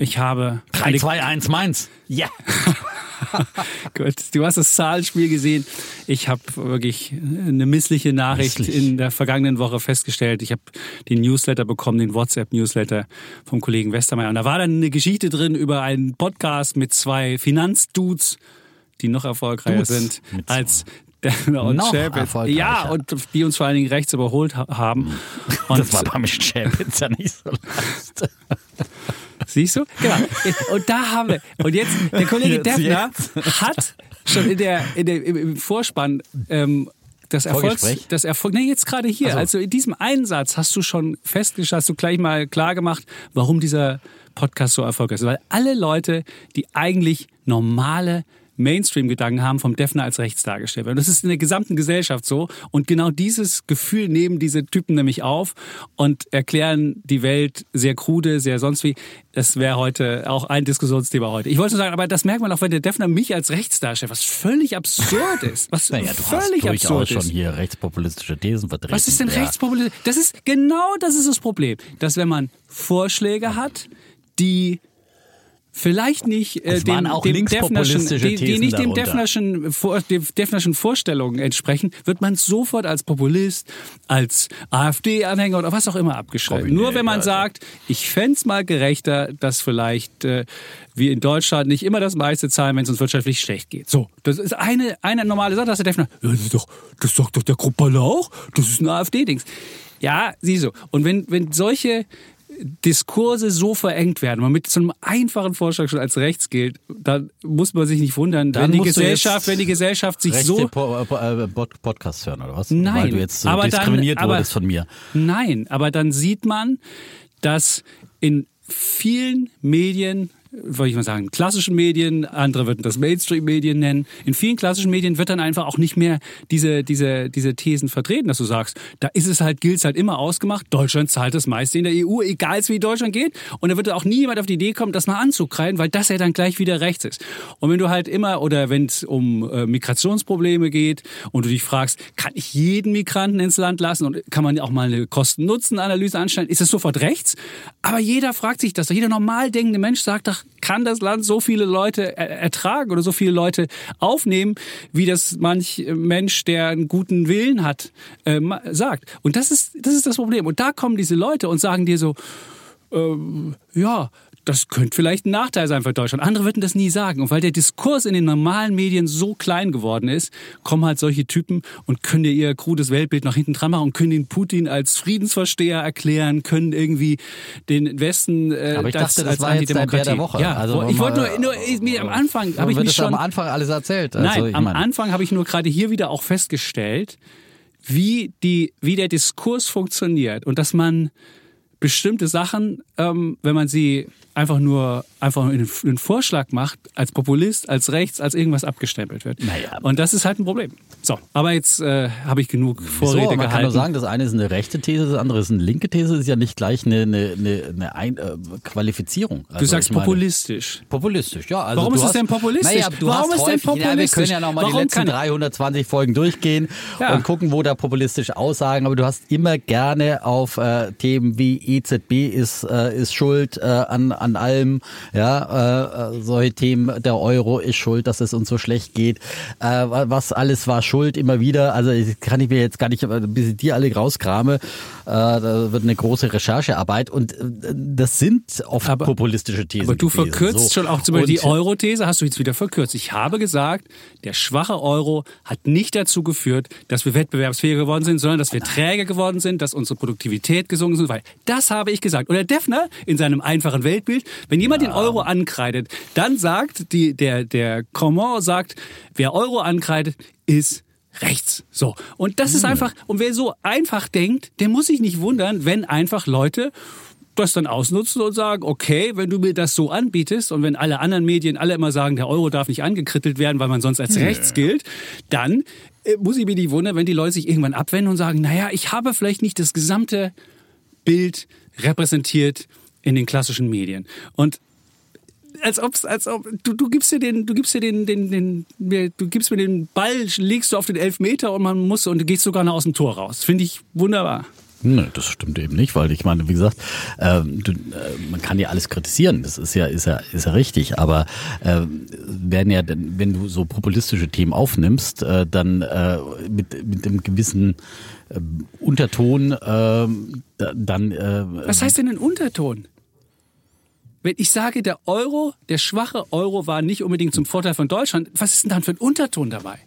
ich habe. 3, 2, 1, Mainz. Ja. Gut, du hast das Zahlenspiel gesehen. Ich habe wirklich eine missliche Nachricht Misslich. in der vergangenen Woche festgestellt. Ich habe den Newsletter bekommen, den WhatsApp-Newsletter vom Kollegen Westermeier. Und da war dann eine Geschichte drin über einen Podcast mit zwei Finanzdudes, die noch erfolgreicher Dudes sind als und Noch erfolgreicher. Ja, und die uns vor allen Dingen rechts überholt ha- haben. Und Das war beim Chapitz ja nicht so leicht. Siehst du? Genau. Und da haben wir. Und jetzt, der Kollege Jetzt, Defner jetzt. hat schon in der, in der, im- Vorspann ähm, das Erfolgs, Vorgespräch? das Erfolg, nee, jetzt gerade hier. So. Also in diesem Einsatz hast du schon festgestellt, hast du gleich mal klar gemacht, warum dieser Podcast so erfolgreich ist. Weil alle Leute, die eigentlich normale Mainstream-Gedanken haben, vom Defner als rechts dargestellt werden. Das ist in der gesamten Gesellschaft so. Und genau dieses Gefühl nehmen diese Typen nämlich auf und erklären die Welt sehr krude, sehr sonst wie. Das wäre heute auch ein Diskussionsthema heute. Ich wollte nur sagen, aber das merkt man auch, wenn der Defner mich als rechts darstellt, was völlig absurd ist. Was Naja, du völlig hast durchaus absurd schon ist. hier rechtspopulistische Thesen vertreten. Was ist denn Ja. Rechtspopulismus? Das ist genau das ist das Problem, dass wenn man Vorschläge hat, die vielleicht nicht äh, Es dem, dem die, die nicht dem. Defnerschen, vor, dem Defnerschen Vorstellungen entsprechen, wird man sofort als Populist, als AfD-Anhänger oder was auch immer abgeschrieben. Kombiniert, Nur wenn man Alter. sagt, ich fänd's mal gerechter, dass vielleicht äh, wir in Deutschland nicht immer das meiste zahlen, wenn es uns wirtschaftlich schlecht geht. So, das ist eine, eine normale Sache, dass der Defner, ja, das, doch, das sagt doch der Gruppaler auch, das ist ein AfD-Dings. Ja, siehst du. Und wenn, wenn solche Diskurse so verengt werden, man mit so einem einfachen Vorschlag schon als rechts gilt, dann muss man sich nicht wundern, Dann wenn die Gesellschaft, wenn die Gesellschaft sich so po po äh, Pod- Podcasts hören, oder was? Nein, Weil du jetzt so aber dann- diskriminiert aber- wurdest von mir. Nein, aber dann sieht man, dass in vielen Medien, wollte ich mal sagen, klassischen Medien, andere würden das Mainstream-Medien nennen, in vielen klassischen Medien wird dann einfach auch nicht mehr diese, diese, diese Thesen vertreten, dass du sagst, da ist es halt, gilt es halt immer ausgemacht, Deutschland zahlt das meiste in der EU, egal wie Deutschland geht. Und da wird auch nie jemand auf die Idee kommen, das mal anzukreiden, weil das ja dann gleich wieder rechts ist. Und wenn du halt immer, oder wenn es um äh, Migrationsprobleme geht und du dich fragst, kann ich jeden Migranten ins Land lassen und kann man auch mal eine Kosten-Nutzen-Analyse anstellen, ist es sofort rechts. Aber jeder fragt sich das. Jeder normal denkende Mensch sagt doch, kann das Land so viele Leute er ertragen oder so viele Leute aufnehmen, wie das manch Mensch, der einen guten Willen hat, äh, ma- sagt. Und das ist, das ist das Problem. Und da kommen diese Leute und sagen dir so, ähm, ja, das könnte vielleicht ein Nachteil sein für Deutschland. Andere würden das nie sagen. Und weil der Diskurs in den normalen Medien so klein geworden ist, kommen halt solche Typen und können dir ihr krudes Weltbild nach hinten dran machen und können den Putin als Friedensversteher erklären, können irgendwie den Westen äh, Aber ich das dachte, das als war jetzt dein Bär Antidemokratie. der Woche. Ja, Also, ich wollte nur, nur ich, mir am Anfang habe ich mich schon am Anfang alles erzählt. Also, Nein, ich am meine, Anfang habe ich nur gerade hier wieder auch festgestellt, wie, die, wie der Diskurs funktioniert und dass man bestimmte Sachen, ähm, wenn man sie einfach nur einfach nur in einen Vorschlag macht, als Populist, als rechts, als irgendwas abgestempelt wird. Naja. Und das ist halt ein Problem. So, aber jetzt äh, habe ich genug Vorrede so, man gehalten. kann nur sagen, das eine ist eine rechte These, das andere ist eine linke These, das ist ja nicht gleich eine, eine, eine, eine Ein äh, Qualifizierung. Also du sagst meine- populistisch. Populistisch, ja. Also Warum ist es denn populistisch? Naja, du Warum hast ist denn häufig, Ja, wir populistisch? können ja nochmal die letzten kann- 320 Folgen durchgehen Ja. und gucken, wo da populistische Aussagen, aber du hast immer gerne auf äh, Themen wie EZB ist, äh, ist schuld äh, an, an allem, ja, äh, äh, solche Themen, der Euro ist schuld, dass es uns so schlecht geht, äh, was alles war schuld, immer wieder, also das kann ich mir jetzt gar nicht, äh, bis ich die alle rauskrame, äh, da wird eine große Recherchearbeit und äh, das sind oft Aber- populistische Thesen Aber du gewesen. verkürzt So. schon auch zum Beispiel die Und- Euro-These, hast du jetzt wieder verkürzt. Ich habe gesagt, der schwache Euro hat nicht dazu geführt, dass wir wettbewerbsfähiger geworden sind, sondern dass wir träger geworden sind, dass unsere Produktivität gesunken ist. Weil das habe ich gesagt. Und der Defner in seinem einfachen Weltbild, wenn jemand den Euro ankreidet, dann sagt die, der, der Comment sagt, wer Euro ankreidet, ist rechts. So. Und das ist einfach, und wer so einfach denkt, der muss sich nicht wundern, wenn einfach Leute das dann ausnutzen und sagen, okay, wenn du mir das so anbietest und wenn alle anderen Medien alle immer sagen, der Euro darf nicht angekrittelt werden, weil man sonst als Hm. rechts gilt, dann äh, muss ich mir nicht wundern, wenn die Leute sich irgendwann abwenden und sagen, naja, ich habe vielleicht nicht das gesamte Bild repräsentiert in den klassischen Medien. Und als ob's, als ob du, du gibst dir den, du gibst dir den, den, den, du gibst mir den Ball, legst du auf den Elfmeter und man muss und du gehst sogar noch aus dem Tor raus. Finde ich wunderbar. Nö, das stimmt eben nicht, weil ich meine, wie gesagt, ähm, du, äh, man kann ja alles kritisieren, das ist ja, ist ja, ist ja richtig, aber äh, werden ja, wenn du so populistische Themen aufnimmst, äh, dann äh, mit, mit einem gewissen äh, Unterton, äh, da, dann äh, Was heißt denn ein Unterton? Wenn ich sage, der Euro, der schwache Euro war nicht unbedingt zum Vorteil von Deutschland, was ist denn dann für ein Unterton dabei?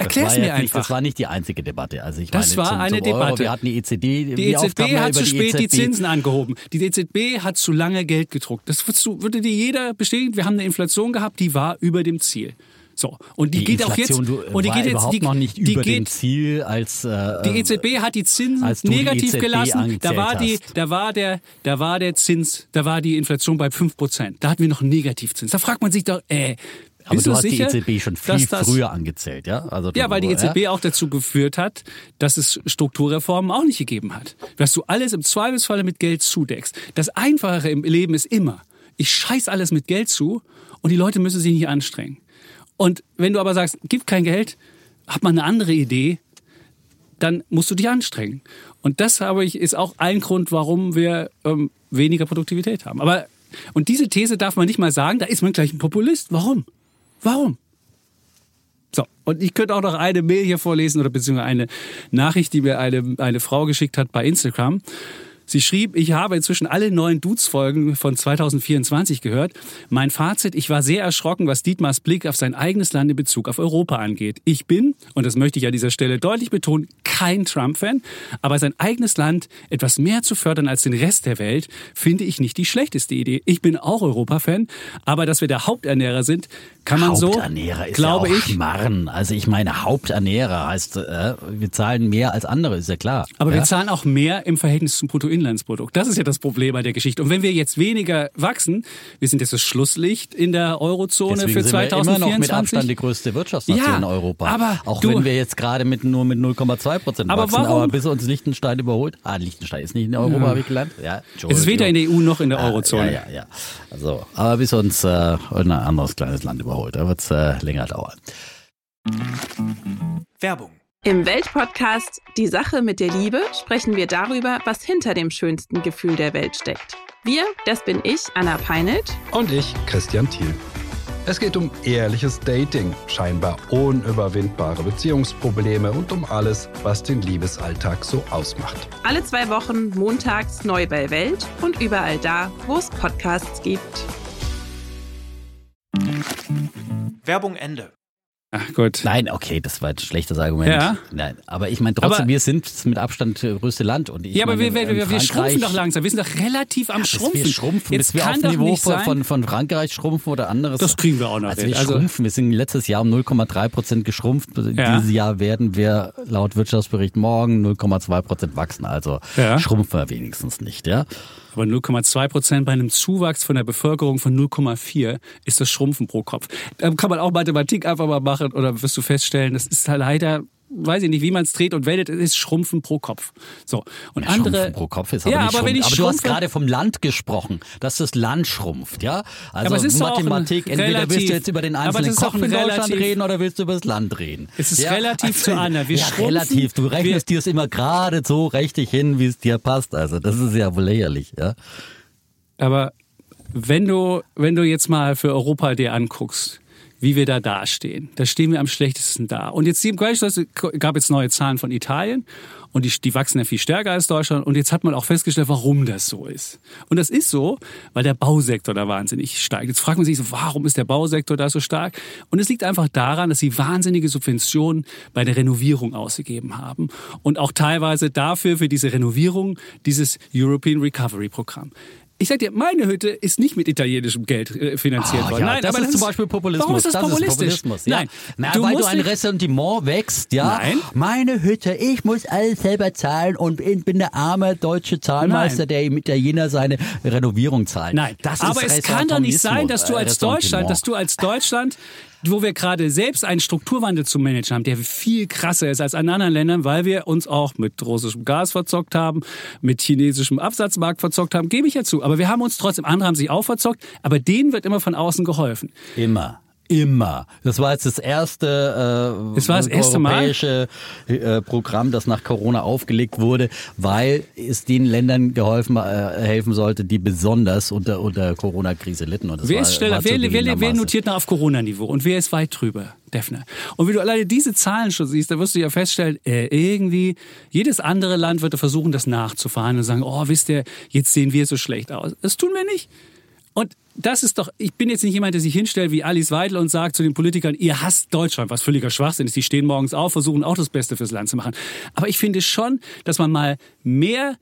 Erklär's das war mir nicht, einfach. Das war nicht die einzige Debatte. Also ich Das meine, war zum, eine zum Euro, Debatte. Wir hatten die EZB. Die EZB wir hat zu spät die EZB Zinsen angehoben. Die EZB hat zu lange Geld gedruckt. Das würde dir jeder bestätigen. Wir haben eine Inflation gehabt, die war über dem Ziel. So und die, Die geht Inflation auch jetzt und die geht jetzt die, noch nicht die über geht, dem Ziel als äh, Die EZB hat die Zinsen die negativ EZB gelassen. Da war die, hast. da war der, da war der Zins, da war die Inflation bei 5%. Da hatten wir noch einen Negativzins. Da fragt man sich doch, äh, aber bist du hast sicher, die EZB schon viel das, früher angezählt, ja? Also Ja, weil die EZB auch dazu geführt hat, dass es Strukturreformen auch nicht gegeben hat. Dass du alles im Zweifelsfalle mit Geld zudeckst. Das Einfache im Leben ist immer, ich scheiß alles mit Geld zu und die Leute müssen sich nicht anstrengen. Und wenn du aber sagst, gib kein Geld, hab mal eine andere Idee, dann musst du dich anstrengen. Und das habe ich, ist auch ein Grund, warum wir ähm, weniger Produktivität haben. Aber und diese These darf man nicht mal sagen, da ist man gleich ein Populist. Warum? Warum? So, und ich könnte auch noch eine Mail hier vorlesen oder beziehungsweise eine Nachricht, die mir eine, eine Frau geschickt hat bei Instagram. Sie schrieb, ich habe inzwischen alle neuen Dudes-Folgen von 2024 gehört. Mein Fazit, ich war sehr erschrocken, was Dietmars Blick auf sein eigenes Land in Bezug auf Europa angeht. Ich bin, und das möchte ich an dieser Stelle deutlich betonen, kein Trump-Fan, aber sein eigenes Land etwas mehr zu fördern als den Rest der Welt, finde ich nicht die schlechteste Idee. Ich bin auch Europa-Fan, aber dass wir der Haupternährer sind, kann man so, Haupternährer ist glaube ja auch ich, Schmarren. Also ich meine, Haupternährer heißt, äh, wir zahlen mehr als andere, ist ja klar. Aber ja? wir zahlen auch mehr im Verhältnis zum Bruttoinlandsprodukt. Das ist ja das Problem bei der Geschichte. Und wenn wir jetzt weniger wachsen, wir sind jetzt das Schlusslicht in der Eurozone Deswegen für sind wir 2024. immer noch mit Abstand die größte Wirtschaftsnation Ja, in Europa. aber auch du- wenn wir jetzt gerade mit nur mit 0,2 Prozent Aber wachsen, warum- aber bis uns Liechtenstein überholt. Ah, Liechtenstein ist nicht in Europa, habe ich gelernt. Ja, Es ist weder in der EU noch in der Ah, Eurozone. Ja, ja, ja. Also, aber bis uns äh, ein anderes kleines Land überholt, da wird's äh, länger dauern. Werbung. Im Weltpodcast Die Sache mit der Liebe sprechen wir darüber, was hinter dem schönsten Gefühl der Welt steckt. Wir, das bin ich, Anna Peinelt. Und ich, Christian Thiel. Es geht um ehrliches Dating, scheinbar unüberwindbare Beziehungsprobleme und um alles, was den Liebesalltag so ausmacht. Alle zwei Wochen montags neu bei Welt und überall da, wo es Podcasts gibt. Werbung Ende. Ach gut. Nein, okay, das war ein schlechtes Argument. Ja. Nein, aber ich meine trotzdem, Aber- wir sind das mit Abstand das größte Land. Und ich Ja, aber meine, wir, wir, wir, wir schrumpfen doch langsam. Wir sind doch relativ am Schrumpfen. wir schrumpfen, Jetzt bis wir kann auf Niveau nicht von, sein. von, von Frankreich schrumpfen oder anderes. Das kriegen wir auch noch Also wir Also- schrumpfen, wir sind letztes Jahr um 0,3 Prozent geschrumpft. Ja. Dieses Jahr werden wir laut Wirtschaftsbericht morgen 0,2 Prozent wachsen. Also Ja. schrumpfen wir wenigstens nicht, ja. Aber 0,2 Prozent bei einem Zuwachs von der Bevölkerung von 0,4 ist das Schrumpfen pro Kopf. Da kann man auch Mathematik einfach mal machen oder wirst du feststellen, das ist halt leider, weiß ich nicht, wie man es dreht und wendet, es ist Schrumpfen pro Kopf. So. Und andere. Schrumpfen pro Kopf ist aber ja, nicht aber wenn ich aber du hast gerade vom Land gesprochen, dass das Land schrumpft, ja? Also aber es ist Mathematik, entweder willst relativ- du jetzt über den einzelnen Kopf in Deutschland relativ- reden oder willst du über das Land reden? Es ist ja? relativ zu anderen. Wir ja, relativ. Du rechnest wir- dir es immer gerade so richtig hin, wie es dir passt. Also das ist ja wohl lächerlich, ja? Aber wenn du, wenn du jetzt mal für Europa dir anguckst, wie wir da dastehen, da stehen wir am schlechtesten da. Und jetzt gab jetzt neue Zahlen von Italien und die, die wachsen ja viel stärker als Deutschland. Und jetzt hat man auch festgestellt, warum das so ist. Und das ist so, weil der Bausektor da wahnsinnig steigt. Jetzt fragt man sich so, warum ist der Bausektor da so stark? Und es liegt einfach daran, dass sie wahnsinnige Subventionen bei der Renovierung ausgegeben haben. Und auch teilweise dafür, für diese Renovierung, dieses European Recovery Programm. Ich sag dir, meine Hütte ist nicht mit italienischem Geld äh, finanziert Ah, worden. ja, Nein, das aber ist zum Beispiel Populismus. Warum ist das, das populistisch? Ist Populismus ja. Nein, Na, du weil du ein Ressentiment wächst, ja. Nein. Meine Hütte, ich muss alles selber zahlen und bin der arme deutsche Zahlmeister, Nein. der im Italiener seine Renovierung zahlt. Nein, das aber ist es kann doch nicht sein, dass du als Deutschland, dass du als Deutschland, wo wir gerade selbst einen Strukturwandel zu managen haben, der viel krasser ist als in anderen Ländern, weil wir uns auch mit russischem Gas verzockt haben, mit chinesischem Absatzmarkt verzockt haben, gebe ich ja zu. Aber wir haben uns trotzdem, andere haben sich auch verzockt, aber denen wird immer von außen geholfen. Immer. Immer. Das war jetzt das erste, äh, Es war das erste Mal? europäische äh, Programm, das nach Corona aufgelegt wurde, weil es den Ländern geholfen äh, helfen sollte, die besonders unter unter Corona-Krise litten. Und Wer war, ist schneller, wer, wer, wer notiert noch auf Corona-Niveau und wer ist weit drüber? Defner. Und wenn du alleine diese Zahlen schon siehst, dann wirst du ja feststellen, äh, irgendwie, jedes andere Land würde versuchen, das nachzufahren und sagen, oh, wisst ihr, jetzt sehen wir so schlecht aus. Das tun wir nicht. Und das ist doch, ich bin jetzt nicht jemand, der sich hinstellt wie Alice Weidel und sagt zu den Politikern, ihr hasst Deutschland, was völliger Schwachsinn ist. Die stehen morgens auf, versuchen auch das Beste fürs Land zu machen. Aber ich finde schon, dass man mal mehr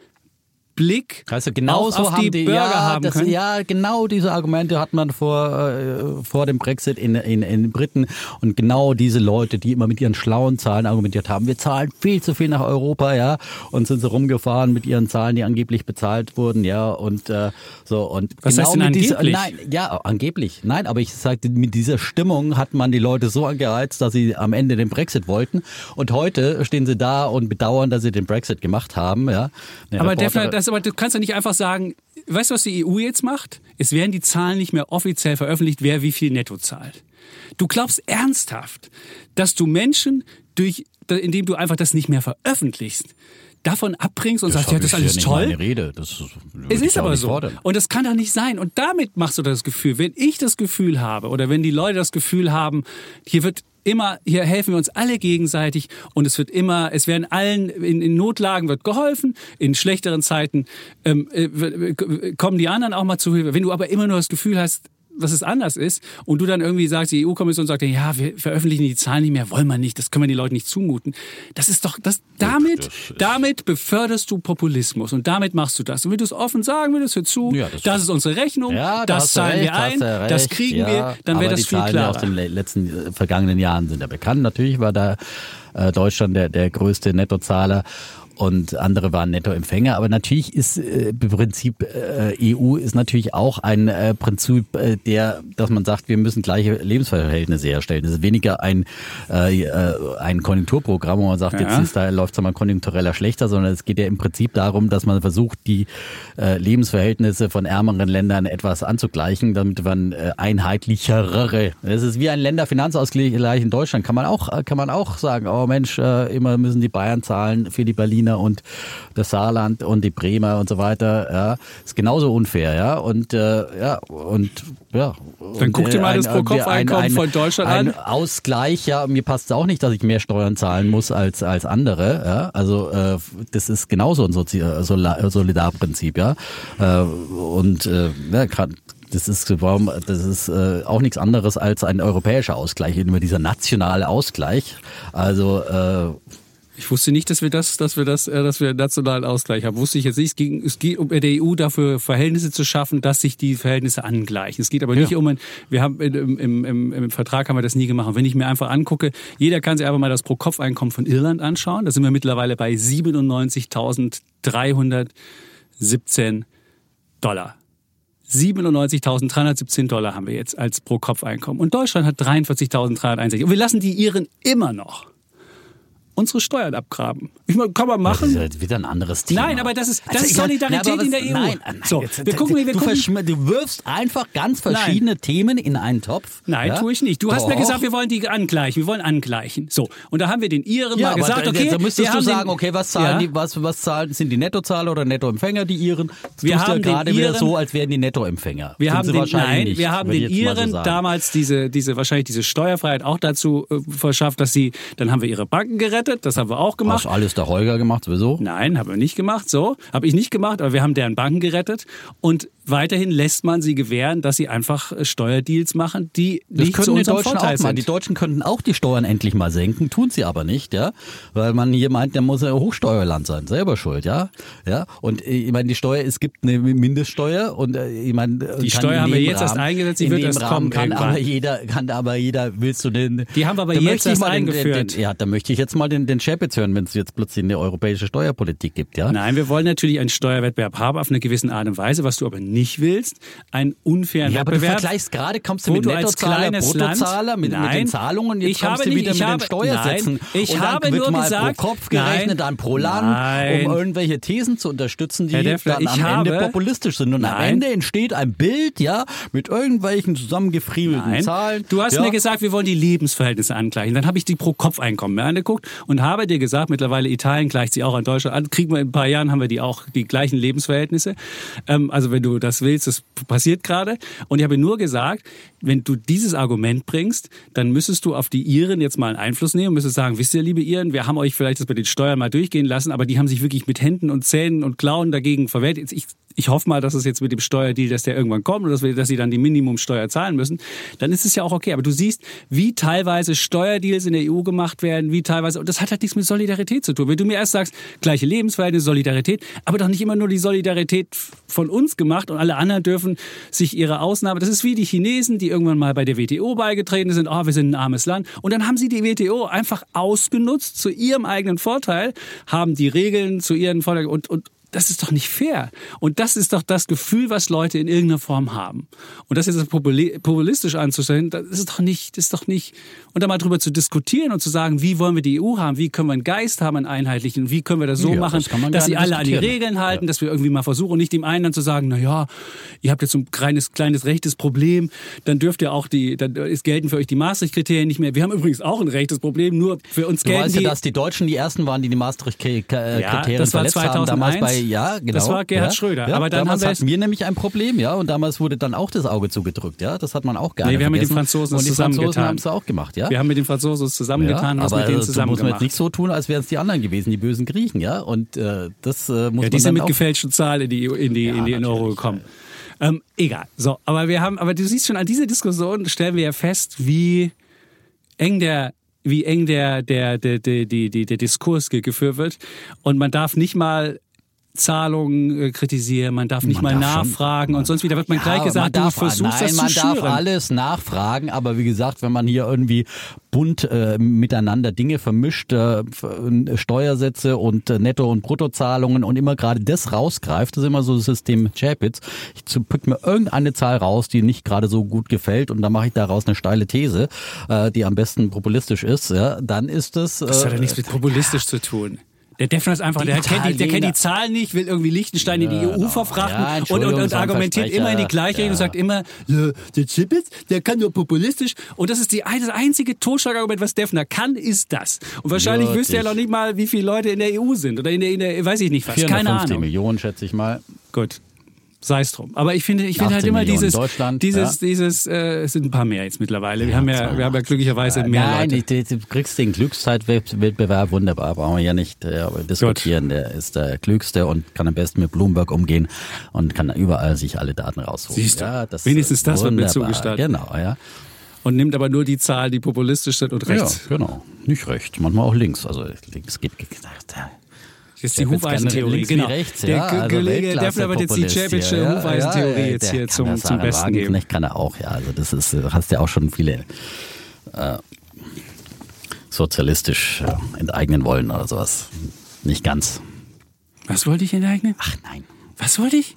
Blick du, genau auf, so auf haben die die, Bürger ja, haben das, können. ja, genau diese Argumente hat man vor, äh, vor dem Brexit in, in, in den Briten und genau diese Leute, die immer mit ihren schlauen Zahlen argumentiert haben, wir zahlen viel zu viel nach Europa, ja, und sind so rumgefahren mit ihren Zahlen, die angeblich bezahlt wurden, ja, und äh, so und Was genau heißt denn mit dieser, angeblich? nein, ja, angeblich, nein, aber ich sagte, mit dieser Stimmung hat man die Leute so angereizt, dass sie am Ende den Brexit wollten und heute stehen sie da und bedauern, dass sie den Brexit gemacht haben, ja. Eine Aber, Reporterin- Defner, das, aber du kannst ja nicht einfach sagen, weißt du, was die EU jetzt macht? Es werden die Zahlen nicht mehr offiziell veröffentlicht, wer wie viel netto zahlt. Du glaubst ernsthaft, dass du Menschen durch, indem du einfach das nicht mehr veröffentlichst, davon abbringst und sagst, ja, das ist alles nicht toll? Meine Rede. Das Es ist aber so. fordern. Und das kann doch nicht sein. Und damit machst du das Gefühl, wenn ich das Gefühl habe oder wenn die Leute das Gefühl haben, hier wird immer, hier helfen wir uns alle gegenseitig und es wird immer, es werden allen, in, in Notlagen wird geholfen, in schlechteren Zeiten ähm, äh, kommen die anderen auch mal zu Hilfe. Wenn du aber immer nur das Gefühl hast, was es anders ist und du dann irgendwie sagst, die EU-Kommission sagt, ja, wir veröffentlichen die Zahlen nicht mehr, wollen wir nicht, das können wir den Leuten nicht zumuten. Das ist doch, das, damit, das damit beförderst du Populismus und damit machst du das. Und wenn du es offen sagen würdest, hör zu, Ja, das- das, ist unsere Rechnung, Ja, da das zahlen wir ein, das kriegen ja, wir, dann wäre das die viel Zahlen klarer. aus den le- letzten äh, vergangenen Jahren sind ja bekannt. Natürlich war da äh, Deutschland der, der größte Nettozahler und andere waren Nettoempfänger. Aber natürlich ist äh, im Prinzip äh, EU ist natürlich auch ein äh, Prinzip, äh, der, dass man sagt, wir müssen gleiche Lebensverhältnisse herstellen. Das ist weniger ein äh, äh, ein Konjunkturprogramm, wo man sagt, Ja. jetzt ist da läuft es mal konjunktureller schlechter, sondern es geht ja im Prinzip darum, dass man versucht, die äh, Lebensverhältnisse von ärmeren Ländern etwas anzugleichen, damit man äh, einheitlichere. Es ist wie ein Länderfinanzausgleich in Deutschland. Kann man auch, äh, kann man auch sagen, oh Mensch, äh, immer müssen die Bayern zahlen für die Berliner und das Saarland und die Bremer und so weiter. Ja, ist genauso unfair, ja. Und äh, ja und ja. Dann und, guck dir mal das ein- Pro-Kopf-Einkommen ein- von Deutschland ein an. Ausgleich, ja, mir passt es auch nicht, dass ich mehr Steuern zahlen muss als als andere. Ja? Also äh, das ist genauso ein Sozi Sola- Solidarprinzip, ja. Äh, und äh, ja, grad, das ist warum das ist äh, auch nichts anderes als ein europäischer Ausgleich, immer dieser nationale Ausgleich. Also äh, Ich wusste nicht, dass wir das, dass wir das, äh, dass wir einen nationalen Ausgleich haben. Wusste ich jetzt nicht. Es, ging, es geht um der EU dafür Verhältnisse zu schaffen, dass sich die Verhältnisse angleichen. Es geht aber nicht um ein, wir haben im, im, im, im Vertrag haben wir das nie gemacht. Und wenn ich mir einfach angucke, jeder kann sich einfach mal das Pro-Kopf-Einkommen von Irland anschauen. Da sind wir mittlerweile bei 97.317 Dollar. 97.317 Dollar haben wir jetzt als Pro-Kopf-Einkommen. Und Deutschland hat 43.361. Und wir lassen die Iren immer noch unsere Steuern abgraben. Ich meine, kann man das ist machen. ja wieder ein anderes Thema. Nein, aber das ist- das Also ist meine, Solidarität na, aber in was- der EU. Nein, nein, So, jetzt- wir gucken, wir du, gucken- du wirfst einfach ganz verschiedene Themen in einen Topf. Nein, ja? tue ich nicht. Du hast mir Doch. gesagt, wir wollen die angleichen. Wir wollen angleichen. So, und da haben wir den Iren Ja, mal gesagt, da, okay, da wir müsstest du sagen, den, okay, was zahlen Ja. die, was, was zahlen, sind die Nettozahler oder Nettoempfänger, die Iren? Das Wir haben ja gerade wieder so, als wären die Nettoempfänger. Wir haben den, nein, nicht, wir haben den so Iren damals diese, diese, wahrscheinlich diese Steuerfreiheit auch dazu äh, verschafft, dass sie, dann haben wir ihre Banken gerettet, das haben wir auch gemacht. Hast alles der Holger gemacht, sowieso? Nein, haben wir nicht gemacht. So, habe ich nicht gemacht, aber wir haben deren Banken gerettet. Und weiterhin lässt man sie gewähren, dass sie einfach äh, Steuerdeals machen, die Das nicht zu unserem Deutschen Vorteil mal. sind. Die Deutschen könnten auch die Steuern endlich mal senken, tun sie aber nicht, ja, weil man hier meint, der muss ja Hochsteuerland sein, selber schuld, ja, ja. Und äh, ich meine, die Steuer, es gibt eine Mindeststeuer und äh, ich meine, Die Steuer haben wir jetzt erst Rahmen- eingesetzt, die wird erst Rahmen kommen kann irgendwann. aber jeder, kann aber jeder, willst du den? Die haben wir aber jetzt erst mal den, den, eingeführt. den, ja, da möchte ich jetzt mal den, den Chapitz hören, wenn es jetzt plötzlich eine europäische Steuerpolitik gibt, ja. Nein, wir wollen natürlich einen Steuerwettbewerb haben auf eine gewisse Art und Weise, was du aber nicht willst, einen unfairen Ja, aber du Wettbewerb. vergleichst gerade, kommst du mit Nettozahler, Bruttozahler, mit, mit den Nein, Zahlungen, jetzt ich kommst habe du nicht- wieder ich mit habe- den Steuersätzen. nein, ich und dann habe wird nur mal gesagt- pro Kopf gerechnet, nein, dann pro Land, nein. um irgendwelche Thesen zu unterstützen, die Herr Deffler, dann am Ende habe- populistisch sind. Und am Nein. Ende entsteht ein Bild, ja, mit irgendwelchen zusammengefriemelten Nein. Zahlen. Du hast ja. mir gesagt, wir wollen die Lebensverhältnisse angleichen. Dann habe ich die Pro-Kopf-Einkommen mir angeguckt und habe dir gesagt, mittlerweile Italien gleicht sie auch an Deutschland an. Kriegen wir in ein paar Jahren, haben wir die auch die gleichen Lebensverhältnisse. Ähm, also wenn du das willst, das passiert gerade. Und ich habe nur gesagt, wenn du dieses Argument bringst, dann müsstest du auf die Iren jetzt mal einen Einfluss nehmen und müsstest sagen, wisst ihr, liebe Iren, wir haben euch vielleicht das mit den Steuern mal durchgehen lassen, aber die haben sich wirklich mit Händen und Zähnen und Klauen dagegen verwehrt. Ich, ich hoffe mal, dass es jetzt mit dem Steuerdeal, dass der irgendwann kommt und dass, wir, dass sie dann die Minimumsteuer zahlen müssen. Dann ist es ja auch okay. Aber du siehst, wie teilweise Steuerdeals in der EU gemacht werden, wie teilweise, und das hat halt nichts mit Solidarität zu tun. Wenn du mir erst sagst, gleiche Lebensverhältnisse, Solidarität, aber doch nicht immer nur die Solidarität von uns gemacht und alle anderen dürfen sich ihre Ausnahme, das ist wie die Chinesen, die irgendwann mal bei der WTO beigetreten sind, oh, wir sind ein armes Land. Und dann haben sie die WTO einfach ausgenutzt zu ihrem eigenen Vorteil, haben die Regeln zu ihren Vorteil und, und das ist doch nicht fair. Und das ist doch das Gefühl, was Leute in irgendeiner Form haben. Und das jetzt populi- populistisch anzustellen, das ist doch nicht, das ist doch nicht. Und da mal drüber zu diskutieren und zu sagen, wie wollen wir die EU haben, wie können wir einen Geist haben, einen einheitlichen, wie können wir das so Ja, machen, das dass sie alle an die. Regeln halten, dass wir irgendwie mal versuchen nicht dem einen dann zu sagen, na ja, ihr habt jetzt so ein kleines, kleines rechtes Problem, dann dürft ihr auch die, dann ist, gelten für euch die Maastricht-Kriterien nicht mehr. Wir haben übrigens auch ein rechtes Problem, nur für uns Du gelten weißt ja, die. dass die Deutschen die ersten waren, die die Maastricht-Kriterien Ja, das war verletzt haben. 2001. Damals bei, ja, genau. Das war Gerhard ja, Schröder. Ja, Aber dann damals haben wir hatten wir nämlich ein Problem, ja, und damals wurde dann auch das Auge zugedrückt, ja. Das hat man auch gerne Nee, wir haben mit den. Franzosen und die Franzosen haben es auch gemacht, ja. wir haben mit den Franzosen es zusammengetan ja, was aber mit denen also, zusammen muss man jetzt nicht so tun, als wären es die anderen gewesen, die bösen Griechen, ja. Und äh, das äh, muss Ja, die man sind mit gefälschten Zahlen in die, in die, in die in Euro gekommen. Ähm, egal. So, aber wir haben, aber du siehst schon, an dieser Diskussion stellen wir ja fest, wie eng der wie eng der, der, der, der, der, der, Diskurs ge- geführt wird. Und man darf nicht mal Zahlungen äh, kritisieren, man darf nicht Man mal darf schon- nachfragen und sonst wieder wird man Ja, gleich man gesagt, du darf, versuchst nein, das man zu darf schüren. alles nachfragen, aber wie gesagt, wenn man hier irgendwie bunt äh, miteinander Dinge vermischt, äh, äh, Steuersätze und äh, Netto- und Bruttozahlungen und immer gerade das rausgreift, das ist immer so das System Chapitz. Ich pick mir irgendeine Zahl raus, die nicht gerade so gut gefällt und dann mache ich daraus eine steile These, äh, die am besten populistisch ist, ja, dann ist das... Äh, Das hat ja nichts mit populistisch zu tun. Der Defner ist einfach, Die der kennt, die, der kennt die Zahlen nicht, will irgendwie Liechtenstein in die EU Genau. verfrachten Ja, und, und, und argumentiert immer in die gleiche Richtung und sagt immer, "Ja, der Chipitz, der kann nur populistisch. Und das ist die, das einzige Totschlagargument, was Defner kann, ist das. Und wahrscheinlich wüsste er noch nicht mal, wie viele Leute in der EU sind oder in der, in der weiß ich nicht was. Keine 450 Ahnung. Millionen, schätze ich mal. Gut. Sei es drum. Aber ich finde, ich finde halt 18 immer Millionen dieses, Deutschland, dieses, ja. dieses, äh, es sind ein paar mehr jetzt mittlerweile. Wir haben ja, wir haben ja glücklicherweise mehr Nein, Leute. ich- du kriegst den Glückszeitwettbewerb wunderbar, brauchen wir ja nicht äh, diskutieren. Der ist der Klügste und kann am besten mit Bloomberg umgehen und kann überall sich alle Daten rausholen. Siehst du, ja, das wenigstens das wird mir zugestattet. Genau, ja. Und nimmt aber nur die Zahlen, die populistisch sind und rechts. Ja, genau. Nicht rechts, manchmal auch links. Also links geht. Da. Das ist die Der Hufeisentheorie, genau. rechts, der ja, Ge- also Kollege Defner wird jetzt die Chapitsche ja. Hufeisentheorie Ja, jetzt der hier zum, zum Besten geben. Wagenknecht kann er auch, ja. Also das ist, du hast ja auch schon viele äh, sozialistisch äh, enteignen wollen oder sowas. Nicht ganz. Was wollte ich enteignen? Ach nein. Was wollte ich?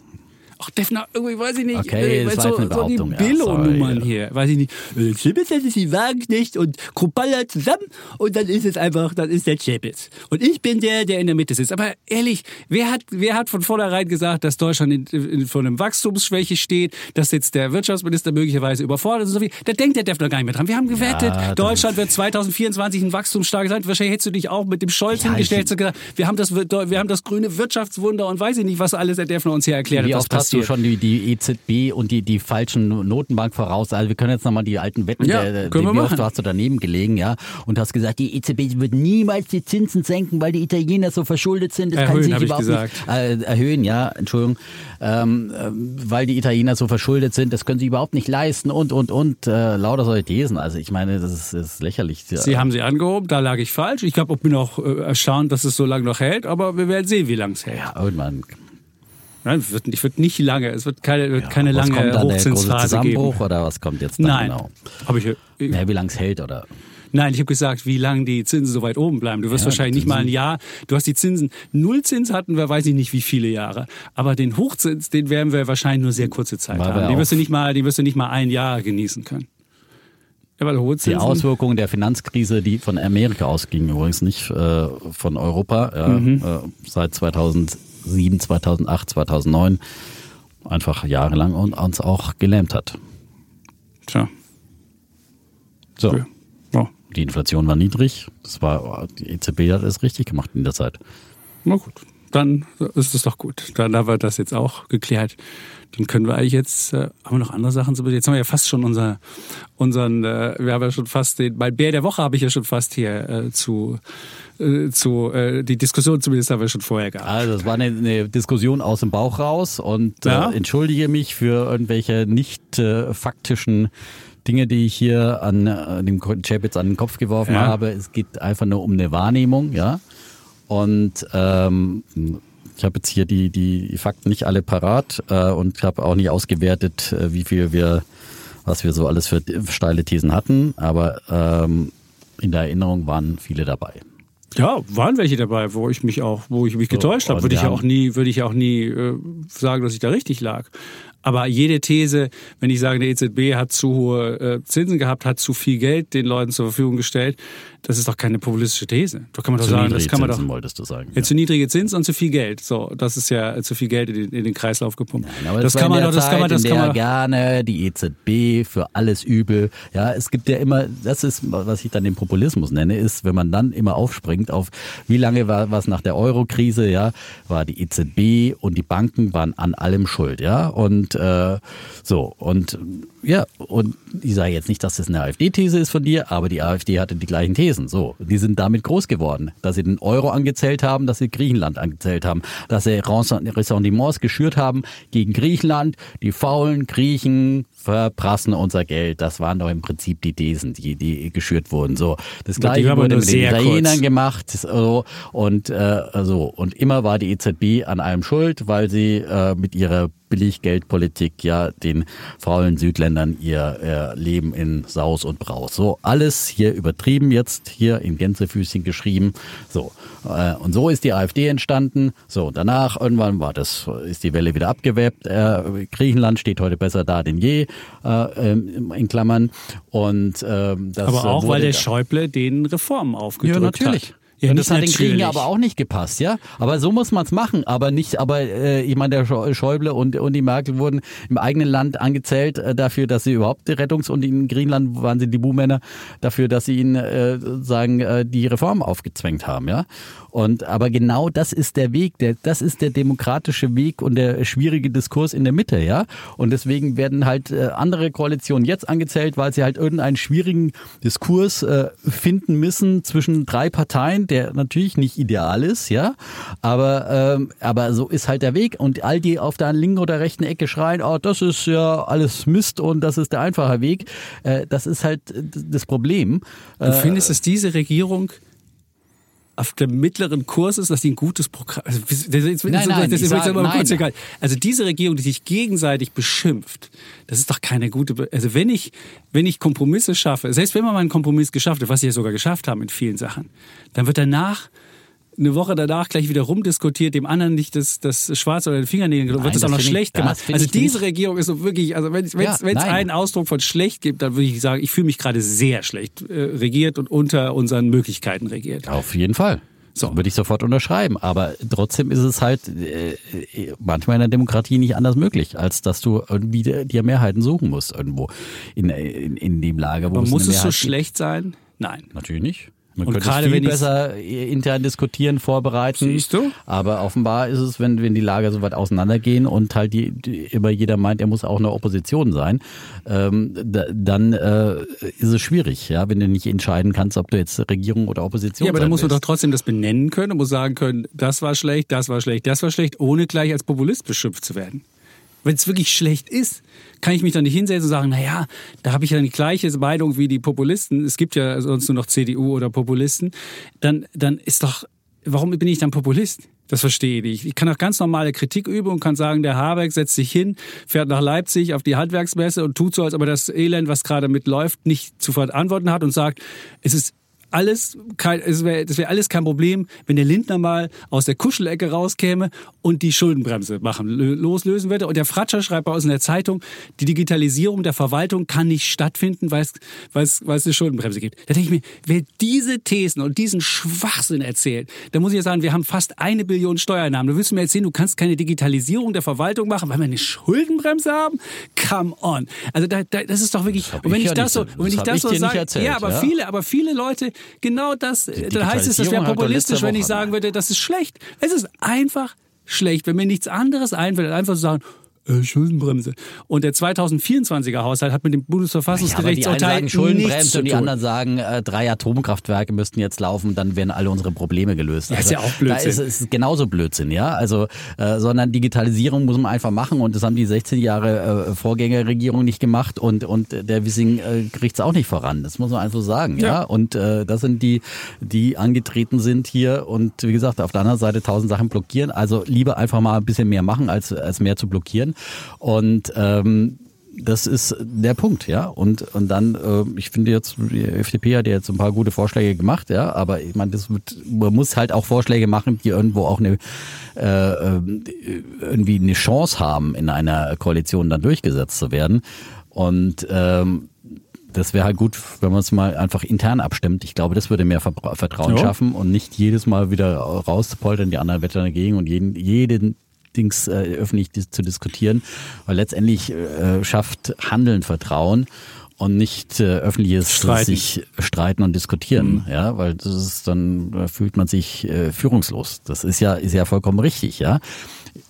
Ach, Defner, irgendwie weiß ich nicht. Okay, äh, so, so die ja, Billo-Nummern sorry, hier. Weiß ich nicht. Äh, das ist die Wagenknecht und Kruppalla zusammen und dann ist es einfach, dann ist der Chapitz. Und ich bin der, der in der Mitte sitzt. Aber ehrlich, wer hat, wer hat von vornherein gesagt, dass Deutschland in, in, vor einem Wachstumsschwäche steht, dass jetzt der Wirtschaftsminister möglicherweise überfordert ist und so viel? Da denkt der Defner gar nicht mehr dran. Wir haben gewettet, das Deutschland wird 2024 ein wachstumsstarkes Land. Wahrscheinlich hättest du dich auch mit dem Scholz Ja, hingestellt und gesagt, wir haben das, wir haben das grüne Wirtschaftswunder und weiß ich nicht, was alles der Defner uns hier erklärt Wie hat, oft hast du schon die, die EZB und die, die falschen Notenbank voraus. Also wir können jetzt nochmal die alten Wetten, Ja, der, können wir wie oft machen. hast du daneben gelegen, ja, und hast gesagt, die EZB wird niemals die Zinsen senken, weil die Italiener so verschuldet sind. Das kann Erhöhen, sich hab ich überhaupt gesagt. nicht äh, erhöhen, ja, Entschuldigung, ähm, ähm, weil die Italiener so verschuldet sind, das können sie überhaupt nicht leisten und und und äh, lauter solche Thesen. Also ich meine, das ist, ist lächerlich. Sie haben sie angehoben, da lag ich falsch. Ich glaube, ich bin auch äh, erstaunt, dass es so lange noch hält, aber wir werden sehen, wie lange es hält. ja, irgendwann. Wird, es wird nicht lange, es wird keine, wird keine was lange kommt dann Hochzinsphase Zusammenbruch geben. oder was kommt jetzt dann Nein, genau? ich, äh, Ja, wie lange es hält oder? nein, ich habe gesagt, wie lange die Zinsen so weit oben bleiben. Du wirst Ja, wahrscheinlich nicht mal ein Jahr. Du hast die Zinsen Nullzins hatten wir, weiß ich nicht, wie viele Jahre. Aber den Hochzins, den werden wir wahrscheinlich nur sehr kurze Zeit wir haben. Den wirst du nicht mal, den wirst du nicht mal ein Jahr genießen können. Ja, Die Auswirkungen der Finanzkrise, die von Amerika ausgingen, übrigens nicht äh, von Europa, ja, Mhm. äh, seit 2007, 2008, 2009, einfach jahrelang und uns auch gelähmt hat. Tja, So, ja. Oh, die Inflation war niedrig, das war, die EZB hat es richtig gemacht in der Zeit. na gut, dann ist es doch gut. Dann haben wir das jetzt auch geklärt. Dann können wir eigentlich jetzt, äh, haben wir noch andere Sachen zu Jetzt haben wir ja fast schon unser, unseren, äh, wir haben ja schon fast den, mein Bär der Woche habe ich ja schon fast hier äh, zu, äh, zu äh, die Diskussion zumindest haben wir schon vorher gehabt. Also es war eine, eine Diskussion aus dem Bauch raus und Ja. äh, entschuldige mich für irgendwelche nicht äh, faktischen Dinge, die ich hier an äh, dem Chapitz an den Kopf geworfen Ja. habe. Es geht einfach nur um eine Wahrnehmung, ja. Und ähm, ich habe jetzt hier die, die Fakten nicht alle parat äh, und habe auch nicht ausgewertet, äh, wie viel wir, was wir so alles für steile Thesen hatten, aber ähm, in der Erinnerung waren viele dabei. Ja, waren welche dabei, wo ich mich auch, wo ich mich getäuscht habe, würde ich ja auch nie, würde ich auch nie äh, sagen, dass ich da richtig lag. Aber jede These, wenn ich sage, der EZB hat zu hohe äh, Zinsen gehabt, hat zu viel Geld den Leuten zur Verfügung gestellt, das ist doch keine populistische These. Da kann man doch Zu sagen, das niedrige kann man doch. Zinsen wolltest du sagen. Ja, zu niedrige Zinsen und zu viel Geld. So, das ist ja zu viel Geld in den, in den Kreislauf gepumpt. Aber das war kann man doch, das kann man, Zeit, das kann man. gerne die EZB für alles übel. Ja, es gibt ja immer, das ist, was ich dann den Populismus nenne, ist, wenn man dann immer aufspringt auf, wie lange war was nach der Euro-Krise, ja, war die EZB und die Banken waren an allem schuld, ja, und äh, so und ja, und ich sage jetzt nicht, dass das eine AfD-These ist von dir, aber die AfD hatte die gleichen Thesen. So, die sind damit groß geworden, dass sie den Euro angezählt haben, dass sie Griechenland angezählt haben, dass sie Ressentiments geschürt haben gegen Griechenland. Die faulen Griechen verprassen unser Geld. Das waren doch im Prinzip die Thesen, die, die geschürt wurden. So, das gleiche wurde mit den Italienern kurz. gemacht. So, und äh, so und immer war die EZB an allem schuld, weil sie äh, mit ihrer Billiggeldpolitik ja den faulen Südländern ihr, ihr Leben in Saus und Braus. So alles hier übertrieben jetzt hier in Gänsefüßchen geschrieben. So äh, und so ist die AfD entstanden. So danach irgendwann war das ist die Welle wieder abgewebt. Äh, Griechenland steht heute besser da denn je äh, ähm, in Klammern und ähm, das Aber auch, weil der Schäuble den Reformen aufgedrückt ja, natürlich. hat. Ja, und das hat den Griechen natürlich. aber auch nicht gepasst, ja. Aber so muss man es machen. Aber nicht, aber äh, ich meine, der Schä- Schäuble und, und die Merkel wurden im eigenen Land angezählt äh, dafür, dass sie überhaupt die Rettungs- und in Griechenland waren sie die Buhmänner dafür, dass sie ihnen äh, sagen, äh, die Reformen aufgezwängt haben, ja. Und aber genau das ist der Weg, der, das ist der demokratische Weg und der schwierige Diskurs in der Mitte, ja. Und deswegen werden halt äh, andere Koalitionen jetzt angezählt, weil sie halt irgendeinen schwierigen Diskurs äh, finden müssen zwischen drei Parteien, der natürlich nicht ideal ist, ja. Aber ähm, aber so ist halt der Weg. Und all die auf der linken oder rechten Ecke schreien, oh, das ist ja alles Mist und das ist der einfache Weg. Äh, das ist halt äh, das Problem. Du findest, dass diese Regierung auf dem mittleren Kurs ist, dass die ein gutes Programm. Also, das, das, Nein, nein, das ist sag- aber kurz egal. Also diese Regierung, die sich gegenseitig beschimpft, das ist doch keine gute. Be also wenn ich wenn ich Kompromisse schaffe, selbst wenn man mal einen Kompromiss geschafft hat, was sie ja sogar geschafft haben in vielen Sachen, dann wird danach eine Woche danach gleich wieder rumdiskutiert, dem anderen nicht das, das Schwarz oder den Fingernägel, wird Nein, das auch noch ich- schlecht das gemacht. find Also ich diese nicht. Regierung ist so wirklich, also wenn es Ja, es einen Ausdruck von schlecht gibt, dann würde ich sagen, ich fühle mich gerade sehr schlecht äh, regiert und unter unseren Möglichkeiten regiert. Auf jeden Fall. So. Würde ich sofort unterschreiben. Aber trotzdem ist es halt äh, manchmal in der Demokratie nicht anders möglich, als dass du irgendwie dir Mehrheiten suchen musst irgendwo in, in, in dem Lager, wo Aber es muss es so schlecht sein? Nein. gibt. Natürlich nicht. Man Und gerade viel wenn besser intern diskutieren, vorbereiten. Siehst du? Aber offenbar ist es, wenn, wenn die Lager so weit auseinandergehen und halt die, die, immer jeder meint, er muss auch eine Opposition sein, ähm, da, dann äh, ist es schwierig, ja, wenn du nicht entscheiden kannst, ob du jetzt Regierung oder Opposition Ja, aber dann muss man doch trotzdem das benennen können und muss sagen können, das war schlecht, das war schlecht, das war schlecht, ohne gleich als Populist beschimpft zu werden. Wenn es wirklich schlecht ist, kann ich mich dann nicht hinsetzen und sagen, naja, da habe ich ja die gleiche Meinung wie die Populisten. Es gibt ja sonst nur noch CDU oder Populisten. Dann, dann ist doch, warum bin ich dann Populist? Das verstehe ich nicht. Ich kann auch ganz normale Kritik üben und kann sagen, der Habeck setzt sich hin, fährt nach Leipzig auf die Handwerksmesse und tut so, als ob er das Elend, was gerade mitläuft, nicht zu verantworten hat und sagt, es ist alles kein, es wäre das wäre alles kein Problem, wenn der Lindner mal aus der Kuschelecke rauskäme und die Schuldenbremse machen, lö- loslösen würde. Und der Fratscher schreibt bei uns in der Zeitung, die Digitalisierung der Verwaltung kann nicht stattfinden, weil es, weil es, weil es eine Schuldenbremse gibt. Da denke ich mir, wer diese Thesen und diesen Schwachsinn erzählt, da muss ich ja sagen, wir haben fast eine Billion Steuereinnahmen. Du willst mir erzählen, du kannst keine Digitalisierung der Verwaltung machen, weil wir eine Schuldenbremse haben? Come on. Also da, da, das ist doch wirklich, und wenn ich ja das so, und wenn ich das sage, ja, aber ja. viele, aber viele Leute, genau das, dann heißt es, das wäre populistisch, wenn ich sagen würde, das ist schlecht. Es ist einfach schlecht, wenn mir nichts anderes einfällt, einfach zu sagen, äh, Schuldenbremse. Und der 2024er Haushalt hat mit dem Ja, aber die einen Bundesverfassungsgerichtsurteil sagen Schuldenbremse und die anderen sagen, äh, drei Atomkraftwerke müssten jetzt laufen, dann wären alle unsere Probleme gelöst. Also Ja, ist ja auch Blödsinn. Da ist es genauso Blödsinn, ja. Also, äh, sondern Digitalisierung muss man einfach machen und das haben die 16 Jahre äh, Vorgängerregierung nicht gemacht und und der Wissing äh, kriegt es auch nicht voran. Das muss man einfach sagen, ja. Ja. Und äh, das sind die, die angetreten sind hier und wie gesagt auf der anderen Seite tausend Sachen blockieren. Also lieber einfach mal ein bisschen mehr machen als als mehr zu blockieren und ähm, das ist der Punkt, ja. Und, und dann, äh, ich finde jetzt, die FDP hat ja jetzt ein paar gute Vorschläge gemacht, ja, aber ich meine, das wird, man muss halt auch Vorschläge machen, die irgendwo auch eine äh, äh, irgendwie eine Chance haben, in einer Koalition dann durchgesetzt zu werden. Und ähm, das wäre halt gut, wenn man es mal einfach intern abstimmt. Ich glaube, das würde mehr Vertrauen Ja. schaffen und nicht jedes Mal wieder rauspoltern, die anderen wettern dagegen und jeden, jeden Dings äh, öffentlich dis zu diskutieren, weil letztendlich äh, schafft Handeln Vertrauen und nicht äh, öffentliches Streiten. sich streiten und diskutieren, ja, weil das ist dann da fühlt man sich äh, führungslos. Das ist ja ist ja vollkommen richtig, ja.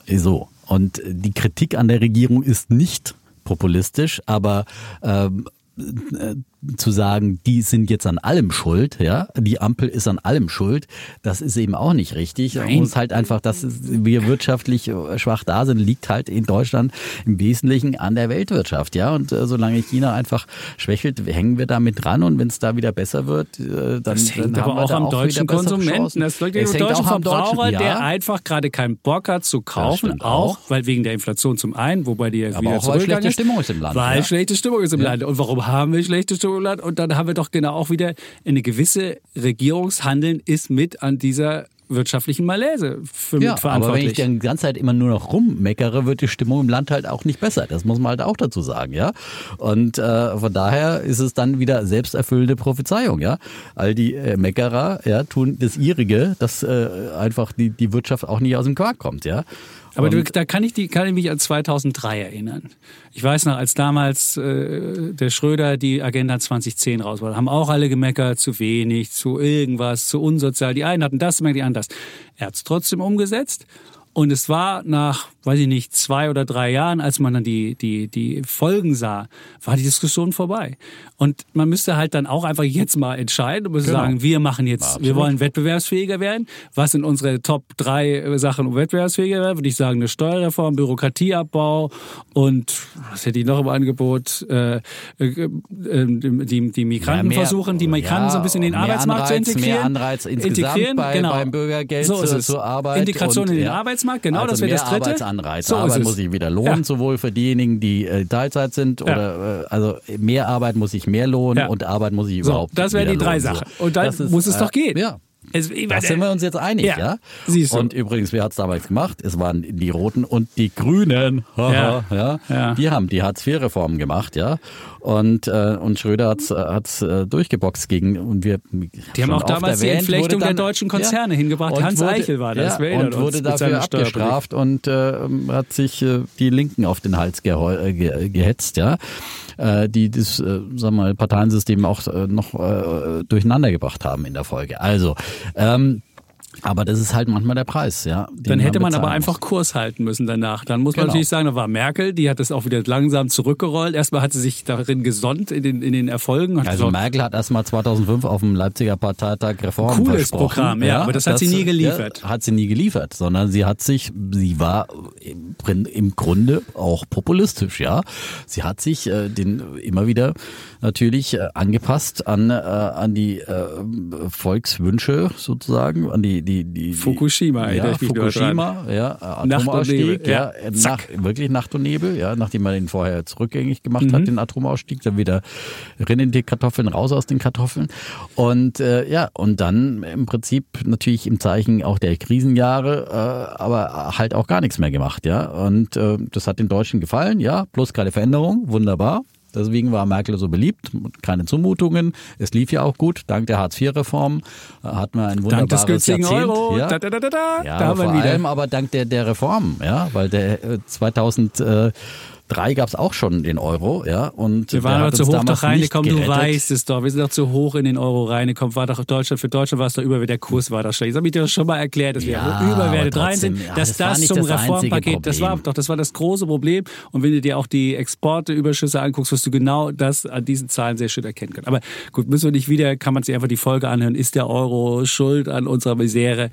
So und die Kritik an der Regierung ist nicht populistisch, aber ähm, äh, zu sagen, die sind jetzt an allem schuld, ja, die Ampel ist an allem schuld, das ist eben auch nicht richtig. Nein. muss halt einfach, dass wir wirtschaftlich schwach da sind, liegt halt in Deutschland im Wesentlichen an der Weltwirtschaft, ja. Und äh, solange China einfach schwächelt, hängen wir da mit dran und wenn es da wieder besser wird, äh, dann, Das hängt dann aber wir auch am auch deutschen Konsumenten. Das liegt Es am hängt deutschen auch am Verbraucher, Deutschen, ja. der einfach gerade keinen Bock hat zu kaufen. Auch, auch. weil wegen der Inflation zum einen, wobei die Aber wieder auch, weil schlechte ist. Stimmung ist im Land, Weil ja. schlechte Stimmung ist im Land. Und warum haben wir schlechte Stimmung im Land? Und dann haben wir doch genau auch wieder eine gewisse Regierungshandeln ist mit an dieser wirtschaftlichen Malaise für Ja, aber wenn ich dann die ganze Zeit immer nur noch rummeckere, wird die Stimmung im Land halt auch nicht besser. Das muss man halt auch dazu sagen, ja. Und äh, von daher ist es dann wieder selbsterfüllende Prophezeiung, ja. All die äh, Meckerer, ja, tun das ihrige, dass äh, einfach die, die Wirtschaft auch nicht aus dem Quark kommt, ja. Aber Und- da kann ich, die, kann ich mich an 2003 erinnern. Ich weiß noch, als damals äh, der Schröder die Agenda 2010 raus war, haben auch alle gemeckert, zu wenig, zu irgendwas, zu unsozial. Die einen hatten das, die anderen das. Er hat es trotzdem umgesetzt. Und es war nach, weiß ich nicht, zwei oder drei Jahren, als man dann die, die, die Folgen sah, war die Diskussion vorbei. Und man müsste halt dann auch einfach jetzt mal entscheiden und Genau. sagen, wir machen jetzt, wir wollen wettbewerbsfähiger werden. Was sind unsere Top drei äh, Sachen, um wettbewerbsfähiger werden? Würde ich sagen, eine Steuerreform, Bürokratieabbau und was hätte ich noch im Angebot? Äh, äh, äh, die, die Migranten Ja, mehr- versuchen, die Migranten ja, so ein bisschen in den mehr Arbeitsmarkt zu Anreiz, mehr integrieren. Anreiz insgesamt integrieren, bei- genau. beim Bürgergeld so ist zur- es. zur Arbeit Integration und, in den ja. Arbeitsmarkt, genau, also das wäre mehr das dritte. Arbeitsanreiz. So Arbeit es. muss sich wieder lohnen, Ja. sowohl für diejenigen, die äh, Teilzeit sind oder äh, also mehr Arbeit muss sich mehr lohnen Ja. und Arbeit muss sich So, überhaupt das wären die drei lohnen. Sachen. Und dann ist, muss es äh, doch gehen. Ja. Es, da sind wir uns jetzt einig, ja? Ja, siehst du. Und übrigens, wer hat's damals gemacht? Es waren die Roten und die Grünen. Ja. ja. Ja. Die haben die Hartz-IV-Reform gemacht, ja. Und, äh, und Schröder hat's, äh, hat's äh, durchgeboxt gegen und wir. Die haben auch damals die Entflechtung der deutschen Konzerne hingebracht. Und Hans Eichel war das, Ja, und wurde dafür abgestraft und äh, hat sich äh, die Linken auf den Hals geheu- äh, ge gehetzt, ja. Äh, die das, äh, sag mal, Parteiensystem auch äh, noch äh, durcheinander gebracht haben in der Folge. Also, ähm, aber das ist halt manchmal der Preis, ja. Dann hätte man aber bezahlen einfach muss. Kurs halten müssen danach. Dann muss man Genau. natürlich sagen, da war Merkel, die hat das auch wieder langsam zurückgerollt. Erstmal hat sie sich darin gesonnt in den, in den Erfolgen. Also gesagt, Merkel hat erstmal 2005 auf dem Leipziger Parteitag Reformen Cooles versprochen. Programm, ja, aber das hat sie nie geliefert. Ja, hat sie nie geliefert, sondern sie hat sich, sie war im, im Grunde auch populistisch, ja. Sie hat sich äh, den immer wieder natürlich äh, angepasst an äh, an die äh, Volkswünsche sozusagen, an die die die Fukushima, die, ja, Fukushima, ja, Nacht und Atomausstieg, ja, ja. nach, wirklich Nacht und Nebel, ja, nachdem man den vorher jetzt rückgängig gemacht Mhm. hat, den Atomausstieg, dann wieder rein in die Kartoffeln, raus aus den Kartoffeln. Und äh, ja, und dann im Prinzip natürlich im Zeichen auch der Krisenjahre, äh, aber halt auch gar nichts mehr gemacht, ja. Und äh, das hat den Deutschen gefallen, ja, plus keine Veränderung, wunderbar. Deswegen war Merkel so beliebt, keine Zumutungen. Es lief ja auch gut. Dank der Hartz-IV-Reform äh, hatten wir ein dank des wunderbares günstigen Jahrzehnt. Euro, Ja. da, da, da, da, Ja, da haben wir vor wieder. allem aber dank der, der Reform, ja, weil der äh, 2003 gab's auch schon den Euro, ja, und Wir waren aber zu hoch doch reingekommen, du weißt es doch. Wir sind doch zu hoch in den Euro reingekommen. War doch Deutschland, für Deutschland war es doch über, der Kurs war doch schlecht. Das habe ich dir schon mal erklärt, dass Ja, wir Überwerte aber rein sind. trotzdem, ja, dass das war das, zum das Reformpaket, das war doch, das war das große Problem. Und wenn du dir auch die Exporteüberschüsse anguckst, wirst du genau das an diesen Zahlen sehr schön erkennen können. Aber gut, müssen wir nicht wieder, kann man sich einfach die Folge anhören. Ist der Euro schuld an unserer Misere?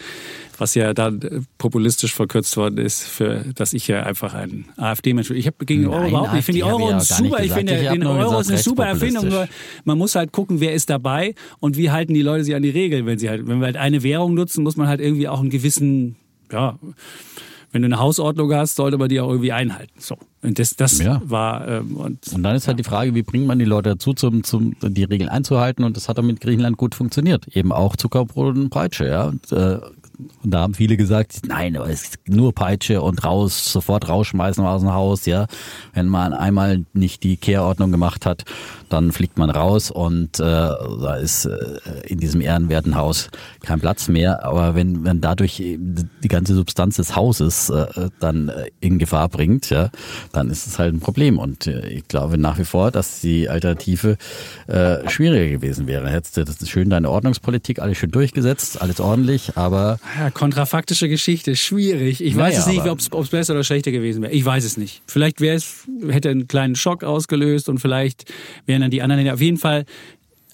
Was ja dann äh, populistisch verkürzt worden ist, für, dass ich ja einfach ein AfD-Mensch bin. Ich habe gegen den Euro Nein, überhaupt nicht. Ich finde die AfD Euro ja super. Ich finde den Euro ist eine super Erfindung. Nur man muss halt gucken, wer ist dabei und wie halten die Leute sich an die Regeln. Wenn sie halt, wenn wir halt eine Währung nutzen, muss man halt irgendwie auch einen gewissen, ja, wenn du eine Hausordnung hast, sollte man die auch irgendwie einhalten. So. Und das, das Ja. war, ähm, und Und dann ist halt die Frage, wie bringt man die Leute dazu, zum, zum, die Regeln einzuhalten? Und das hat dann mit Griechenland gut funktioniert. Eben auch Zuckerbrot und Peitsche, ja. Und, äh, und da haben viele gesagt, nein, aber es ist nur Peitsche und raus, sofort rausschmeißen aus dem Haus, ja. Wenn man einmal nicht die Kehrordnung gemacht hat, dann fliegt man raus und äh, da ist äh, in diesem ehrenwerten Haus kein Platz mehr. Aber wenn, wenn dadurch die ganze Substanz des Hauses äh, dann äh, in Gefahr bringt, ja, dann ist es halt ein Problem. Und äh, ich glaube nach wie vor, dass die Alternative äh, schwieriger gewesen wäre. Hättest du das schön deine Ordnungspolitik alles schön durchgesetzt, alles ordentlich, aber ja, kontrafaktische Geschichte, schwierig. Ich weiß Naja, es nicht, ob es besser oder schlechter gewesen wäre. Ich weiß es nicht. Vielleicht wäre es, hätte einen kleinen Schock ausgelöst und vielleicht wären dann die anderen Länder. Auf jeden Fall,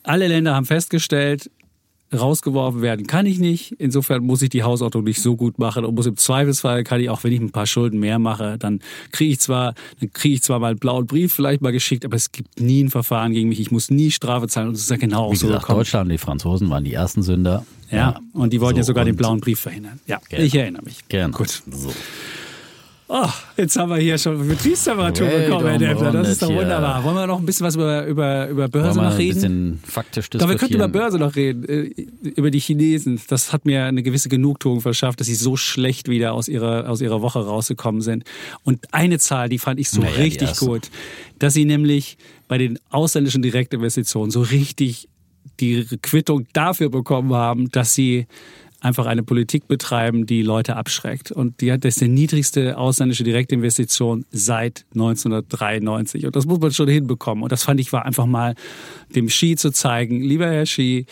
alle Länder haben festgestellt, rausgeworfen werden kann ich nicht. Insofern muss ich die Hausordnung nicht so gut machen und muss im Zweifelsfall kann ich auch, wenn ich ein paar Schulden mehr mache, dann kriege ich zwar, dann kriege ich zwar mal einen blauen Brief vielleicht mal geschickt, aber es gibt nie ein Verfahren gegen mich. Ich muss nie Strafe zahlen und es ist ja genau auch wie so gesagt, gekommen. Deutschland die Franzosen waren die ersten Sünder. Ja, und die wollten ja So, sogar den blauen Brief verhindern. Ja, Genau. ich erinnere mich. Gerne. Gut. So. Oh, jetzt haben wir hier schon Betriebstemperatur Welt bekommen, Herr Dempler. Das ist doch wunderbar. Wollen wir noch ein bisschen was über, über, über Börse noch ein reden? bisschen faktisch Doch, wir könnten über diskutieren? Börse noch reden, äh, über die Chinesen. Das hat mir eine gewisse Genugtuung verschafft, dass sie so schlecht wieder aus ihrer, aus ihrer Woche rausgekommen sind. Und eine Zahl, die fand ich so Naja, richtig gut, dass sie nämlich bei den ausländischen Direktinvestitionen so richtig die Quittung dafür bekommen haben, dass sie einfach eine Politik betreiben, die Leute abschreckt. Und die hat das die niedrigste ausländische Direktinvestition seit 1993. Und das muss man schon hinbekommen. Und das fand ich war einfach mal dem Ski zu zeigen, lieber Herr Ski,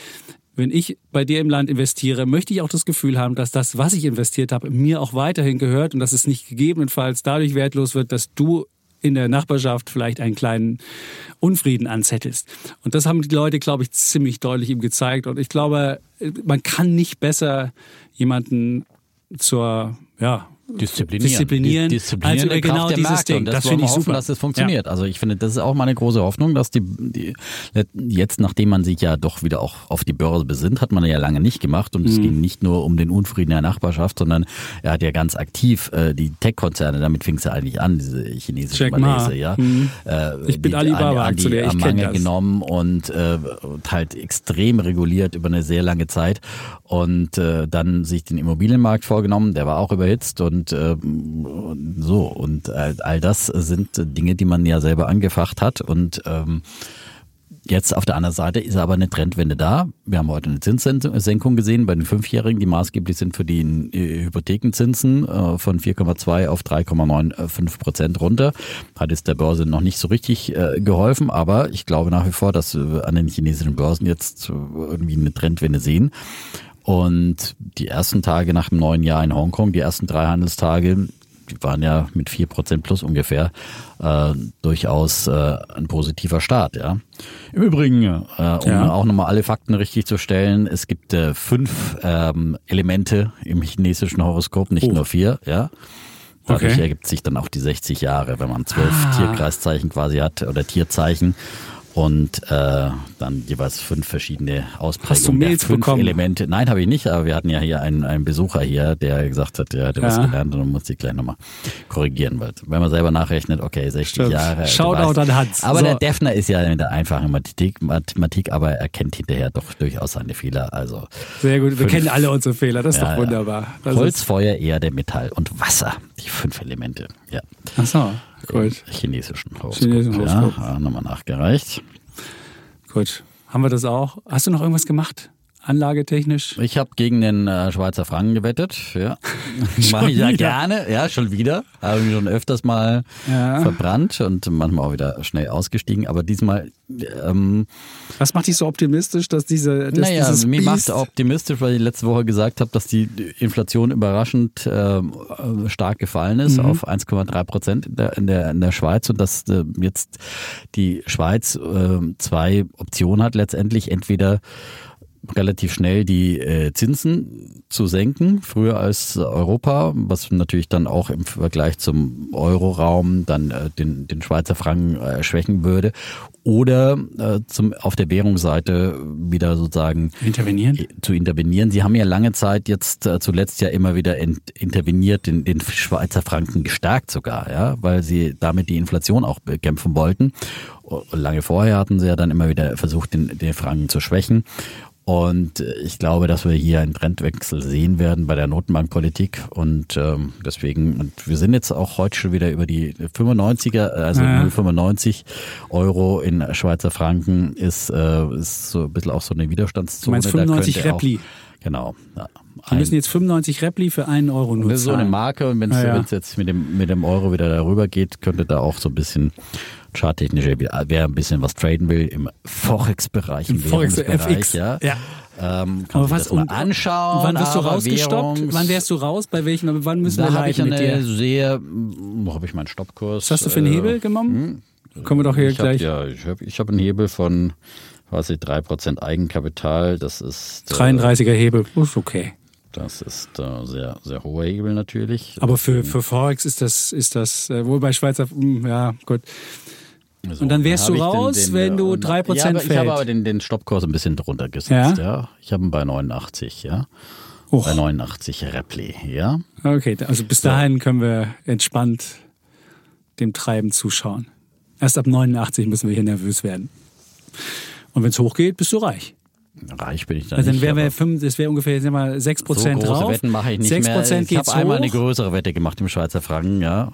wenn ich bei dir im Land investiere, möchte ich auch das Gefühl haben, dass das, was ich investiert habe, mir auch weiterhin gehört und dass es nicht gegebenenfalls dadurch wertlos wird, dass du in der Nachbarschaft vielleicht einen kleinen Unfrieden anzettelst. Und das haben die Leute, glaube ich, ziemlich deutlich ihm gezeigt. Und ich glaube, man kann nicht besser jemanden zur, ja, disziplinieren. disziplinieren. Disziplinieren also, genau dieses Märkte. Ding. Und das, das finde ich hoffen, super. dass das funktioniert. Also ich finde, das ist auch meine große Hoffnung, dass die, die jetzt, nachdem man sich ja doch wieder auch auf die Börse besinnt, hat man ja lange nicht gemacht. Und es Mhm. ging nicht nur um den Unfrieden der Nachbarschaft, sondern er hat ja ganz aktiv äh, die Tech-Konzerne, damit fing es ja eigentlich an, diese chinesische Jack Ma. Malaysia, ja. Mhm. Äh, Ich bin die- Alibaba an, an die Aktionär, ich kenn Mangel das. genommen und, äh, und halt extrem reguliert über eine sehr lange Zeit und äh, dann sich den Immobilienmarkt vorgenommen, der war auch überhitzt und äh, so und all, all das sind Dinge, die man ja selber angefacht hat und ähm, Jetzt auf der anderen Seite ist aber eine Trendwende da. Wir haben heute eine Zinssenkung gesehen bei den Fünfjährigen, die maßgeblich sind für die äh, Hypothekenzinsen äh, von 4,2 auf 3,95 Prozent runter. Hat jetzt der Börse noch nicht so richtig äh, geholfen, aber ich glaube nach wie vor, dass wir an den chinesischen Börsen jetzt äh, irgendwie eine Trendwende sehen. Und die ersten Tage nach dem neuen Jahr in Hongkong, die ersten drei Handelstage, die waren ja mit 4% plus ungefähr äh, durchaus äh, ein positiver Start. Ja. Im Übrigen, äh, um Ja. auch nochmal alle Fakten richtig zu stellen, es gibt äh, fünf ähm, Elemente im chinesischen Horoskop, nicht Oh. nur vier. Ja. Dadurch Okay. ergibt sich dann auch die 60 Jahre, wenn man zwölf Ah. Tierkreiszeichen quasi hat oder Tierzeichen und äh, dann jeweils fünf verschiedene Hast du Ausprägungen der Mails fünf bekommen? Elemente. Nein, habe ich nicht, aber wir hatten ja hier einen, einen Besucher hier, der gesagt hat, der hat was Ja. gelernt und dann musste ich gleich nochmal korrigieren, weil wenn man selber nachrechnet, okay, 60 Stimmt. Jahre. Shoutout an Hans. Aber So. der Defner ist ja in der einfachen Mathematik, Mathematik, aber er kennt hinterher doch durchaus seine Fehler. Also Sehr gut. Wir Fünf. kennen alle unsere Fehler. Das ist Ja, doch wunderbar. Das Holz, Feuer, Erde, Metall und Wasser. Die fünf Elemente. Ja. Ach so. Gut. Chinesischen Horoskop. Chinesischen Horoskop. Ja, nochmal nachgereicht. Gut. Haben wir das auch? Hast du noch irgendwas gemacht? Anlagetechnisch? Ich habe gegen den äh, Schweizer Franken gewettet. Ja. Mache ich ja wieder? gerne. Ja, schon wieder. Habe mich schon öfters mal Ja. verbrannt und manchmal auch wieder schnell ausgestiegen. Aber diesmal, ähm, Was macht dich so optimistisch, dass diese dass naja, dieses mir macht optimistisch, weil ich letzte Woche gesagt habe, dass die Inflation überraschend ähm, äh, stark gefallen ist Mhm. auf 1,3 Prozent in der, in, der, in der Schweiz und dass äh, jetzt die Schweiz äh, zwei Optionen hat, letztendlich entweder relativ schnell die äh, Zinsen zu senken, früher als Europa, was natürlich dann auch im Vergleich zum Euroraum dann äh, den, den Schweizer Franken äh, schwächen würde. Oder äh, zum, auf der Währungsseite wieder sozusagen intervenieren. zu intervenieren. Sie haben ja lange Zeit jetzt äh, zuletzt ja immer wieder ent, interveniert, den, den Schweizer Franken gestärkt sogar, ja, weil sie damit die Inflation auch bekämpfen wollten. Lange vorher hatten sie ja dann immer wieder versucht, den, den Franken zu schwächen. Und äh, ich glaube, dass wir hier einen Trendwechsel sehen werden bei der Notenbankpolitik. Und ähm, deswegen, und wir sind jetzt auch heute schon wieder über die 95er, also Ja. 0,95 Euro in Schweizer Franken ist, äh, ist so ein bisschen auch so eine Widerstandszone. Du meinst Da 95 könnte auch- Repli. Genau. Ja. Wir müssen jetzt 95 Repli für einen Euro nur das ist so eine. Marke und wenn es Ah, ja. jetzt mit dem, mit dem Euro wieder darüber geht, könnte da auch so ein bisschen charttechnisch, wer ein bisschen was traden will, im Forex-Bereich, im, Im Forex, Währungsbereich, FX. ja, Ja. Ähm, kann Aber was das mal und anschauen. Wann wirst du rausgestoppt? Währungs- Wann wärst du raus? Bei welchem? Wann müssen da wir habe ich leiden mit dir? sehr, wo habe ich meinen Stoppkurs? Was hast du für einen Äh, Hebel genommen? Kommen wir doch hier ich hab, gleich. ja, ich habe ich hab einen Hebel von quasi 3% Eigenkapital. Das ist äh, 33er Hebel. Ist okay. Das ist äh, sehr, sehr hoher Hebel natürlich. Aber für, für Forex ist das, ist das, äh, wohl bei Schweizer, hm, ja, gut. So, Und dann wärst hab du raus, wenn du 3% ja, aber Ich fällt. habe aber den, den Stoppkurs ein bisschen drunter gesetzt. Ja? Ja? Ich habe ihn bei 89, ja. Oh. Bei 89 Repli, ja. Okay, also bis dahin können wir entspannt dem Treiben zuschauen. Erst ab 89 müssen wir hier nervös werden. Und wenn es hochgeht, bist du reich. Reich bin ich dann Also dann wären wir fünf, das wäre ungefähr sagen wir, mal 6% so große drauf. Wetten mache ich nicht 6% mehr. Ich habe einmal eine größere Wette gemacht im Schweizer Franken, ja.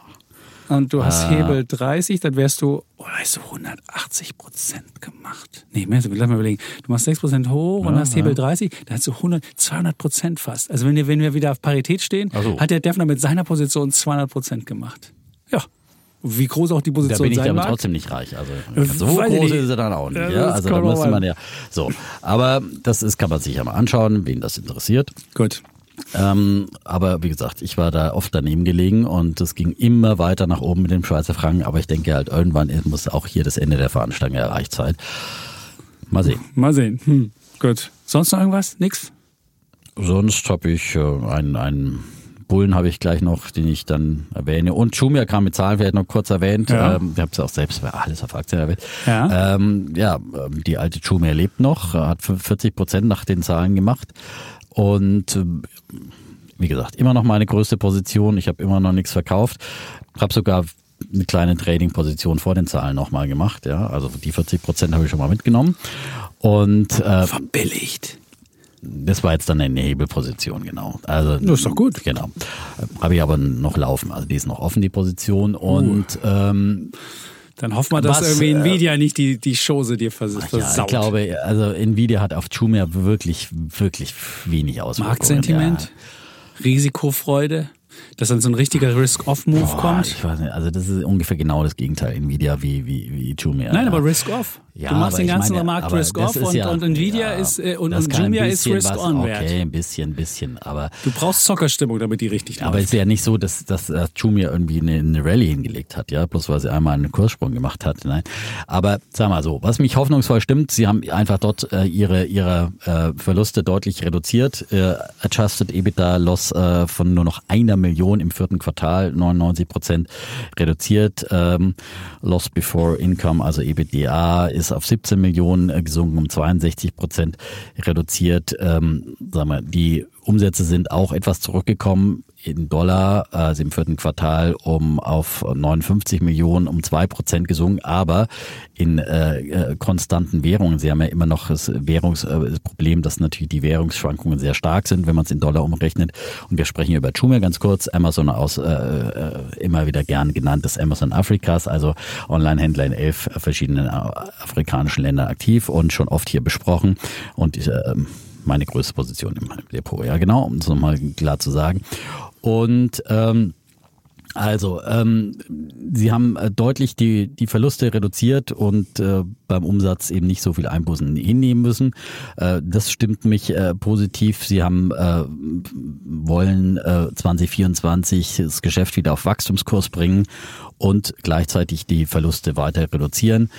Und du hast Ah. Hebel 30, dann wärst du, oh, da hast du 180 Prozent gemacht. Nee, mehr so, lass mal überlegen. Du machst 6 Prozent hoch und Ja, hast Hebel ja. 30, dann hast du 100, 200 Prozent fast. Also wenn wir, wenn wir wieder auf Parität stehen, so. hat der Defner mit seiner Position 200 Prozent gemacht. Ja. Wie groß auch die Da Position bin ich sein aber mag. trotzdem nicht reich. Also Äh, so groß ist er dann auch nicht. Ja, also da müsste an. man ja. So, aber das ist, kann man sich ja mal anschauen, wen das interessiert. Gut. Ähm, aber wie gesagt, ich war da oft daneben gelegen und es ging immer weiter nach oben mit dem Schweizer Franken. Aber ich denke halt, irgendwann muss auch hier das Ende der Fahnenstange erreicht sein. Mal sehen. Mal sehen. Hm. Gut. Sonst noch irgendwas? Nix? Sonst habe ich äh, ein, ein Bullen habe ich gleich noch, den ich dann erwähne. Und Jumia kam mit Zahlen vielleicht noch kurz erwähnt. Ja. Ähm, ich habe es auch selbst bei alles auf Aktien erwähnt. Ja. Ähm, ja, ähm, die alte Jumia lebt noch, hat 40 Prozent nach den Zahlen gemacht. Und ähm, wie gesagt, immer noch meine größte Position. Ich habe immer noch nichts verkauft. Habe sogar eine kleine Trading-Position vor den Zahlen nochmal gemacht. Ja, also die 40 Prozent habe ich schon mal mitgenommen. Und äh, Verbilligt. das war jetzt dann eine Hebelposition, genau. Also Das ist doch gut. Genau. Habe ich aber noch laufen. Also die ist noch offen, die Position. Und ähm, Dann hoffen wir, dass Was, irgendwie äh, Nvidia nicht die, die Chose dir vers ja, versaut. ich glaube, also Nvidia hat auf Jumia wirklich, wirklich wenig Auswirkungen. Marktsentiment, Risikofreude, dass dann so ein richtiger Risk-Off-Move kommt. Ich weiß nicht, also das ist ungefähr genau das Gegenteil Nvidia wie, wie, wie Jumia. Nein, ja. aber Risk-Off. Ja, du machst den ganzen meine, Markt Risk-Off und, ja- und Nvidia ja, ist äh, und, und Jumia ist was- Risk-On-Wert. Okay, ein bisschen, ein bisschen, aber Du brauchst Zockerstimmung, damit die richtig Aber es läuft. ist ja nicht so, dass, dass äh, Jumia irgendwie eine, eine Rallye hingelegt hat, ja, bloß weil sie einmal einen Kurssprung gemacht hat. Nein. Aber sag mal so, was mich hoffnungsvoll stimmt, sie haben einfach dort äh, ihre, ihre äh, Verluste deutlich reduziert. Äh, Adjusted EBITDA Loss äh, von nur noch einer Million im vierten Quartal, 99 Prozent reduziert. Ähm, Loss before Income, also EBITDA, ist auf 17 Millionen äh, gesunken, um 62 Prozent reduziert. Ähm, sagen wir, die Umsätze sind auch etwas zurückgekommen in Dollar, also im vierten Quartal um auf 59 Millionen, um zwei Prozent gesunken, aber in äh, äh, konstanten Währungen. Sie haben ja immer noch das Währungsproblem, dass natürlich die Währungsschwankungen sehr stark sind, wenn man es in Dollar umrechnet. Und wir sprechen hier über Jumia ganz kurz. Amazon aus äh, äh, immer wieder gern genannt, das Amazon Afrikas, also Online-Händler in elf verschiedenen äh, afrikanischen Ländern aktiv und schon oft hier besprochen. Und äh, meine größte Position im Depot. Ja, genau, um es nochmal klar zu sagen. Und ähm, also, ähm, sie haben äh, deutlich die, die Verluste reduziert und äh, beim Umsatz eben nicht so viel Einbußen hinnehmen müssen. Äh, das stimmt mich äh, positiv. Sie haben äh, wollen äh, 2024 das Geschäft wieder auf Wachstumskurs bringen und gleichzeitig die Verluste weiter reduzieren.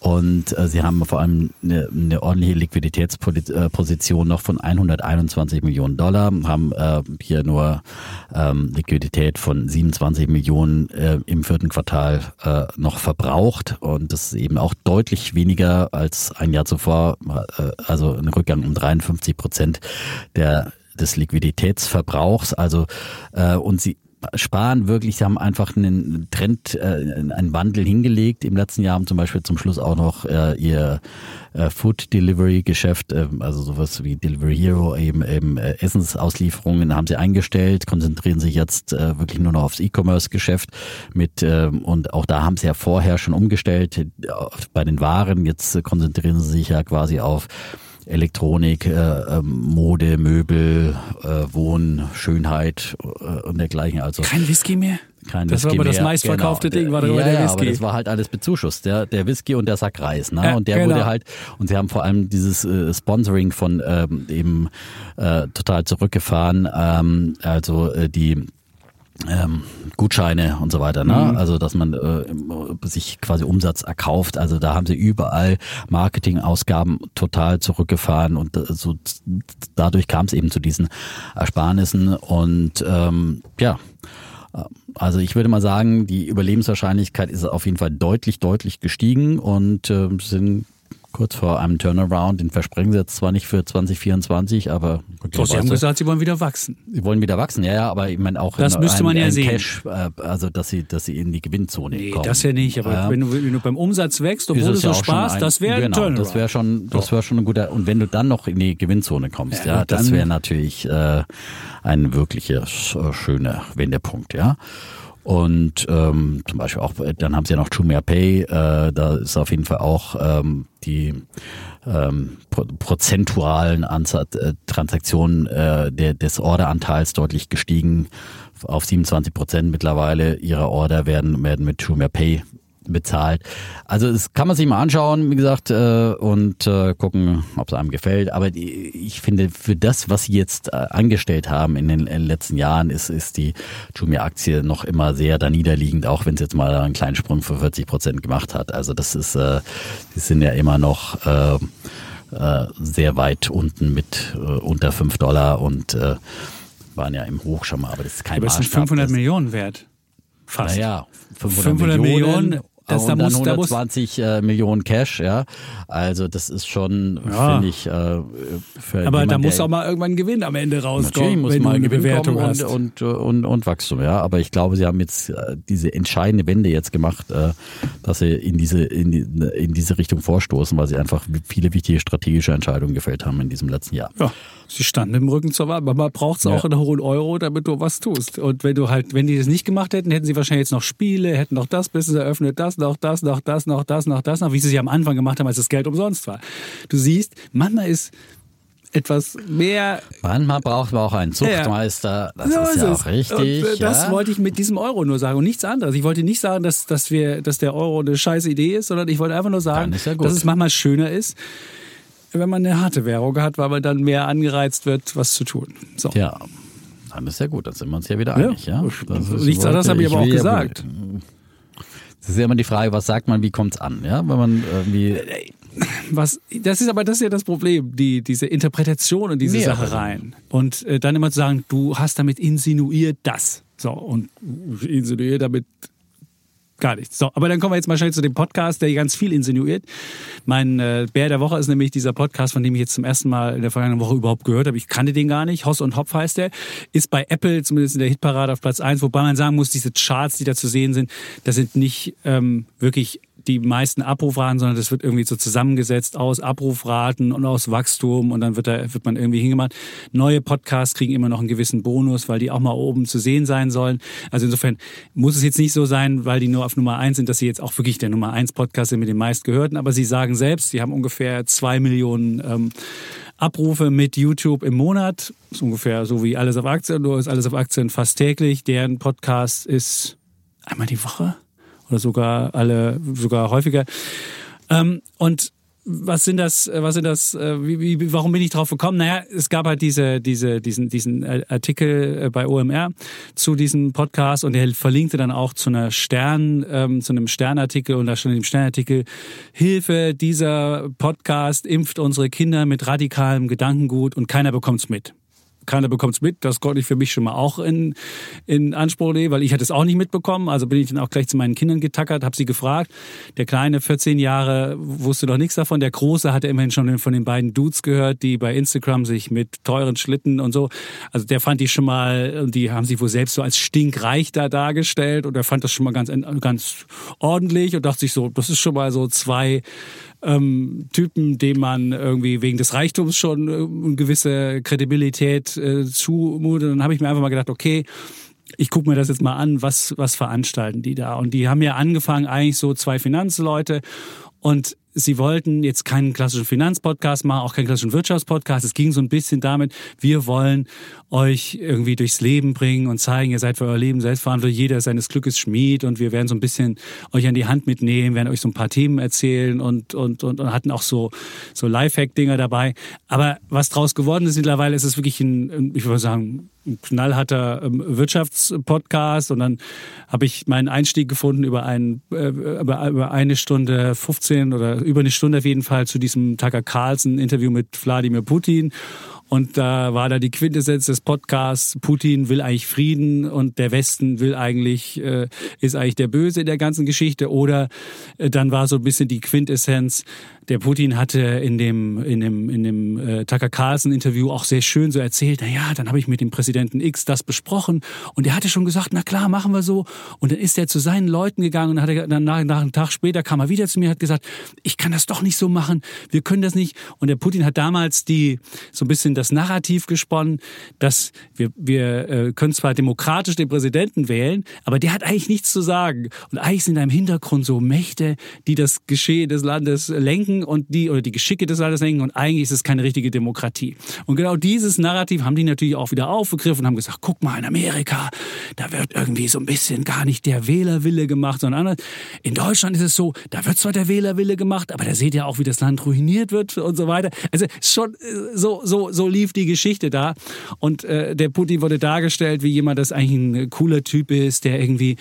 Und äh, sie haben vor allem eine, eine ordentliche Liquiditätsposition noch von 121 Millionen Dollar, haben äh, hier nur ähm, Liquidität von 27 Millionen äh, im vierten Quartal äh, noch verbraucht. Und das ist eben auch deutlich weniger als ein Jahr zuvor, äh, also ein Rückgang um 53 Prozent der des Liquiditätsverbrauchs. Also äh, und sie sparen wirklich, sie haben einfach einen Trend, äh, einen Wandel hingelegt. Im letzten Jahr haben zum Beispiel zum Schluss auch noch äh, ihr äh, Food Delivery Geschäft, äh, also sowas wie Delivery Hero, eben, eben äh, Essensauslieferungen haben sie eingestellt, konzentrieren sich jetzt äh, wirklich nur noch aufs E-Commerce Geschäft mit äh, und auch da haben sie ja vorher schon umgestellt äh, bei den Waren. Jetzt konzentrieren sie sich ja quasi auf Elektronik, äh, ähm, Mode, Möbel, äh, Wohn, Schönheit äh, und dergleichen. Also Kein Whisky mehr? kein Das war Whisky aber das meistverkaufte genau. Ding, war ja, der Whisky. aber das war halt alles bezuschusst, der, der Whisky und der Sack Reis. Ne? Ja, und der genau. wurde halt, und sie haben vor allem dieses äh, Sponsoring von ähm, eben äh, total zurückgefahren. Ähm, also äh, die ähm, Gutscheine und so weiter, ne? Mhm. Also dass man äh, sich quasi Umsatz erkauft. Also da haben sie überall Marketingausgaben total zurückgefahren und äh, so dadurch kam es eben zu diesen Ersparnissen und ähm, ja. Also ich würde mal sagen, die Überlebenswahrscheinlichkeit ist auf jeden Fall deutlich, deutlich gestiegen und äh, sind kurz vor einem Turnaround. Den versprechen sie jetzt zwar nicht für 2024, aber Doch, Sie haben gesagt, Sie wollen wieder wachsen. Sie wollen wieder wachsen, ja, ja, aber ich meine auch Das ein, müsste man ein, ja ein sehen. Cash, äh, also dass sie, dass sie in die Gewinnzone Nee, kommen. das ja nicht. Aber Ja. wenn, du, wenn du beim Umsatz wächst, obwohl es so ja sparst, ein- das wäre ein genau, Turnaround. Das wäre schon, das wäre schon ein guter. Und wenn du dann noch in die Gewinnzone kommst, Ja, ja, das wäre natürlich äh, ein wirklicher äh, schöner Wendepunkt, ja. Und ähm, zum Beispiel auch, dann haben sie ja noch Jumia Pay, äh, da ist auf jeden Fall auch ähm, die ähm, pro prozentualen Anzahl äh, Transaktionen äh, der, des Orderanteils deutlich gestiegen auf 27 Prozent mittlerweile. Ihre Order werden, werden mit Jumia Pay bezahlt. Also das kann man sich mal anschauen, wie gesagt, äh, und äh, gucken, ob es einem gefällt. Aber ich finde, für das, was sie jetzt äh, angestellt haben in den, letzten Jahren, ist, ist die Jumia-Aktie noch immer sehr da niederliegend, auch wenn es jetzt mal einen kleinen Sprung für 40 Prozent gemacht hat. Also das ist, die sind ja immer noch sehr weit unten mit unter 5 Dollar und waren ja im Hoch schon mal, aber das ist kein Aber es sind Maßstab. 500 das, Millionen wert. Fast. Naja, 500, 500 Millionen, Millionen, das- und da dann muss- da muss- 120 äh, Millionen Cash, ja. Also das ist schon, Ja. finde ich, äh, für Aber jemand, da muss auch mal irgendwann ein Gewinn am Ende Natürlich rauskommen, muss wenn mal du eine Gewinn Bewertung hast. und, und, und, und Wachstum, ja. Aber ich glaube, sie haben jetzt äh, diese entscheidende Wende jetzt gemacht, äh, dass sie in diese, in, die, in diese Richtung vorstoßen, weil sie einfach viele wichtige strategische Entscheidungen gefällt haben in diesem letzten Jahr. Ja, sie standen im Rücken zur Wahl. Man braucht es auch Ja. einen hohen Euro, damit du was tust. Und wenn du halt, wenn die das nicht gemacht hätten, hätten sie wahrscheinlich jetzt noch Spiele, hätten noch das Business eröffnet, das, noch das, noch das, noch das, noch das, noch, wie sie es ja am Anfang gemacht haben, als das Geld umsonst war. Du siehst, manchmal ist etwas mehr Manchmal braucht man auch einen Zuchtmeister, das So ist ja auch richtig. Und, äh, das ja. wollte ich mit diesem Euro nur sagen und nichts anderes. Ich wollte nicht sagen, dass, dass, wir, dass der Euro eine scheiß Idee ist, sondern ich wollte einfach nur sagen, ja dass es manchmal schöner ist, wenn man eine harte Währung hat, weil man dann mehr angereizt wird, was zu tun. So. Ja, dann ist ja gut, dann sind wir uns ja wieder Ja. einig. Ja? Ist- Nichts anderes habe ich aber auch ja- gesagt. Es ist ja immer die Frage, was sagt man, wie kommt es an? Ja? Wenn man irgendwie Was, das ist aber das ist ja das Problem, die, diese Interpretation und diese Nee, Sache rein. Und äh, dann immer zu sagen, du hast damit insinuiert das. So, und insinuiert damit gar nichts. So, aber dann kommen wir jetzt mal schnell zu dem Podcast, der ganz viel insinuiert. Mein äh, Bär der Woche ist nämlich dieser Podcast, von dem ich jetzt zum ersten Mal in der vergangenen Woche überhaupt gehört habe. Ich kannte den gar nicht. Hoss und Hopf heißt der. Ist bei Apple zumindest in der Hitparade auf Platz eins, wobei man sagen muss, diese Charts, die da zu sehen sind, das sind nicht ähm, wirklich die meisten Abrufraten, sondern das wird irgendwie so zusammengesetzt aus Abrufraten und aus Wachstum und dann wird da wird man irgendwie hingemacht. Neue Podcasts kriegen immer noch einen gewissen Bonus, weil die auch mal oben zu sehen sein sollen. Also insofern muss es jetzt nicht so sein, weil die nur auf Nummer eins sind, dass sie jetzt auch wirklich der Nummer eins Podcast sind mit den meistgehörten. Aber sie sagen selbst, sie haben ungefähr zwei Millionen ähm, Abrufe mit YouTube im Monat. ist ungefähr so wie alles auf Aktien, nur ist alles auf Aktien fast täglich. Deren Podcast ist einmal die Woche oder sogar alle, sogar häufiger. Ähm, und was sind das, was sind das, äh, wie, wie, warum bin ich drauf gekommen? Naja, es gab halt diese, diese, diesen, diesen äh, Artikel äh, bei OMR zu diesem Podcast und der verlinkte dann auch zu einer Stern, ähm, zu einem Sternartikel und da stand in dem Sternartikel, Hilfe, dieser Podcast impft unsere Kinder mit radikalem Gedankengut und keiner bekommt's mit keiner bekommt's mit. Das konnte ich für mich schon mal auch in, in Anspruch nehmen, weil ich hatte es auch nicht mitbekommen. Also bin ich dann auch gleich zu meinen Kindern getackert, habe sie gefragt. Der Kleine, 14 Jahre, wusste doch nichts davon. Der Große hatte immerhin schon von den beiden Dudes gehört, die bei Instagram sich mit teuren Schlitten und so. Also der fand die schon mal, die haben sich wohl selbst so als stinkreich da dargestellt und er fand das schon mal ganz, ganz ordentlich und dachte sich so, das ist schon mal so zwei ähm, Typen, dem man irgendwie wegen des Reichtums schon äh, eine gewisse Kredibilität äh, zumutet. Dann habe ich mir einfach mal gedacht, okay, ich gucke mir das jetzt mal an, was, was veranstalten die da? Und die haben ja angefangen, eigentlich so zwei Finanzleute und sie wollten jetzt keinen klassischen Finanzpodcast machen, auch keinen klassischen Wirtschaftspodcast. Es ging so ein bisschen damit, wir wollen euch irgendwie durchs Leben bringen und zeigen, ihr seid für euer Leben selbstverantwortlich, jeder ist seines Glückes Schmied und wir werden so ein bisschen euch an die Hand mitnehmen, werden euch so ein paar Themen erzählen und, und, und, und hatten auch so, so Lifehack-Dinger dabei. Aber was draus geworden ist mittlerweile, ist es wirklich ein, ich würde sagen, ein knallharter ähm, Wirtschaftspodcast und dann habe ich meinen Einstieg gefunden über, einen, äh, über, über eine Stunde 15 oder über eine Stunde auf jeden Fall zu diesem Tucker Carlson Interview mit Wladimir Putin und da war da die Quintessenz des Podcasts, Putin will eigentlich Frieden und der Westen will eigentlich, äh, ist eigentlich der Böse in der ganzen Geschichte. Oder äh, dann war so ein bisschen die Quintessenz, der Putin hatte in dem, in dem, in dem äh, Tucker Carlson Interview auch sehr schön so erzählt, na ja, dann habe ich mit dem Präsidenten X das besprochen und der hatte schon gesagt, na klar, machen wir so. Und dann ist er zu seinen Leuten gegangen und hat er, dann nach, nach einem Tag später kam er wieder zu mir und hat gesagt, ich kann das doch nicht so machen, wir können das nicht. Und der Putin hat damals die so ein bisschen das Narrativ gesponnen, dass wir, wir äh, können zwar demokratisch den Präsidenten wählen, aber der hat eigentlich nichts zu sagen. Und eigentlich sind da im Hintergrund so Mächte, die das Geschehen des Landes lenken und die oder die Geschicke des Landes lenken und eigentlich ist es keine richtige Demokratie. Und genau dieses Narrativ haben die natürlich auch wieder aufgegriffen und haben gesagt, guck mal in Amerika, da wird irgendwie so ein bisschen gar nicht der Wählerwille gemacht, sondern anders. In Deutschland ist es so, da wird zwar der Wählerwille gemacht, aber da seht ihr auch, wie das Land ruiniert wird und so weiter. Also schon äh, so so so lief die Geschichte da. Und äh, der Putin wurde dargestellt wie jemand, das eigentlich ein cooler Typ ist, der irgendwie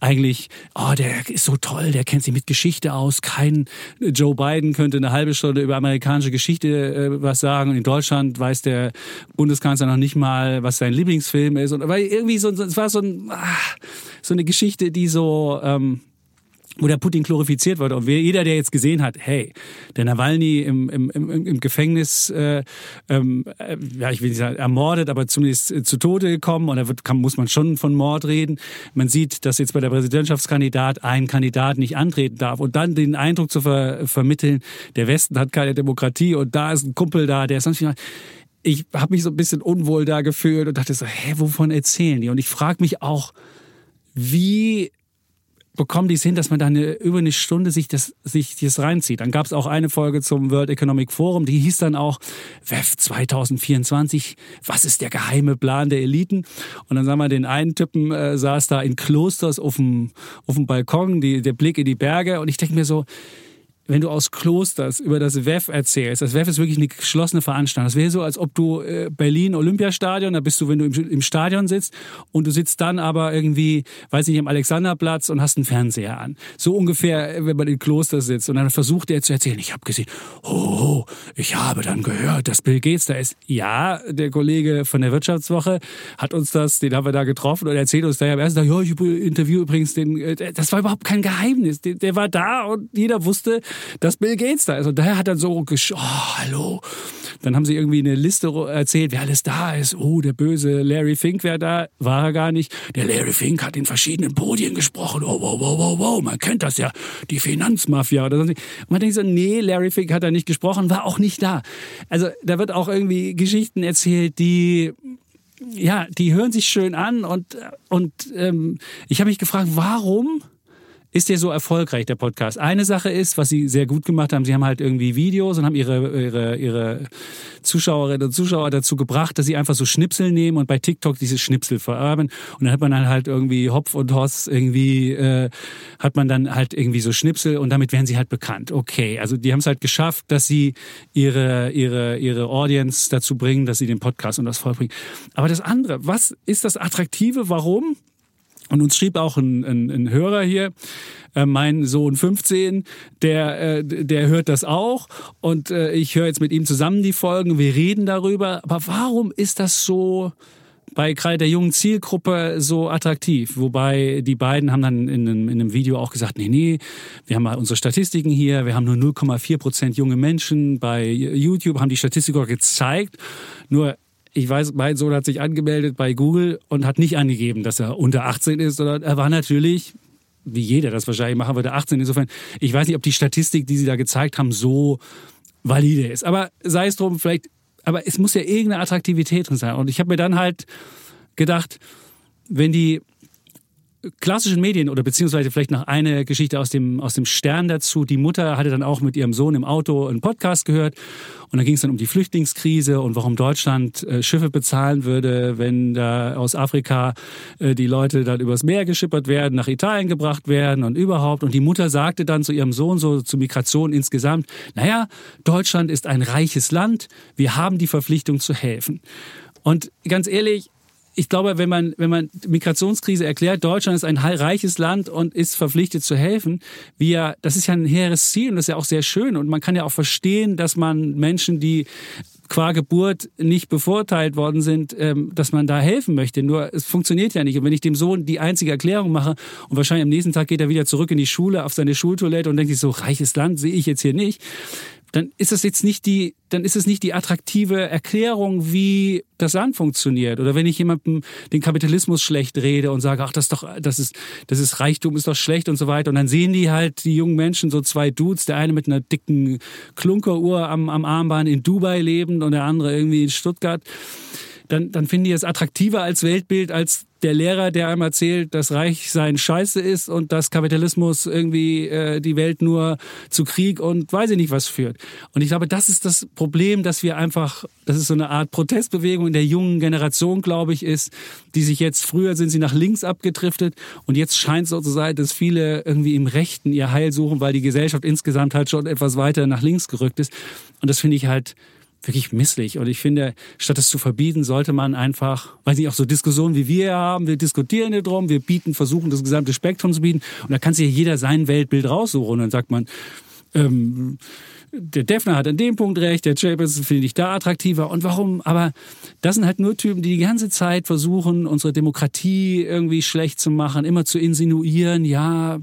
eigentlich, oh, der ist so toll, der kennt sich mit Geschichte aus. Kein Joe Biden könnte eine halbe Stunde über amerikanische Geschichte äh, was sagen. Und in Deutschland weiß der Bundeskanzler noch nicht mal, was sein Lieblingsfilm ist. Und weil irgendwie so, es war so ein, ach, so eine Geschichte, die so ähm, wo der Putin glorifiziert wurde. Und jeder, der jetzt gesehen hat, hey, der Nawalny im, im, im, im Gefängnis, äh, ähm, äh, ja, ich will nicht sagen ermordet, aber zumindest äh, zu Tode gekommen. Und da wird, kann, muss man schon von Mord reden. Man sieht, dass jetzt bei der Präsidentschaftskandidat ein Kandidat nicht antreten darf. Und dann den Eindruck zu ver vermitteln, der Westen hat keine Demokratie und da ist ein Kumpel da, der ist sonst nicht ich habe mich so ein bisschen unwohl da gefühlt und dachte so, hä, wovon erzählen die? Und ich frage mich auch, wie bekommen die es hin, dass man da eine, über eine Stunde sich das, sich das reinzieht. Dann gab es auch eine Folge zum World Economic Forum, die hieß dann auch WEF 2024, was ist der geheime Plan der Eliten? Und dann sagen wir, den einen Typen äh, saß da in Klosters auf dem, auf dem Balkon, die, der Blick in die Berge und ich denke mir so, wenn du aus Klosters über das WEF erzählst, das WEF ist wirklich eine geschlossene Veranstaltung. Das wäre so, als ob du äh, Berlin Olympiastadion, da bist du, wenn du im, im, Stadion sitzt und du sitzt dann aber irgendwie, weiß nicht, am Alexanderplatz und hast einen Fernseher an. So ungefähr, wenn man in Klosters sitzt und dann versucht er zu erzählen, ich habe gesehen, oh, ich habe dann gehört, dass Bill Gates da ist. Ja, der Kollege von der Wirtschaftswoche hat uns das, den haben wir da getroffen und erzählt uns da am ersten Tag, ja, ich interview übrigens den, äh, das war überhaupt kein Geheimnis. Der, der war da und jeder wusste, dass Bill Gates da ist. Und daher hat er so, gesch oh, hallo. Dann haben sie irgendwie eine Liste erzählt, wer alles da ist. Oh, der böse Larry Fink wäre da. War er gar nicht. Der Larry Fink hat in verschiedenen Podien gesprochen. Oh, wow, wow, wow, wow. Man kennt das ja. Die Finanzmafia oder so. Und man denkt so, nee, Larry Fink hat da nicht gesprochen, war auch nicht da. Also da wird auch irgendwie Geschichten erzählt, die ja, die hören sich schön an und und ähm, ich habe mich gefragt, warum ist der so erfolgreich, der Podcast? Eine Sache ist, was sie sehr gut gemacht haben, sie haben halt irgendwie Videos und haben ihre, ihre, ihre Zuschauerinnen und Zuschauer dazu gebracht, dass sie einfach so Schnipsel nehmen und bei TikTok diese Schnipsel vererben. Und dann hat man dann halt irgendwie Hopf und Hoss irgendwie, äh, hat man dann halt irgendwie so Schnipsel und damit werden sie halt bekannt. Okay, also die haben es halt geschafft, dass sie ihre, ihre, ihre Audience dazu bringen, dass sie den Podcast und das vollbringen. Aber das andere, was ist das Attraktive? Warum? Und uns schrieb auch ein, ein, ein Hörer hier, äh, mein Sohn 15, der, äh, der hört das auch und äh, ich höre jetzt mit ihm zusammen die Folgen, wir reden darüber. Aber warum ist das so bei gerade der jungen Zielgruppe so attraktiv? Wobei die beiden haben dann in einem, in einem Video auch gesagt, nee, nee, wir haben mal unsere Statistiken hier, wir haben nur 0,4 Prozent junge Menschen. Bei YouTube haben die Statistiker gezeigt, nur ich weiß, mein Sohn hat sich angemeldet bei Google und hat nicht angegeben, dass er unter 18 ist, sondern er war natürlich, wie jeder das wahrscheinlich machen würde, 18. Insofern, ich weiß nicht, ob die Statistik, die sie da gezeigt haben, so valide ist. Aber sei es drum, vielleicht, aber es muss ja irgendeine Attraktivität drin sein. Und ich habe mir dann halt gedacht, wenn die klassischen Medien oder beziehungsweise vielleicht noch eine Geschichte aus dem, aus dem Stern dazu. Die Mutter hatte dann auch mit ihrem Sohn im Auto einen Podcast gehört und da ging es dann um die Flüchtlingskrise und warum Deutschland äh, Schiffe bezahlen würde, wenn da aus Afrika äh, die Leute dann übers Meer geschippert werden, nach Italien gebracht werden und überhaupt. Und die Mutter sagte dann zu ihrem Sohn so zur Migration insgesamt, naja, Deutschland ist ein reiches Land, wir haben die Verpflichtung zu helfen. Und ganz ehrlich, ich glaube, wenn man, wenn man Migrationskrise erklärt, Deutschland ist ein reiches Land und ist verpflichtet zu helfen, wir, das ist ja ein hehres Ziel und das ist ja auch sehr schön. Und man kann ja auch verstehen, dass man Menschen, die qua Geburt nicht bevorteilt worden sind, ähm, dass man da helfen möchte. Nur es funktioniert ja nicht. Und wenn ich dem Sohn die einzige Erklärung mache und wahrscheinlich am nächsten Tag geht er wieder zurück in die Schule auf seine Schultoilette und denkt sich so, reiches Land sehe ich jetzt hier nicht, dann ist es jetzt nicht die, dann ist es nicht die attraktive Erklärung, wie das Land funktioniert. Oder wenn ich jemandem den Kapitalismus schlecht rede und sage, ach, das ist doch, das ist, das ist Reichtum, ist doch schlecht und so weiter. Und dann sehen die halt die jungen Menschen, so zwei Dudes, der eine mit einer dicken Klunkeruhr am, am Armband in Dubai lebend und der andere irgendwie in Stuttgart dann, dann finden die es attraktiver als Weltbild als der Lehrer, der einem erzählt, dass Reichsein scheiße ist und dass Kapitalismus irgendwie äh, die Welt nur zu Krieg und weiß ich nicht was führt. Und ich glaube, das ist das Problem, dass wir einfach, das ist so eine Art Protestbewegung in der jungen Generation, glaube ich, ist, die sich jetzt, früher sind sie nach links abgedriftet und jetzt scheint es so zu sein, dass viele irgendwie im Rechten ihr Heil suchen, weil die Gesellschaft insgesamt halt schon etwas weiter nach links gerückt ist. Und das finde ich halt wirklich misslich. Und ich finde, statt es zu verbieten, sollte man einfach, weiß nicht, auch so Diskussionen wie wir haben, wir diskutieren hier drum, wir bieten, versuchen das gesamte Spektrum zu bieten. Und da kann sich jeder sein Weltbild raussuchen. Und dann sagt man, ähm, der Defner hat an dem Punkt recht, der Chapels finde ich da attraktiver. Und warum? Aber das sind halt nur Typen, die die ganze Zeit versuchen, unsere Demokratie irgendwie schlecht zu machen, immer zu insinuieren, ja,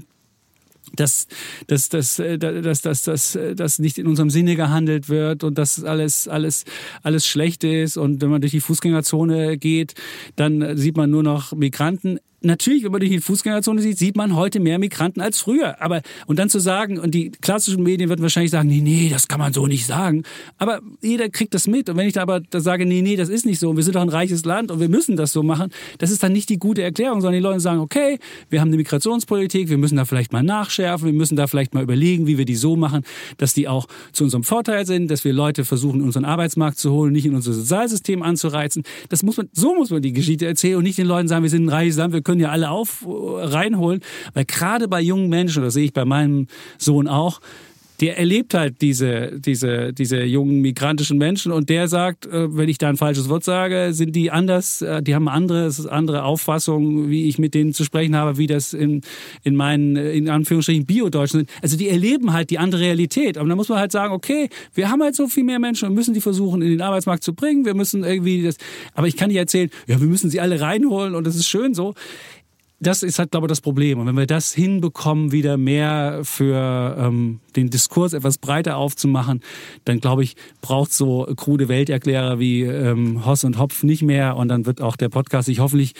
dass, dass, dass, äh, dass, dass, dass, dass nicht in unserem Sinne gehandelt wird und dass alles, alles, alles schlecht ist. Und wenn man durch die Fußgängerzone geht, dann sieht man nur noch Migranten natürlich, wenn man durch die Fußgängerzone sieht, sieht man heute mehr Migranten als früher. Aber, und dann zu sagen, und die klassischen Medien würden wahrscheinlich sagen, nee, nee, das kann man so nicht sagen. Aber jeder kriegt das mit. Und wenn ich da aber da sage, nee, nee, das ist nicht so, wir sind doch ein reiches Land und wir müssen das so machen, das ist dann nicht die gute Erklärung, sondern die Leute sagen, okay, wir haben eine Migrationspolitik, wir müssen da vielleicht mal nachschärfen, wir müssen da vielleicht mal überlegen, wie wir die so machen, dass die auch zu unserem Vorteil sind, dass wir Leute versuchen, unseren Arbeitsmarkt zu holen, nicht in unser Sozialsystem anzureizen. Das muss man, so muss man die Geschichte erzählen und nicht den Leuten sagen, wir sind ein reiches Land, wir können ja alle auf reinholen, weil gerade bei jungen Menschen, das sehe ich bei meinem Sohn auch, der erlebt halt diese, diese, diese jungen migrantischen Menschen und der sagt, äh, wenn ich da ein falsches Wort sage, sind die anders, äh, die haben andere, andere Auffassungen, wie ich mit denen zu sprechen habe, wie das in, in meinen, in Anführungsstrichen, Bio-Deutschen sind. Also die erleben halt die andere Realität. Aber da muss man halt sagen, okay, wir haben halt so viel mehr Menschen und müssen die versuchen, in den Arbeitsmarkt zu bringen. Wir müssen irgendwie das, aber ich kann nicht erzählen, ja, wir müssen sie alle reinholen und das ist schön so das ist halt, glaube ich, das Problem. Und wenn wir das hinbekommen, wieder mehr für ähm, den Diskurs etwas breiter aufzumachen, dann glaube ich, braucht so krude Welterklärer wie ähm, Hoss und Hopf nicht mehr. Und dann wird auch der Podcast sich hoffentlich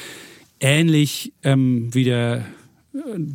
ähnlich ähm, wieder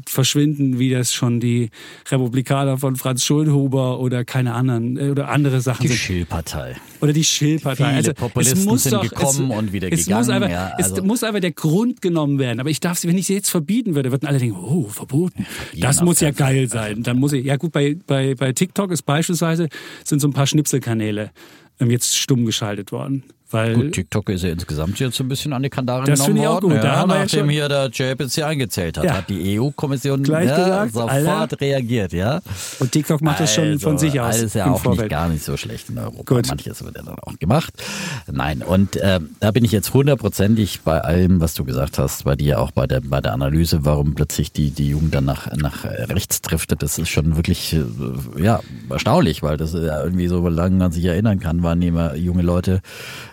verschwinden, wie das schon die Republikaner von Franz Schulhuber oder keine anderen äh, oder andere Sachen die sind. Die Schillpartei. Oder die Schillpartei. Viele also, Populisten sind doch, gekommen es, und wieder es gegangen. Muss einfach, ja, also. Es muss einfach der Grund genommen werden. Aber ich darf sie, wenn ich sie jetzt verbieten würde, würden alle denken, oh, verboten. Ja, das muss ja geil sein. Dann muss ich, ja gut, bei, bei, bei TikTok ist beispielsweise, sind so ein paar Schnipselkanäle ähm, jetzt stumm geschaltet worden. Weil gut, TikTok ist ja insgesamt jetzt so ein bisschen an die Kandare das genommen ich auch worden. gut. Ja, da nachdem ja hier der hier eingezählt hat, Ja. hat die EU-Kommission ja, gesagt, sofort Alter. reagiert, ja. Und TikTok macht das schon Also, von sich aus. Alles ja auch Vorfeld. nicht gar nicht so schlecht in Europa. Gut. Manches wird ja dann auch gemacht. Nein, und ähm, da bin ich jetzt hundertprozentig bei allem, was du gesagt hast, bei dir auch bei der bei der Analyse, warum plötzlich die die Jugend dann nach nach rechts driftet. Das ist schon wirklich äh, ja erstaunlich, weil das ja irgendwie so, solange man sich erinnern kann, waren immer junge Leute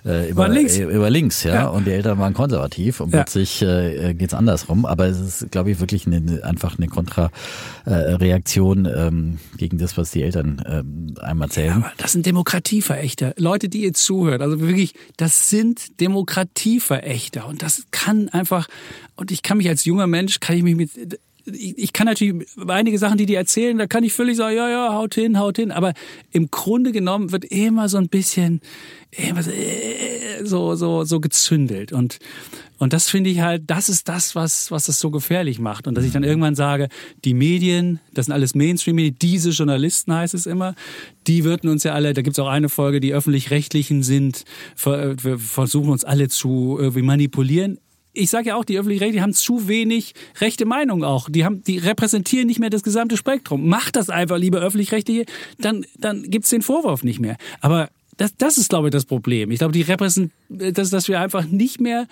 äh, über, links. äh, über links, ja, Ja. und die Eltern waren konservativ und Ja. plötzlich äh, geht's andersrum. Aber es ist, glaube ich, wirklich eine, einfach eine Kontrareaktion ähm, gegen das, was die Eltern ähm, einem erzählen. Aber das sind Demokratieverächter. Leute, die ihr zuhört, also wirklich, das sind Demokratieverächter. Und das kann einfach, und ich kann mich als junger Mensch, kann ich mich mit, ich ich kann natürlich einige Sachen, die die erzählen, da kann ich völlig sagen, ja, ja, haut hin, haut hin. Aber im Grunde genommen wird immer so ein bisschen, immer so, äh, so, so, so gezündelt. Und, und das finde ich halt, das ist das, was, was das so gefährlich macht. Und dass ich dann irgendwann sage, die Medien, das sind alles Mainstream-Medien, diese Journalisten heißt es immer, die würden uns ja alle, da gibt es auch eine Folge, die öffentlich-rechtlichen sind, versuchen uns alle zu irgendwie manipulieren. Ich sage ja auch, die öffentlich-rechtlichen haben zu wenig rechte Meinung auch. Die, haben, die repräsentieren nicht mehr das gesamte Spektrum. Macht das einfach, liebe öffentlich-rechtliche, dann, dann gibt's den Vorwurf nicht mehr. Aber das, das ist, glaube ich, das Problem. Ich glaube, die repräsentieren, dass, dass wir einfach nicht mehr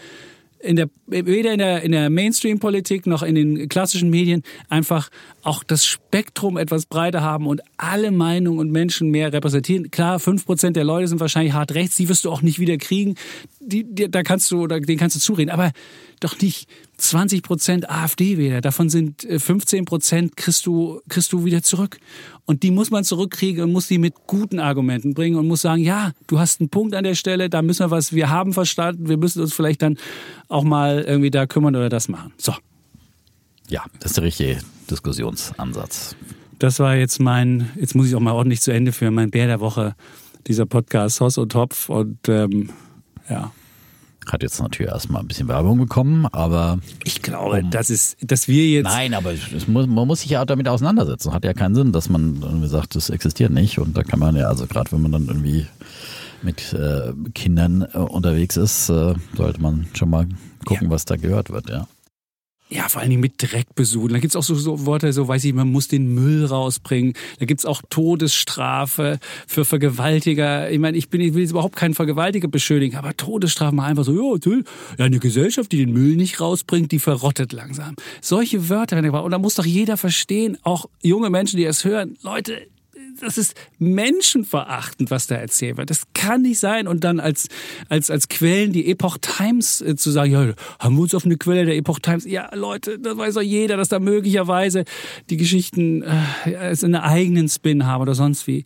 in der, weder in der, in der Mainstream-Politik noch in den klassischen Medien einfach auch das Spektrum etwas breiter haben und alle Meinungen und Menschen mehr repräsentieren. Klar, fünf Prozent der Leute sind wahrscheinlich hart rechts, die wirst du auch nicht wieder kriegen. Die, die, da kannst du, oder denen kannst du zureden. Aber doch nicht 20 Prozent AfD-Wähler. Davon sind äh, 15 Prozent kriegst du, kriegst du wieder zurück. Und die muss man zurückkriegen und muss die mit guten Argumenten bringen und muss sagen, ja, du hast einen Punkt an der Stelle, da müssen wir was, wir haben verstanden, wir müssen uns vielleicht dann auch mal irgendwie da kümmern oder das machen. So, Ja, das ist der richtige Diskussionsansatz. das war jetzt mein, jetzt muss ich auch mal ordentlich zu Ende führen, mein Bär der Woche, dieser Podcast Hoss und Topf und ähm, ja. Hat jetzt natürlich erstmal ein bisschen Werbung bekommen, aber Ich glaube, das ist, dass wir jetzt nein, aber es muss, man muss sich ja auch damit auseinandersetzen. Hat ja keinen Sinn, dass man irgendwie sagt, das existiert nicht. Und da kann man ja, also gerade wenn man dann irgendwie mit äh, Kindern äh, unterwegs ist, äh, sollte man schon mal gucken, Ja. was da gehört wird, ja. Ja, vor allen Dingen mit Dreck besudeln. Da gibt's auch so, so Worte, so weiß ich, man muss den Müll rausbringen. Da gibt's auch Todesstrafe für Vergewaltiger. Ich meine, ich bin, ich will jetzt überhaupt keinen Vergewaltiger beschuldigen, aber Todesstrafe mal einfach so, ja, eine Gesellschaft, die den Müll nicht rausbringt, die verrottet langsam. Solche Wörter, und da muss doch jeder verstehen, auch junge Menschen, die es hören, Leute, das ist menschenverachtend, was da erzählt wird. Das kann nicht sein. Und dann als, als, als Quellen die Epoch Times äh, zu sagen, ja, haben wir uns auf eine Quelle der Epoch Times. Ja, Leute, das weiß doch jeder, dass da möglicherweise die Geschichten äh, einen eigenen Spin haben oder sonst wie.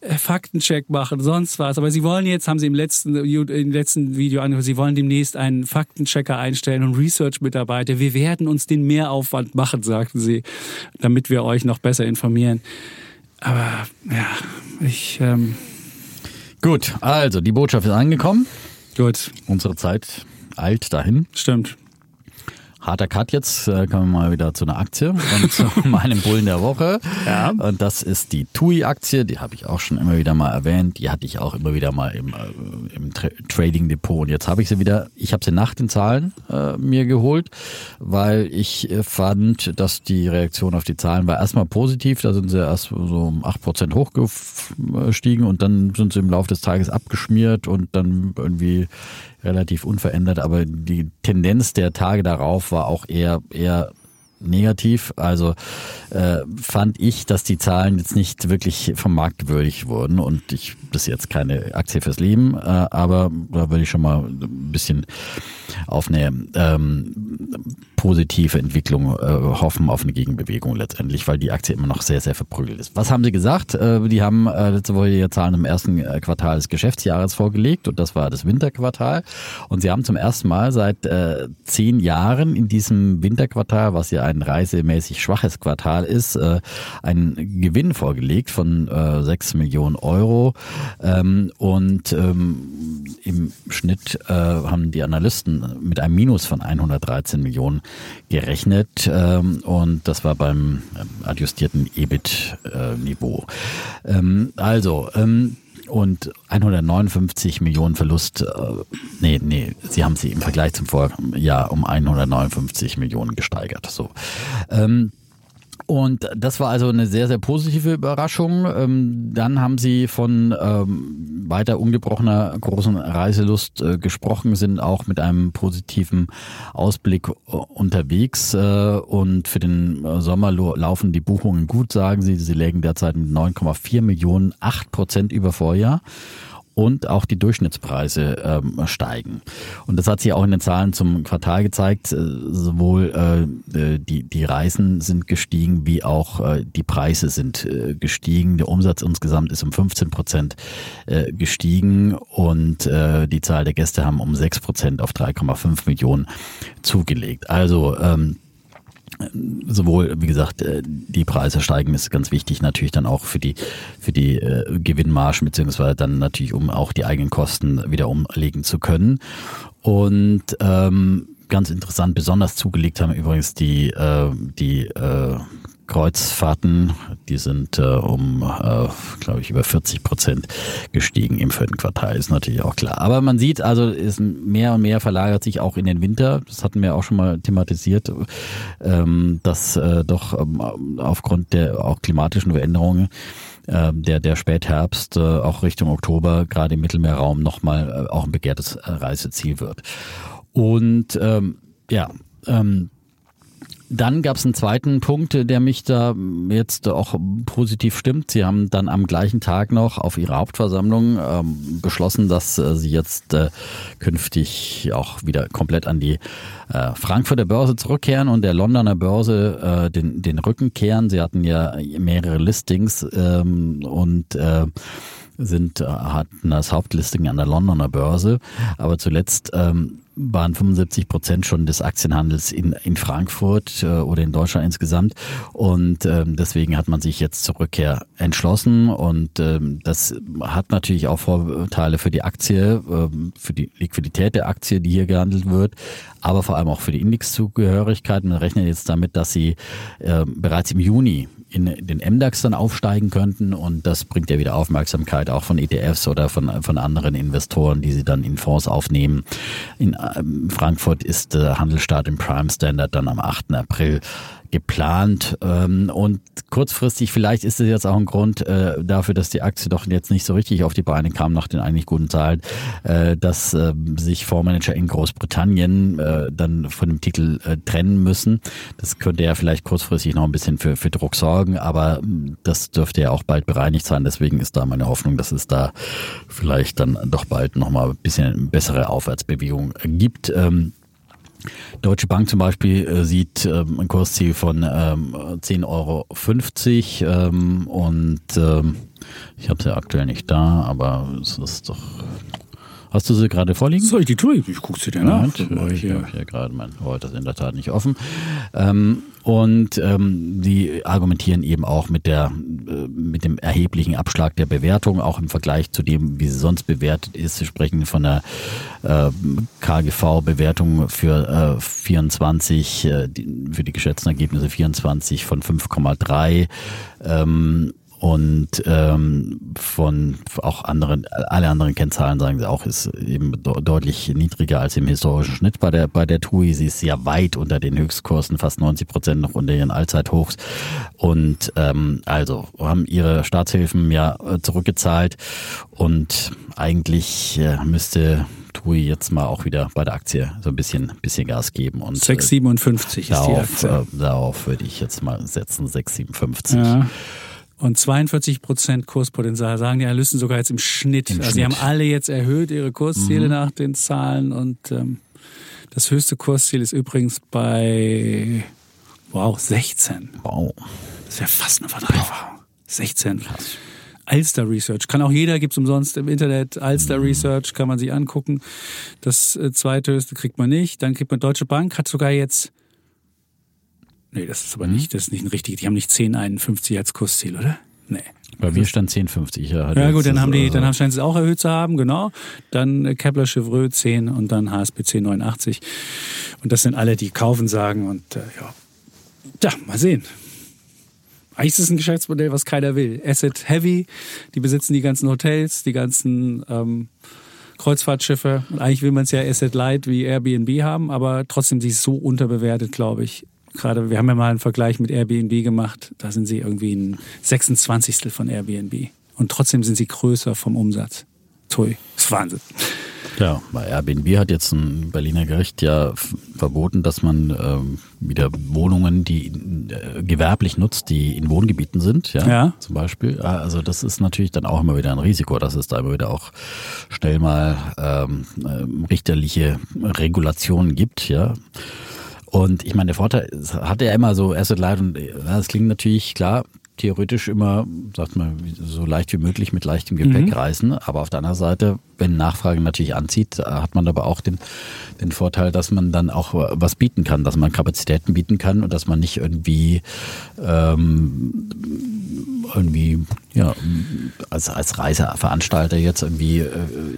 Äh, Faktencheck machen, sonst was. Aber sie wollen jetzt, haben sie im letzten, im letzten Video angehört, sie wollen demnächst einen Faktenchecker einstellen und Research-Mitarbeiter. Wir werden uns den Mehraufwand machen, sagten sie, damit wir euch noch besser informieren. Aber ja, ich. Ähm Gut, also die Botschaft ist angekommen. Gut. Unsere Zeit eilt dahin. Stimmt harter Cut jetzt, äh, kommen wir mal wieder zu einer Aktie und zu meinem Bullen der Woche. Ja. Und das ist die TUI-Aktie, die habe ich auch schon immer wieder mal erwähnt. Die hatte ich auch immer wieder mal im, äh, im Tra Trading Depot. Und jetzt habe ich sie wieder, ich habe sie nach den Zahlen äh, mir geholt, weil ich äh, fand, dass die Reaktion auf die Zahlen war erstmal positiv. Da sind sie erst so um 8% hochgestiegen und dann sind sie im Laufe des Tages abgeschmiert und dann irgendwie relativ unverändert, aber die Tendenz der Tage darauf war auch eher eher negativ. Also äh, fand ich, dass die Zahlen jetzt nicht wirklich vom Markt würdig wurden und ich ist jetzt keine Aktie fürs Leben, äh, aber da würde ich schon mal ein bisschen auf eine ähm, positive Entwicklung äh, hoffen, auf eine Gegenbewegung letztendlich, weil die Aktie immer noch sehr, sehr verprügelt ist. Was haben sie gesagt? Äh, die haben äh, letzte Woche ihre Zahlen im ersten äh, Quartal des Geschäftsjahres vorgelegt und das war das Winterquartal und sie haben zum ersten Mal seit äh, zehn Jahren in diesem Winterquartal, was ja ein reisemäßig schwaches Quartal ist, äh, einen Gewinn vorgelegt von äh, 6 Millionen Euro. Ähm, und ähm, im Schnitt äh, haben die Analysten mit einem Minus von 113 Millionen gerechnet. Ähm, und das war beim adjustierten EBIT-Niveau. Ähm, also, ähm, und 159 Millionen Verlust, äh, nee, nee, sie haben sie im Vergleich zum Vorjahr um 159 Millionen gesteigert. So. Ähm, und das war also eine sehr, sehr positive Überraschung. Ähm, dann haben sie von ähm, weiter ungebrochener großen Reiselust äh, gesprochen, sind auch mit einem positiven Ausblick äh, unterwegs. Äh, und für den Sommer laufen die Buchungen gut, sagen sie. Sie lägen derzeit mit 9,4 Millionen, 8 Prozent über Vorjahr und auch die Durchschnittspreise ähm, steigen. Und das hat sich auch in den Zahlen zum Quartal gezeigt. Äh, sowohl äh, die, die Reisen sind gestiegen, wie auch äh, die Preise sind äh, gestiegen. Der Umsatz insgesamt ist um 15 Prozent äh, gestiegen und äh, die Zahl der Gäste haben um 6 Prozent auf 3,5 Millionen zugelegt. Also ähm, sowohl, wie gesagt, äh, die Preise steigen ist ganz wichtig, natürlich dann auch für die, für die äh, Gewinnmargen, beziehungsweise dann natürlich, um auch die eigenen Kosten wieder umlegen zu können. Und ähm, ganz interessant, besonders zugelegt haben übrigens die, äh, die äh, Kreuzfahrten, die sind äh, um, äh, glaube ich, über 40 Prozent gestiegen im vierten Quartal, ist natürlich auch klar. Aber man sieht also, ist mehr und mehr verlagert sich auch in den Winter. Das hatten wir auch schon mal thematisiert, ähm, dass äh, doch ähm, aufgrund der auch klimatischen Veränderungen äh, der, der Spätherbst äh, auch Richtung Oktober gerade im Mittelmeerraum nochmal äh, auch ein begehrtes Reiseziel wird. Und ähm, ja, ähm, dann gab es einen zweiten Punkt, der mich da jetzt auch positiv stimmt. Sie haben dann am gleichen Tag noch auf ihrer Hauptversammlung ähm, beschlossen, dass äh, sie jetzt äh, künftig auch wieder komplett an die äh, Frankfurter Börse zurückkehren und der Londoner Börse äh, den, den Rücken kehren. Sie hatten ja mehrere Listings ähm, und äh, sind, äh, hatten das Hauptlisting an der Londoner Börse, aber zuletzt ähm, waren 75 Prozent schon des Aktienhandels in, in Frankfurt äh, oder in Deutschland insgesamt. Und ähm, deswegen hat man sich jetzt zur Rückkehr entschlossen. Und ähm, das hat natürlich auch Vorteile für die Aktie, ähm, für die Liquidität der Aktie, die hier gehandelt wird, aber vor allem auch für die Indexzugehörigkeit. Man rechnet jetzt damit, dass sie äh, bereits im Juni in den MDAX dann aufsteigen könnten und das bringt ja wieder Aufmerksamkeit auch von ETFs oder von, von anderen Investoren, die sie dann in Fonds aufnehmen. In ähm, Frankfurt ist der Handelsstart im Prime Standard dann am 8. April geplant. Ähm, und kurzfristig vielleicht ist es jetzt auch ein Grund äh, dafür, dass die Aktie doch jetzt nicht so richtig auf die Beine kam nach den eigentlich guten Zahlen, äh, dass äh, sich Fondsmanager in Großbritannien äh, dann von dem Titel äh, trennen müssen. Das könnte ja vielleicht kurzfristig noch ein bisschen für, für Druck sorgen, aber das dürfte ja auch bald bereinigt sein. Deswegen ist da meine Hoffnung, dass es da vielleicht dann doch bald nochmal ein bisschen bessere Aufwärtsbewegung gibt. Ähm, Deutsche Bank zum Beispiel äh, sieht ähm, ein Kursziel von ähm, 10,50 Euro ähm, und ähm, ich habe sie aktuell nicht da, aber es ist doch Hast du sie gerade vorliegen? Soll ich die tue? Ich gucke sie dir nach. Ich habe hier gerade mein heute ist in der Tat nicht offen. Ähm, und ähm, die argumentieren eben auch mit der äh, mit dem erheblichen Abschlag der Bewertung, auch im Vergleich zu dem, wie sie sonst bewertet ist. Sie sprechen von der äh, KGV-Bewertung für äh, 24, äh, die, für die geschätzten Ergebnisse 24 von 5,3. Ähm, und ähm, von auch anderen, alle anderen Kennzahlen sagen sie auch, ist eben deutlich niedriger als im historischen Schnitt bei der bei der TUI. Sie ist sehr weit unter den Höchstkursen, fast 90 Prozent noch unter ihren Allzeithochs. Und ähm, also haben ihre Staatshilfen ja äh, zurückgezahlt und eigentlich äh, müsste TUI jetzt mal auch wieder bei der Aktie so ein bisschen, bisschen Gas geben. Und 6,57 äh, ist darauf, die Aktie. Äh, darauf würde ich jetzt mal setzen, 6,57. Ja. Und 42 Prozent Kurspotenzial sagen die Analysten sogar jetzt im Schnitt. Im also Schnitt. sie haben alle jetzt erhöht ihre Kursziele mhm. nach den Zahlen und ähm, das höchste Kursziel ist übrigens bei wow 16. Wow. Das ja fast eine Verdreifachung. 16. Krass. Alster Research. Kann auch jeder, gibt's umsonst im Internet. Alster mhm. Research kann man sich angucken. Das äh, zweithöchste kriegt man nicht. Dann kriegt man Deutsche Bank, hat sogar jetzt Nee, das ist aber mhm. nicht, das ist nicht ein richtig. Die haben nicht 10,51 als Kursziel, oder? Nee. Bei mir stand 10,50. Ja, ja gut, dann haben die, dann haben scheinen sie es auch erhöht zu haben, genau. Dann äh, Kepler Chevreux 10 und dann HSBC 89. Und das sind alle, die kaufen sagen und äh, ja. Ja, mal sehen. Eigentlich ist es ein Geschäftsmodell, was keiner will. Asset Heavy, die besitzen die ganzen Hotels, die ganzen ähm, Kreuzfahrtschiffe. Und eigentlich will man es ja Asset Light wie Airbnb haben, aber trotzdem sie ist so unterbewertet, glaube ich gerade, wir haben ja mal einen Vergleich mit Airbnb gemacht, da sind sie irgendwie ein 26. von Airbnb. Und trotzdem sind sie größer vom Umsatz. Das ist Wahnsinn. Ja, bei Airbnb hat jetzt ein Berliner Gericht ja verboten, dass man ähm, wieder Wohnungen, die äh, gewerblich nutzt, die in Wohngebieten sind, ja, ja, zum Beispiel. Also das ist natürlich dann auch immer wieder ein Risiko, dass es da immer wieder auch schnell mal ähm, äh, richterliche Regulationen gibt, ja. Und ich meine, der Vorteil hatte ja immer so Asset Light und ja, das klingt natürlich klar, theoretisch immer, sagt man, so leicht wie möglich mit leichtem Gepäck mhm. reisen. Aber auf der anderen Seite, wenn Nachfrage natürlich anzieht, hat man aber auch den, den Vorteil, dass man dann auch was bieten kann, dass man Kapazitäten bieten kann und dass man nicht irgendwie ähm, irgendwie ja, als, als Reiseveranstalter jetzt irgendwie äh,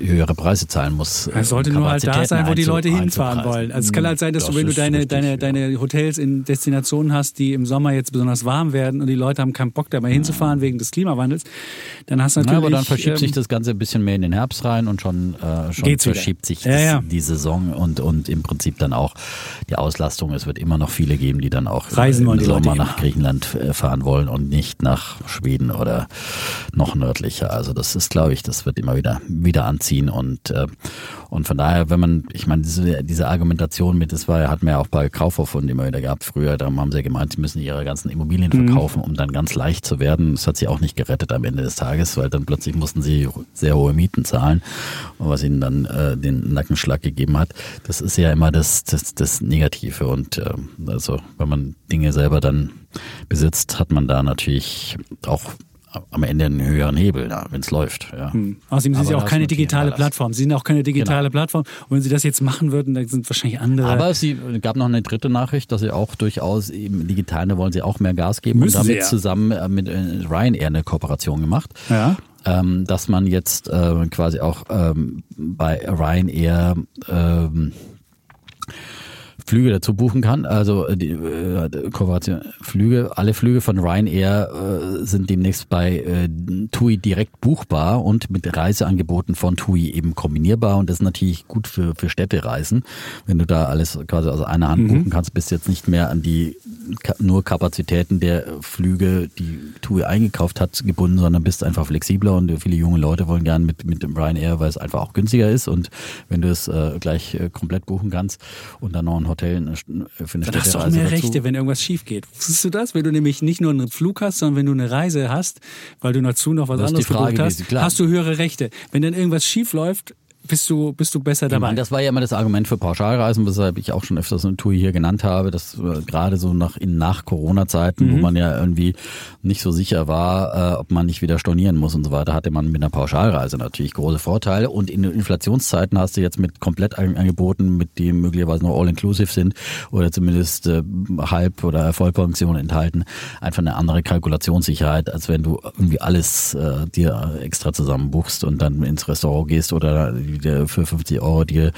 höhere Preise zahlen muss. Es sollte nur halt da sein, wo die Leute hinfahren wollen. Also es kann halt sein, dass das du, wenn du deine, richtig, deine, deine Hotels in Destinationen hast, die im Sommer jetzt besonders warm werden und die Leute haben keinen Bock, da mal hinzufahren wegen des Klimawandels, dann hast du natürlich... Ja, aber dann verschiebt ähm, sich das Ganze ein bisschen mehr in den Herbst rein und schon, äh, schon verschiebt sich ja, ja. die Saison und, und im Prinzip dann auch die Auslastung. Es wird immer noch viele geben, die dann auch Reisen im Sommer nach Griechenland äh, fahren wollen und nicht nach Schweden oder noch nördlicher. Also das ist, glaube ich, das wird immer wieder wieder anziehen und äh, und von daher, wenn man, ich meine, diese, diese Argumentation mit, das war, hat man ja auch bei Kaufhof und immer wieder gehabt früher, da haben sie ja gemeint, sie müssen ihre ganzen Immobilien mhm. verkaufen, um dann ganz leicht zu werden. Das hat sie auch nicht gerettet am Ende des Tages, weil dann plötzlich mussten sie sehr hohe Mieten zahlen, was ihnen dann äh, den Nackenschlag gegeben hat. Das ist ja immer das, das, das Negative und äh, also wenn man Dinge selber dann besitzt, hat man da natürlich auch am Ende einen höheren Hebel, ja, wenn es läuft. Ja. Hm. Außerdem sind sie auch keine digitale Plattform. Sie sind auch keine digitale genau. Plattform. Und wenn sie das jetzt machen würden, dann sind wahrscheinlich andere. Aber es gab noch eine dritte Nachricht, dass sie auch durchaus im Digitalen wollen sie auch mehr Gas geben Müssen und damit ja. zusammen äh, mit äh, Ryanair eine Kooperation gemacht. Ja. Ähm, dass man jetzt äh, quasi auch ähm, bei Ryanair ähm, Flüge dazu buchen kann. Also äh, die äh, Kooperation Flüge, alle Flüge von Ryanair äh, sind demnächst bei äh, TUI direkt buchbar und mit Reiseangeboten von TUI eben kombinierbar. Und das ist natürlich gut für, für Städtereisen. Wenn du da alles quasi aus einer Hand buchen kannst, bist du jetzt nicht mehr an die nur Kapazitäten der Flüge, die TUI eingekauft hat, gebunden, sondern bist einfach flexibler und viele junge Leute wollen gern mit, mit dem Ryanair, weil es einfach auch günstiger ist und wenn du es äh, gleich äh, komplett buchen kannst und dann noch ein Hotel eine St- für eine Dann hast du auch mehr dazu. Rechte, wenn irgendwas schief geht. Wusstest du das? Wenn du nämlich nicht nur einen Flug hast, sondern wenn du eine Reise hast, weil du dazu noch was Das anderes gebucht hast, hast du höhere Rechte. Wenn dann irgendwas schief läuft, bist du, bist du besser Ich dabei. meine, das war ja immer das Argument für Pauschalreisen, weshalb ich auch schon öfters eine Tour hier genannt habe, dass äh, gerade so nach, in nach Corona-Zeiten, Mhm. wo man ja irgendwie nicht so sicher war, äh, ob man nicht wieder stornieren muss und so weiter, hatte man mit einer Pauschalreise natürlich große Vorteile. Und in Inflationszeiten hast du jetzt mit Komplettangeboten, mit die möglicherweise noch all-inclusive sind oder zumindest äh, Halb- oder Vollpension enthalten, einfach eine andere Kalkulationssicherheit, als wenn du irgendwie alles äh, dir extra zusammen buchst und dann ins Restaurant gehst oder dir für 50 Euro dir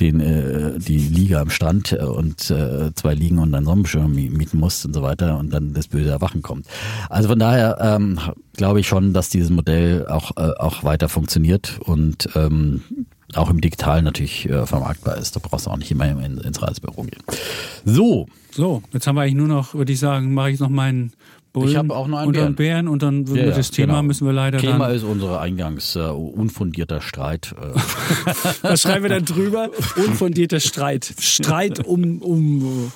den, äh, die Liege am Strand äh, und äh, zwei Liegen und einen Sonnenschirm mi- mieten musst und so weiter und dann das böse Erwachen kommt. Also von daher ähm, glaube ich schon, dass dieses Modell auch, äh, auch weiter funktioniert und ähm, auch im Digitalen natürlich äh, vermarktbar ist. Da brauchst du auch nicht immer in, ins Reisebüro gehen. So, So, jetzt haben wir eigentlich nur noch, würde ich sagen, mache ich noch meinen Bullen Ich hab auch noch einen und Bären. Bären und dann Ja, wir ja, das Thema genau. müssen wir leider Thema dann. ist unsere eingangs äh, unfundierter Streit. Äh, Was schreiben wir dann drüber? Unfundierter Streit. Streit um um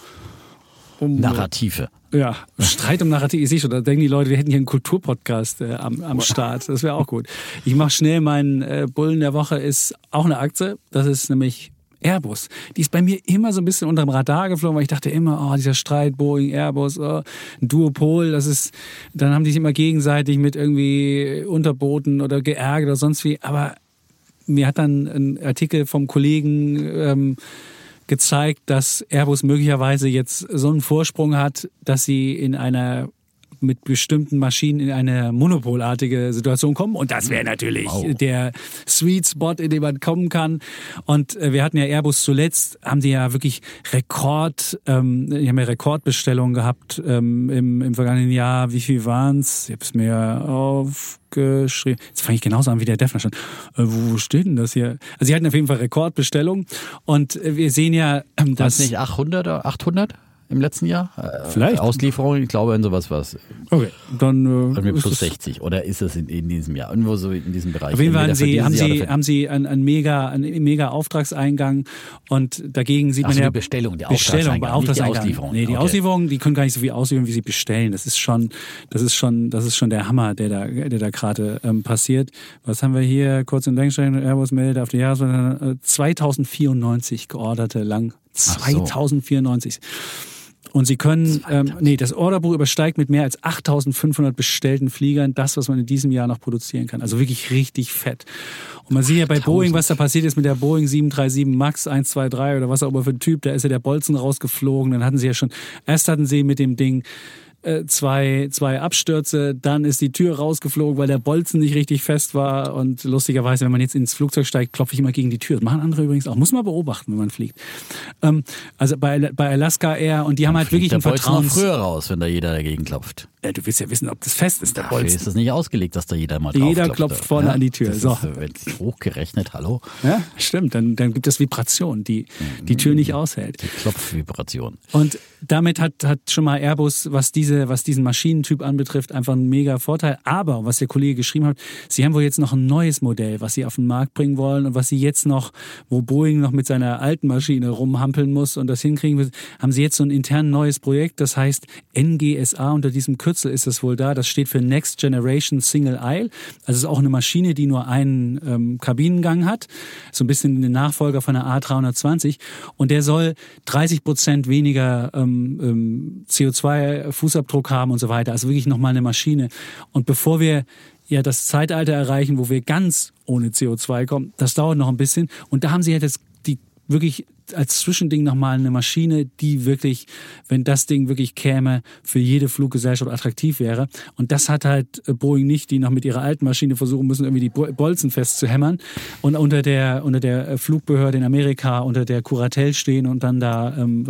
um Narrative. Ja, Streit um Narrativ. Ich sehe schon, da denken die Leute, wir hätten hier einen Kulturpodcast äh, am, am Start. Das wäre auch gut. Ich mache schnell meinen äh, Bullen der Woche, ist auch eine Aktie. Das ist nämlich Airbus. Die ist bei mir immer so ein bisschen unter dem Radar geflogen, weil ich dachte immer, oh, dieser Streit Boeing, Airbus, oh, Duopol, das ist, dann haben die sich immer gegenseitig mit irgendwie unterboten oder geärgert oder sonst wie. Aber mir hat dann ein Artikel vom Kollegen ähm, gezeigt, dass Airbus möglicherweise jetzt so einen Vorsprung hat, dass sie in einer mit bestimmten Maschinen in eine monopolartige Situation kommen. Und das wäre natürlich der Sweet Spot, in dem man kommen kann. Und äh, wir hatten ja Airbus zuletzt, haben die ja wirklich Rekord, ähm, die haben ja Rekordbestellungen gehabt ähm, im, im vergangenen Jahr. Wie viel waren's? Ich habe es mir aufgeschrieben. Jetzt fange ich genauso an wie der Defner schon. Äh, wo steht denn das hier? Also sie hatten auf jeden Fall Rekordbestellungen. Und äh, wir sehen ja, ähm, dass... nicht 800 oder 800 im letzten Jahr? Äh, Vielleicht. Auslieferung, ich glaube in sowas was. Okay, dann... Äh, ist plus es- 60. Oder ist es in, in diesem Jahr? Irgendwo so in diesem Bereich. Auf jeden Fall sie, haben Jahr sie, haben sie einen, einen mega, einen mega Auftragseingang und dagegen sieht Ach man so, ja die Bestellung, der Bestellung, Auftragseingang, nicht die Auftragseingang. Auslieferung. Nee, die Okay. Auslieferung, die können gar nicht so viel ausliefern, wie sie bestellen. Das ist schon, das ist schon, das ist schon der Hammer, der da, der da gerade ähm, passiert. Was haben wir hier? Kurz und Längstrecke, Airbus meldet auf die Jahres äh, 2094 georderte lang. so. 2094. Und sie können, ähm, nee, das Orderbuch übersteigt mit mehr als 8500 bestellten Fliegern das, was man in diesem Jahr noch produzieren kann. Also wirklich richtig fett. Und man sieht ja bei Boeing, was da passiert ist mit der Boeing 737 MAX 123 oder was auch immer für ein Typ, da ist ja der Bolzen rausgeflogen. Dann hatten sie ja schon, erst hatten sie mit dem Ding zwei, zwei Abstürze, dann ist die Tür rausgeflogen, weil der Bolzen nicht richtig fest war. Und lustigerweise, wenn man jetzt ins Flugzeug steigt, klopfe ich immer gegen die Tür. Das machen andere übrigens auch. Muss man beobachten, wenn man fliegt. Ähm, also bei, bei Alaska Air und die haben halt wirklich ein Vertrauens... früher raus, wenn da jeder dagegen klopft. Ja, du willst ja wissen, ob das fest ist, der Dafür Bolzen. ist es nicht ausgelegt, dass da jeder mal drauf Jeder klopft. vorne an die Tür. Das So. ist, wenn es hochgerechnet, hallo, Ja, stimmt. Dann, dann gibt es Vibration, die die Tür nicht aushält. die Klopfvibration. Und damit hat, hat schon mal Airbus, was diese, was diesen Maschinentyp anbetrifft, einfach einen mega Vorteil. Aber, was der Kollege geschrieben hat, sie haben wohl jetzt noch ein neues Modell, was sie auf den Markt bringen wollen und was sie jetzt noch, wo Boeing noch mit seiner alten Maschine rumhampeln muss und das hinkriegen will, haben sie jetzt so ein intern neues Projekt, das heißt NGSA, unter diesem Kürzel ist es wohl da, das steht für Next Generation Single Aisle. Also es ist auch eine Maschine, die nur einen ähm, Kabinengang hat, so ein bisschen den Nachfolger von der A320 und der soll 30 Prozent weniger ähm, ähm, CO2-Fußabdruck haben und so weiter. Also wirklich nochmal eine Maschine. Und bevor wir ja das Zeitalter erreichen, wo wir ganz ohne CO2 kommen, das dauert noch ein bisschen. Und da haben sie ja das, die wirklich als Zwischending nochmal eine Maschine, die wirklich, wenn das Ding wirklich käme, für jede Fluggesellschaft attraktiv wäre. Und das hat halt Boeing nicht, die noch mit ihrer alten Maschine versuchen müssen, irgendwie die Bolzen festzuhämmern und unter der, unter der Flugbehörde in Amerika, unter der Kuratel stehen und dann da, ähm,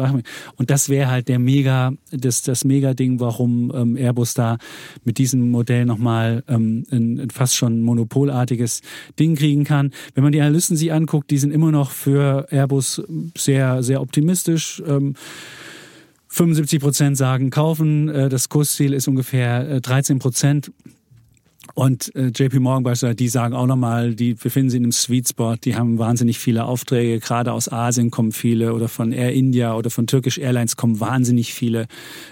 und das wäre halt der Mega, das, das Mega-Ding, warum ähm, Airbus da mit diesem Modell nochmal ähm, ein, ein fast schon monopolartiges Ding kriegen kann. Wenn man die Analysten sich anguckt, die sind immer noch für Airbus sehr, sehr optimistisch. Ähm, 75 Prozent sagen kaufen. Äh, das Kursziel ist ungefähr 13 äh, Prozent. Und äh, JP Morgan beispielsweise, die sagen auch nochmal, die befinden sich in einem Sweet Spot, die haben wahnsinnig viele Aufträge, gerade aus Asien kommen viele oder von Air India oder von Turkish Airlines kommen wahnsinnig viele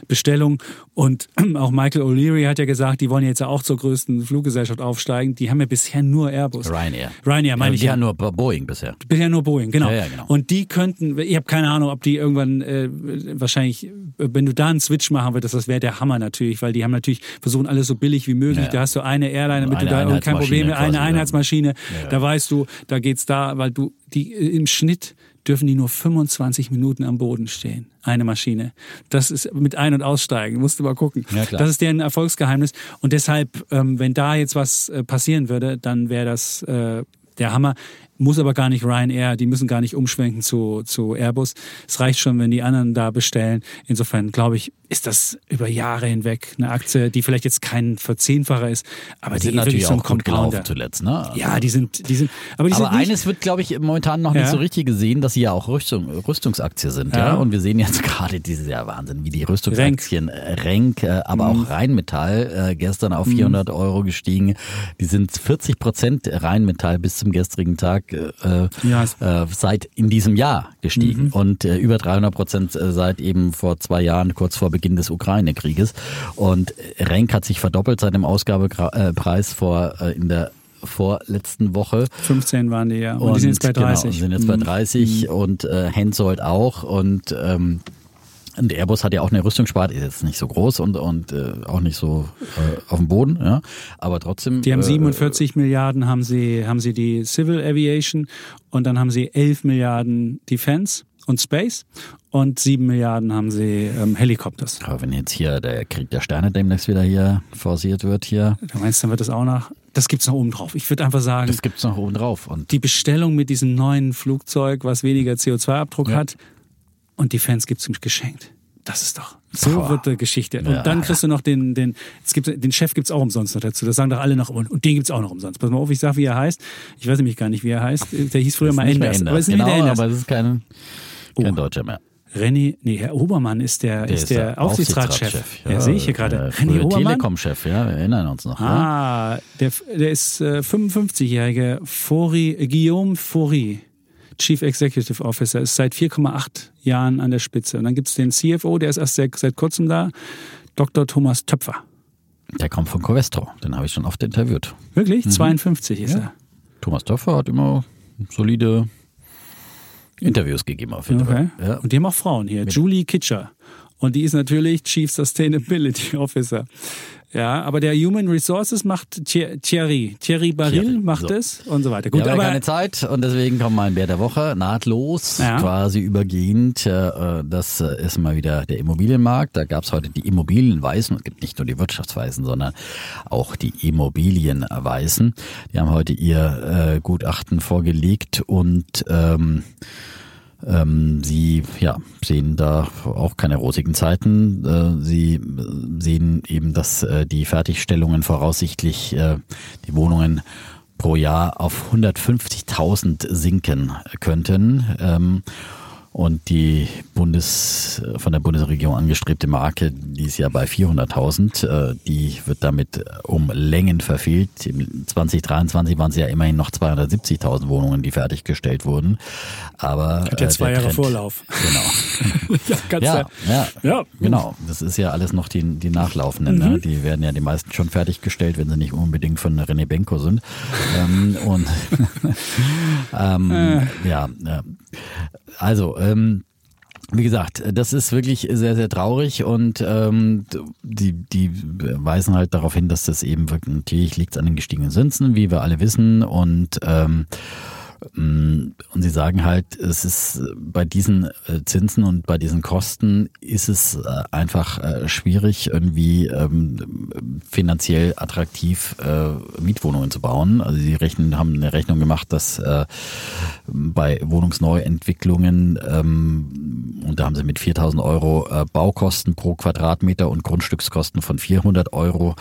Bestellungen. Und auch Michael O'Leary hat ja gesagt, die wollen jetzt ja auch zur größten Fluggesellschaft aufsteigen. Die haben ja bisher nur Airbus. Ryanair. Ryanair meine ja, ich ja. nur Boeing bisher. Bisher nur Boeing, genau. Ja, ja, genau. Und die könnten, ich habe keine Ahnung, ob die irgendwann äh, wahrscheinlich, wenn du da einen Switch machen würdest, das wäre der Hammer natürlich, weil die haben natürlich versuchen alles so billig wie möglich. Da hast du eine Airline, damit eine du da kein Problem mehr, eine Einheitsmaschine, da weißt du, da geht's da, weil du die im Schnitt dürfen die nur 25 Minuten am Boden stehen. Eine Maschine. Das ist mit Ein- und Aussteigen. Musst du mal gucken. Ja. Das ist deren Erfolgsgeheimnis. Und deshalb, ähm, wenn da jetzt was äh, passieren würde, dann wäre das äh, der Hammer. Muss aber gar nicht Ryanair, die müssen gar nicht umschwenken zu, zu Airbus. Es reicht schon, wenn die anderen da bestellen. Insofern glaube ich, ist das über Jahre hinweg eine Aktie, die vielleicht jetzt kein Verzehnfacher ist, aber die, die sind natürlich auch gut gelaufen zuletzt. Ne? Ja, die sind, die sind. Aber, die aber sind eines wird, glaube ich, momentan noch ja. nicht so richtig gesehen, dass sie ja auch Rüstung, Rüstungsaktie sind. Ja. ja. Und wir sehen jetzt gerade dieses Jahr Wahnsinn, wie die Rüstungsaktien Renk, äh, aber mhm. auch Rheinmetall äh, gestern auf 400 mhm. Euro gestiegen. Die sind 40 Prozent Rheinmetall bis zum gestrigen Tag äh, äh, seit in diesem Jahr gestiegen mhm. und äh, über 300 Prozent äh, seit eben vor zwei Jahren, kurz vor Beginn des Ukraine-Krieges. Und Renk hat sich verdoppelt seit dem Ausgabepreis vor äh, in der vorletzten Woche. 15 waren die ja. Und, und die sind jetzt bei 30. Genau, sind jetzt bei 30 mhm. und äh, Hensoldt auch und ähm, und Airbus hat ja auch eine Rüstungssparte, ist jetzt nicht so groß und, und äh, auch nicht so äh, auf dem Boden, ja. Aber trotzdem. Die haben 47 äh, Milliarden, haben sie, haben sie die Civil Aviation und dann haben sie 11 Milliarden Defense und Space und 7 Milliarden haben sie ähm, Helikopters. Aber wenn jetzt hier der Krieg der Sterne demnächst wieder hier forciert wird hier. Du meinst, dann wird das auch noch. Das gibt's noch oben drauf. Ich würde einfach sagen. Das gibt's noch oben drauf. Und die Bestellung mit diesem neuen Flugzeug, was weniger CO2-Abdruck ja. hat, und die Fans gibt's ihm geschenkt. Das ist doch. So Boah. wird die Geschichte. Und ja. dann kriegst du noch den, den, es gibt, den Chef gibt's auch umsonst noch dazu. Das sagen doch alle noch, und, und den gibt's auch noch umsonst. Pass mal auf, ich sag, wie er heißt. Ich weiß nämlich gar nicht, wie er heißt. Der hieß früher mal Enders. Aber es ist genau, Enders. aber es ist kein, kein oh. Deutscher mehr. René, nee, Herr Obermann ist der, der ist der, der Aufsichtsratschef. Aufsichtsratschef. Ja, ja, sehe ich hier gerade. René Obermann. Telekom-Chef, ja, wir erinnern uns noch. Ah, ja? der, der ist äh, 55-jährige Fori, Guillaume Fori. Chief Executive Officer, ist seit 4,8 Jahren an der Spitze. Und dann gibt es den CFO, der ist erst seit, seit kurzem da, Dr. Thomas Töpfer. Der kommt von Covestro, den habe ich schon oft interviewt. Wirklich? Mhm. 52 ist ja. er. Thomas Töpfer hat immer solide Interviews gegeben auf jeden okay. Fall. Ja. Und die haben auch Frauen hier. Mit Julie Kitscher. Und die ist natürlich Chief Sustainability Officer. Ja, aber der Human Resources macht Thierry. Thierry Baril Thierry. macht so. es und so weiter. Gut, ja, aber keine Zeit und deswegen kommt mal ein Bär der Woche nahtlos, ja. quasi übergehend. Äh, das ist mal wieder der Immobilienmarkt. Da gab es heute die Immobilienweisen. Es gibt nicht nur die Wirtschaftsweisen, sondern auch die Immobilienweisen. Die haben heute ihr äh, Gutachten vorgelegt und ähm, ähm, sie ja, sehen da auch keine rosigen Zeiten. Äh, sie sehen eben, dass äh, die Fertigstellungen voraussichtlich äh, die Wohnungen pro Jahr auf 150.000 sinken könnten. Ähm, und die Bundes, von der Bundesregierung angestrebte Marke, die ist ja bei 400.000, äh, die wird damit um Längen verfehlt. 2023 waren es ja immerhin noch 270.000 Wohnungen, die fertiggestellt wurden. Aber Hat ja äh, zwei Jahre Trend, Vorlauf. Genau. ja, ja, ja, ja, genau. Das ist ja alles noch die, die Nachlaufenden. Ne? Mhm. Ne? Die werden ja die meisten schon fertiggestellt, wenn sie nicht unbedingt von René Benko sind. ähm, und ähm, äh. ja, also ähm, wie gesagt, das ist wirklich sehr, sehr traurig und ähm, die, die weisen halt darauf hin, dass das eben wirklich natürlich liegt an den gestiegenen Zinsen, wie wir alle wissen und ähm, und sie sagen halt, es ist bei diesen äh, Zinsen und bei diesen Kosten ist es äh, einfach äh, schwierig, irgendwie ähm, finanziell attraktiv Mietwohnungen zu bauen. Also sie rechnen, haben eine Rechnung gemacht, dass bei Wohnungsneuentwicklungen, ähm, und da haben sie mit 4000 Euro Baukosten pro Quadratmeter und Grundstückskosten von 400 Euro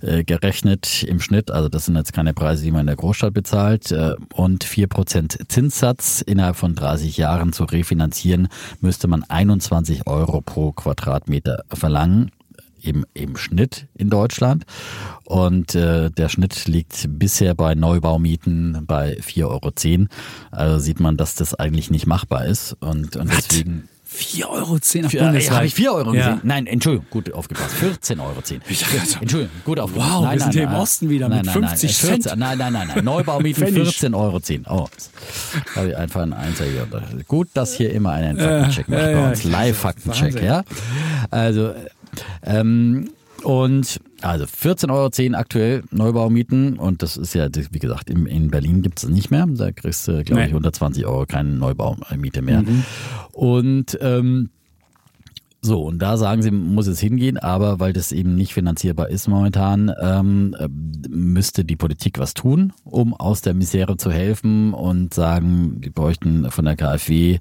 gerechnet im Schnitt. Also das sind jetzt keine Preise, die man in der Großstadt bezahlt. Und 4% Zinssatz innerhalb von 30 Jahren zu refinanzieren, müsste man 21 Euro pro Quadratmeter verlangen. Im, im Schnitt in Deutschland. Und äh, der Schnitt liegt bisher bei Neubaumieten bei 4,10 Euro. Also sieht man, dass das eigentlich nicht machbar ist. Und, und deswegen. 4,10 Euro auf Bundesweit. Habe ich 4 Euro ja. gesehen? Nein, Entschuldigung, gut aufgepasst. 14,10 Euro. Entschuldigung, gut aufgepasst. Wow, nein, wir sind nein, hier nein, im Osten wieder nein, mit nein, 50 nein, Cent. 14, nein, nein, nein, nein. Neubaummieten 14,10 Euro. Oh, habe ich einfach einen Einser hier. Gut, dass hier immer einen Faktencheck macht bei uns. Live-Faktencheck, ja. Also, ähm, und also 14,10 Euro aktuell Neubaumieten und das ist ja, wie gesagt, in, in Berlin gibt es nicht mehr. Da kriegst du, glaube ich, 120 Euro keine Neubaumiete mehr. Mhm. Und ähm, so, und da sagen sie, muss es hingehen, aber weil das eben nicht finanzierbar ist momentan, ähm, müsste die Politik was tun, um aus der Misere zu helfen und sagen, die bräuchten von der KfW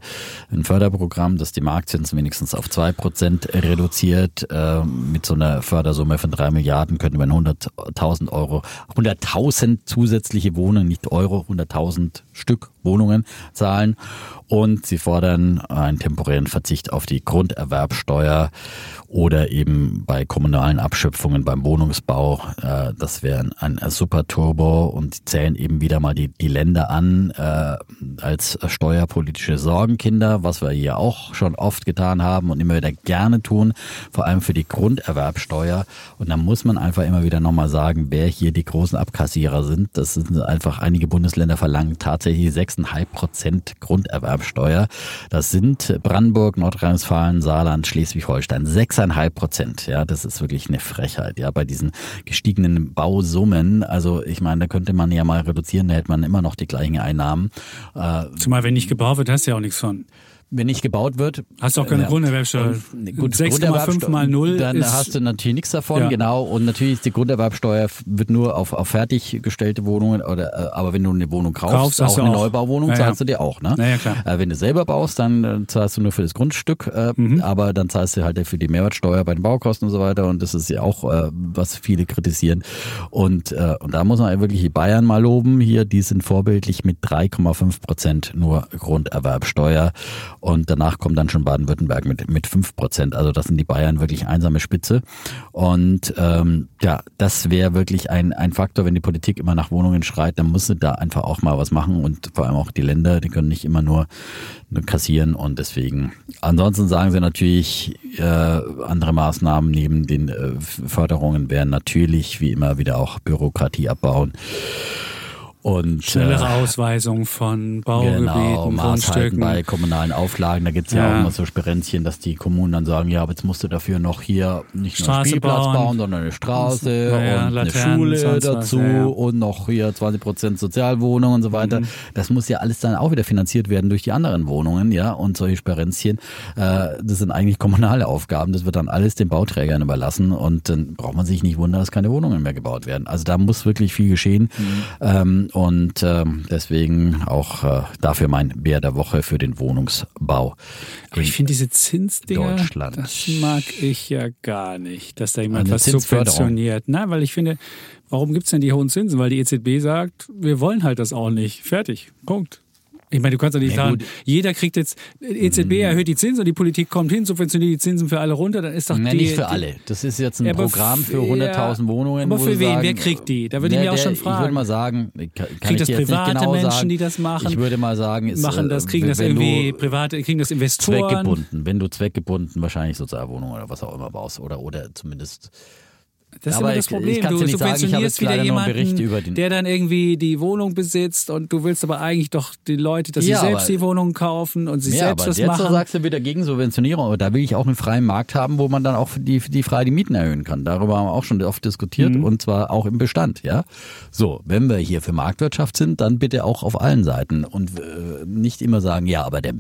ein Förderprogramm, das die Marktzinsen wenigstens auf zwei Prozent reduziert. Äh, mit so einer Fördersumme von drei Milliarden könnte man 100.000 Euro, 100.000 zusätzliche Wohnungen, nicht Euro, 100.000 Stück Wohnungen zahlen. Und sie fordern einen temporären Verzicht auf die Grunderwerbsteuer oder eben bei kommunalen Abschöpfungen beim Wohnungsbau. Äh, das wäre ein super Turbo und sie zählen eben wieder mal die, die Länder an äh, als steuerpolitische Sorgenkinder, was wir hier auch schon oft getan haben und immer wieder gerne tun, vor allem für die Grunderwerbsteuer. Und da muss man einfach immer wieder nochmal sagen, wer hier die großen Abkassierer sind. Das sind einfach einige Bundesländer verlangen tatsächlich 6,5 Prozent Grunderwerbsteuer. Das sind Brandenburg, Nordrhein-Westfalen, Saarland, Schleswig-Holstein. 6,5 Prozent. Ja, das ist wirklich eine Frechheit. Ja, bei diesen gestiegenen Bausummen. Also ich meine, da könnte man ja mal reduzieren, da hätte man immer noch die gleichen Einnahmen. Äh, Zumal wenn nicht gebaut wird, hast du ja auch nichts von wenn nicht gebaut wird. Hast du auch keine ja. Grunderwerbsteuer. Gut, 6,5 mal 0 Dann ist, hast du natürlich nichts davon, ja. genau. Und natürlich ist die Grunderwerbsteuer wird nur auf, auf fertiggestellte Wohnungen, oder, äh, aber wenn du eine Wohnung kaufst, kaufst auch eine auch. Neubauwohnung, ja, zahlst du dir auch. Ne? Ja, klar. Äh, wenn du selber baust, dann äh, zahlst du nur für das Grundstück, äh, mhm. aber dann zahlst du halt für die Mehrwertsteuer bei den Baukosten und so weiter. Und das ist ja auch, äh, was viele kritisieren. Und, äh, und da muss man wirklich die Bayern mal loben. Hier, die sind vorbildlich mit 3,5 Prozent nur Grunderwerbsteuer. Und danach kommt dann schon Baden-Württemberg mit, mit 5 Prozent. Also das sind die Bayern wirklich einsame Spitze. Und ähm, ja, das wäre wirklich ein, ein Faktor, wenn die Politik immer nach Wohnungen schreit, dann muss sie da einfach auch mal was machen. Und vor allem auch die Länder, die können nicht immer nur, kassieren. Und deswegen, ansonsten sagen sie natürlich, äh, andere Maßnahmen neben den äh, Förderungen wären natürlich wie immer wieder auch Bürokratie abbauen. Und, Schnellere äh, Ausweisung von Baugebieten, genau, Grundstücken. bei kommunalen Auflagen, da gibt's ja, ja auch immer so Sperenzchen, dass die Kommunen dann sagen, ja, aber jetzt musst du dafür noch hier nicht nur einen Spielplatz bauen, bauen, sondern eine Straße ja, und Laternen, eine Schule dazu was, und noch hier 20 Prozent Sozialwohnungen und so weiter. Mhm. Das muss ja alles dann auch wieder finanziert werden durch die anderen Wohnungen, ja, und solche Sperenzchen, äh, das sind eigentlich kommunale Aufgaben, das wird dann alles den Bauträgern überlassen und dann braucht man sich nicht wundern, dass keine Wohnungen mehr gebaut werden. Also da muss wirklich viel geschehen. Mhm. Ähm, und äh, deswegen auch äh, dafür mein Bär der Woche für den Wohnungsbau. Aber ich finde diese Zinsdinger, Deutschland. das mag ich ja gar nicht, dass da jemand was subventioniert. Na, weil ich finde, warum gibt es denn die hohen Zinsen? Weil die EZB sagt, wir wollen halt das auch nicht. Fertig. Punkt. Ich meine, du kannst doch nicht ja, sagen, gut. jeder kriegt jetzt, EZB mhm. erhöht die Zinsen und die Politik kommt hin, subventioniert die Zinsen für alle runter, dann ist doch nee, die, nicht für alle. Das ist jetzt ein ja, Programm für 100.000 Wohnungen. Aber für wen? Sagen, Wer kriegt die? Da würde ich mich auch schon fragen. Ich würde mal sagen, kann, kriegt das private genau Menschen, sagen. die das machen? Ich würde mal sagen, ist, machen das, kriegen das irgendwie private, kriegen das Investoren? Zweckgebunden, wenn du zweckgebunden wahrscheinlich Sozialwohnungen oder was auch immer baust oder, oder zumindest Das ist Aber immer das ich- ich Problem. Du sagen, ich habe subventionierst jetzt wieder jemanden, der dann irgendwie die Wohnung besitzt und du willst aber eigentlich doch die Leute, dass Ja, sie selbst die Wohnung kaufen und sich Ja, selbst aber was jetzt machen. sagst du wieder gegen Subventionierung, aber da will ich auch einen freien Markt haben, wo man dann auch die, die frei die Mieten erhöhen kann. Darüber haben wir auch schon oft diskutiert Mhm. und zwar auch im Bestand, ja. So, wenn wir hier für Marktwirtschaft sind, dann bitte auch auf allen Seiten und äh, nicht immer sagen, ja, aber der,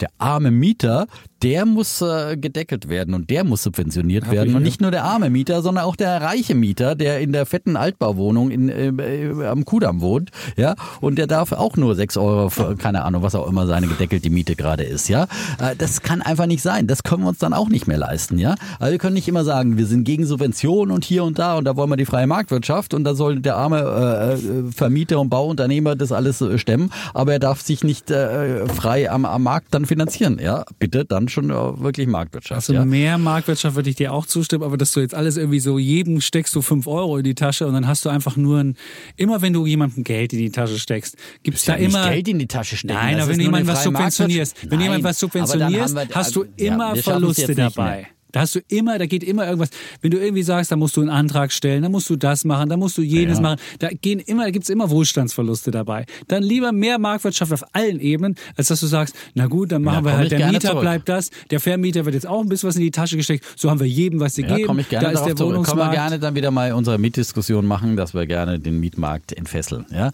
der arme Mieter, der muss äh, gedeckelt werden und der muss subventioniert werden ich, und nicht nur der arme Mieter, sondern auch der reiche Mieter, der in der fetten Altbauwohnung in, äh, äh, am Kudamm wohnt, ja, und der darf auch nur sechs Euro, für, keine Ahnung, was auch immer seine gedeckelte Miete gerade ist, ja. Äh, Das kann einfach nicht sein. Das können wir uns dann auch nicht mehr leisten, ja. Also wir können nicht immer sagen, wir sind gegen Subventionen und hier und da und da wollen wir die freie Marktwirtschaft und da soll der arme äh, äh, Vermieter und Bauunternehmer das alles äh, stemmen, aber er darf sich nicht frei am, am Markt dann finanzieren, ja. Bitte dann schon äh, wirklich Marktwirtschaft, Also ja. mehr Marktwirtschaft würde ich dir auch zustimmen, aber dass du jetzt alles irgendwie so, jedem steckst du fünf Euro in die Tasche und dann hast du einfach nur ein, immer wenn du jemandem Geld in die Tasche steckst, gibt's da ja nicht immer... Geld in die Tasche stecken. Nein, aber wenn du jemandem was subventionierst, wenn du jemandem Nein, was subventionierst, hast du ja, immer schaffen's Verluste dabei. Da hast du immer, da geht immer irgendwas. Wenn du irgendwie sagst, da musst du einen Antrag stellen, dann musst du das machen, dann musst du jenes Ja. machen. Da gehen immer, da gibt's immer Wohlstandsverluste dabei. Dann lieber mehr Marktwirtschaft auf allen Ebenen, als dass du sagst, na gut, dann machen Ja, wir halt, der Mieter zurück. bleibt das, der Vermieter wird jetzt auch ein bisschen was in die Tasche gesteckt. So haben wir jedem was gegeben. Ja, komme ich gerne da ist der zurück. Können wir Wohnungsmarkt. gerne dann wieder mal unsere Mietdiskussion machen, dass wir gerne den Mietmarkt entfesseln. Ja?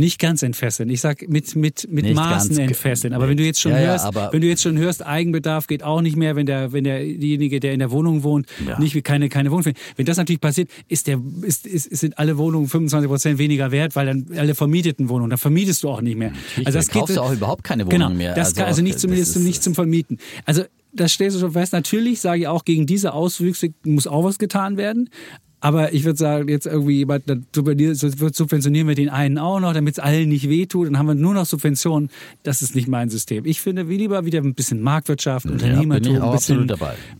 Nicht ganz entfesseln. Ich sag mit mit mit Nicht Maßen entfesseln. Aber wenn du jetzt schon Ja, ja, hörst, aber- wenn du jetzt schon hörst, Eigenbedarf geht auch nicht mehr, wenn der wenn derjenige, der in der Wohnung wohnt, Ja. nicht keine keine Wohnung findet. Wenn das natürlich passiert, ist der ist, ist sind alle Wohnungen 25 Prozent weniger wert, weil dann alle vermieteten Wohnungen, dann vermietest du auch nicht mehr. Also das kaufst du auch überhaupt keine Wohnung genau, mehr. Das kann, also nicht zumindest ist- nicht zum Vermieten. Also das stellst du schon fest. Natürlich sage ich auch gegen diese Auswüchse muss auch was getan werden. Aber ich würde sagen, jetzt irgendwie jemand, dann subventionieren wir den einen auch noch, damit es allen nicht wehtut. Dann haben wir nur noch Subventionen. Das ist nicht mein System. Ich finde wie lieber wieder ein bisschen Marktwirtschaft, Unternehmertum, bin ich auch ein bisschen,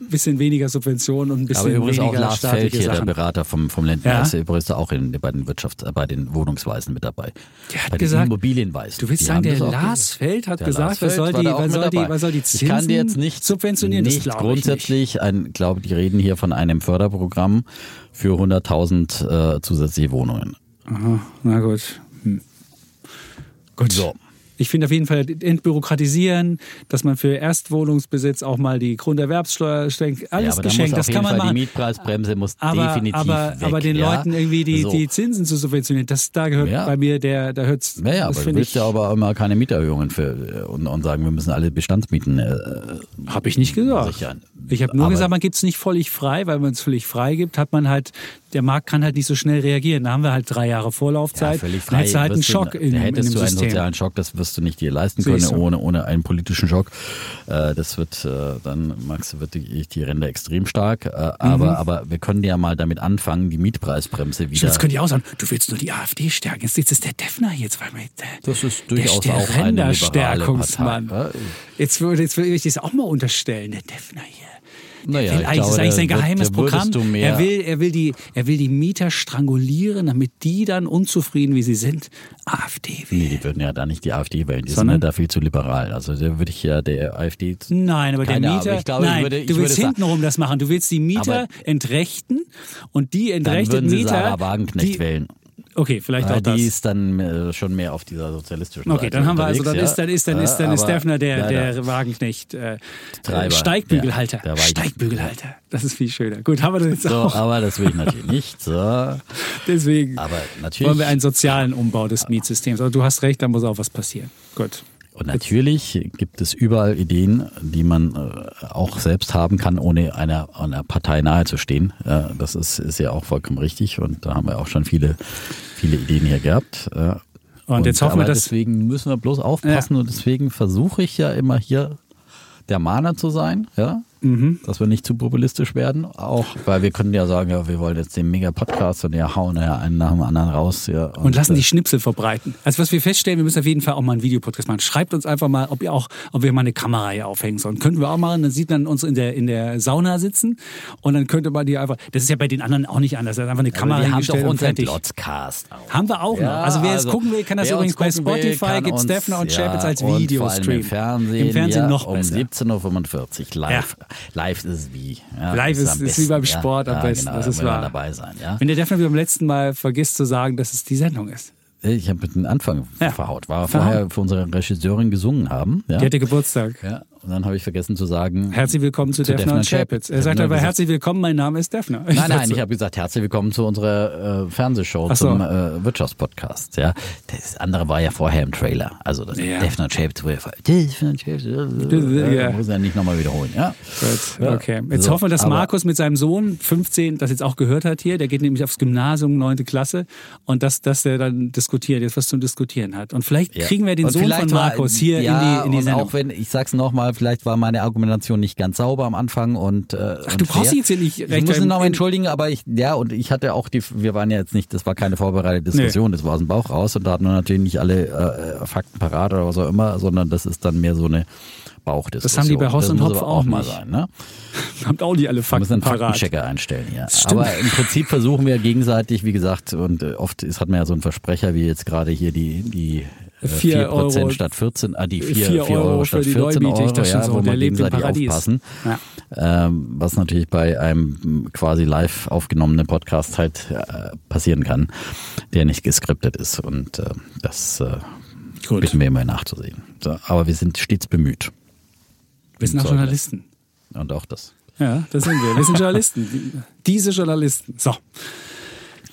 bisschen weniger Subventionen und ein bisschen Aber übrigens auch weniger Lars Feld hier, der Sachen. Berater vom, vom Ländler, Ja. ist übrigens auch in, bei den Wirtschafts-, bei den Wohnungsweisen mit dabei. Der hat bei gesagt- den Immobilienweisen. Du willst Die sagen, der das auch Lars. Feld hat Der gesagt, was soll die, auch was soll die, was soll die Ich kann dir jetzt nicht, subventionieren? Das nicht glaube ich grundsätzlich, ein, glaube die reden hier von einem Förderprogramm für 100.000 äh, zusätzliche Wohnungen. Aha, na gut. Hm. Gut. So. Ich finde auf jeden Fall entbürokratisieren, dass man für Erstwohnungsbesitz auch mal die Grunderwerbssteuer schenkt. Alles ja, aber da geschenkt, muss das kann man Fall machen. die Mietpreisbremse muss aber, definitiv aber, weg. aber den ja? Leuten irgendwie die, so. die Zuzinsen zu subventionieren, das da gehört Ja. bei mir der, da hört's. Ja, ja, aber du willst ja aber immer keine Mieterhöhungen für, und, und sagen, wir müssen alle Bestandsmieten äh, habe ich nicht gesagt. sichern. Ich habe nur Aber- gesagt, man gibt es nicht völlig frei, weil man es völlig frei gibt, hat man halt, der Markt kann halt nicht so schnell reagieren. Da haben wir halt drei Jahre Vorlaufzeit. Ja, völlig Dann frei. hättest du halt einen wirst du- Schock in, in hättest dem du einen System. sozialen Schock, das wirst du nicht dir leisten können, so. ohne, ohne einen politischen Schock. Äh, das wird äh, dann, Max, wird die, die Ränder extrem stark. Äh, aber, aber wir können ja mal damit anfangen, die Mietpreisbremse wieder. Jetzt könnte ich auch sagen, du willst nur die AfD stärken. Jetzt ist der Defner man, der, Das ist der, durchaus der auch. Partei. Jetzt würde jetzt würde ich das auch mal unterstellen, der Defner hier. Naja, will ich eigentlich, glaube, das ist eigentlich sein geheimes würdest Programm. Du mehr, Er will, er, will die, er will die Mieter strangulieren, damit die dann unzufrieden, wie sie sind, AfD Nee, wählen. die würden ja da nicht die AfD wählen. Die Sondern? sind ja da viel zu liberal. Also da würde ich ja der AfD. Nein, aber der Mieter, ich glaube, ich nein, würde- ich du willst hintenrum das machen. Du willst die Mieter entrechten und die Dann entrechteten würden sie Mieter. Sarah Wagenknecht die, wählen. Okay, vielleicht auch das. die ist dann äh, schon mehr auf dieser sozialistischen Okay, Seite dann haben wir also, dann unterwegs, ist, dann ist, dann ja. ist, dann ist Aber Defner der, der Wagenknecht, äh, Treiber. Steigbügelhalter. Ja, Steigbügelhalter. Das ist viel schöner. Gut, haben wir das jetzt So, auch. aber das will ich natürlich nicht. So. Aber Deswegen natürlich. wollen wir einen sozialen Umbau des Mietsystems. Aber du hast recht, da muss auch was passieren. Gut. Und natürlich gibt es überall Ideen, die man äh, auch selbst haben kann, ohne einer, einer Partei nahe zu stehen. Ja, das ist, ist ja auch vollkommen richtig und da haben wir auch schon viele, viele Ideen hier gehabt. Ja. Und jetzt hoffen wir, dass- Deswegen müssen wir bloß aufpassen und deswegen versuche ich ja immer hier der Mahner zu sein, ja. Mhm. Dass wir nicht zu populistisch werden, auch weil wir können ja sagen, ja, wir wollen jetzt den Mega-Podcast und ja hauen ja einen nach dem anderen raus. Ja, Und lassen äh, die Schnipsel verbreiten. Also was wir feststellen, wir müssen auf jeden Fall auch mal einen Videopodcast machen. Schreibt uns einfach mal, ob ihr auch, ob wir mal eine Kamera hier aufhängen sollen. Könnten wir auch machen, dann sieht man uns in der, in der Sauna sitzen und dann könnte man die einfach, das ist ja bei den anderen auch nicht anders, einfach eine Kamera wir haben doch und unseren. Glotzcast. Haben wir auch noch. Ja, Also wer also, jetzt gucken will, kann das übrigens bei Spotify, uns- Defner und ja, Chapitz als und Video vor allem streamen. Im Fernsehen, Im Fernsehen noch um besser. 17.45 Uhr live. Ja. Live ist es wie. Ja, Live ist- am ist wie beim Sport am ja, besten, Genau, das da ist wahr. dabei sein. Wenn der Defner wie beim letzten Mal vergisst zu sagen, dass es die Sendung ist. Ich habe mit dem Anfang verhaut. War vorher für unsere Regisseurin gesungen haben. Die hatte Geburtstag. ja. Und dann habe ich vergessen zu sagen. Herzlich willkommen zu, Defner und Chapitz. Er sagt aber gesagt- herzlich willkommen, mein Name ist Defner. Nein, nein, ich habe gesagt, herzlich willkommen zu unserer äh, Fernsehshow so. zum äh, Wirtschaftspodcast. Ja, das andere war ja vorher im Trailer. Also das Ja. Defner wo er Defner Shaped, äh, Ja. muss er nicht nochmal wiederholen. Ja, Gut, Ja. okay. Jetzt So, hoffen wir, dass Markus mit seinem Sohn 15 das jetzt auch gehört hat hier. Der geht nämlich aufs Gymnasium, neunte Klasse. Und dass, dass der dann diskutiert, jetzt was zum Diskutieren hat. Und vielleicht kriegen wir den Und Sohn von Markus war, hier in die, in die und Sendung. auch wenn, ich sag's nochmal, vielleicht war meine Argumentation nicht ganz sauber am Anfang und äh, Ach, du brauchst sie jetzt hier nicht Ich recht muss mich in- nochmal entschuldigen, aber ich, ja, und ich hatte auch die, wir waren ja jetzt nicht, das war keine vorbereitete Diskussion, das war aus dem Bauch raus und da hatten wir natürlich nicht alle äh, Fakten parat oder was auch immer, sondern das ist dann mehr so eine Bauchdiskussion. Das haben die bei Das und muss Hopf aber auch mal sein, ne? Habt auch nicht alle Wir müssen Fakten einen. Faktenchecker einstellen. Stimmt. Aber im Prinzip versuchen wir gegenseitig, wie gesagt, und äh, oft ist, hat man ja so einen Versprecher, wie jetzt gerade hier die, die äh, 4% Euro- statt 14, ah, die 4, Vier 4 Euro Euro statt die 14 Neumiete. Ich Euro, schon ja, so, wo im gegenseitig aufpassen. Ja. Ähm, was natürlich bei einem quasi live aufgenommenen Podcast halt äh, passieren kann, der nicht geskriptet ist. Und äh, das äh, Gut. bitten wir immer nachzusehen. So, aber wir sind stets bemüht. Wir sind auch. Journalisten. Und auch das. Ja, das sind wir. Wir sind Journalisten. Diese Journalisten. So.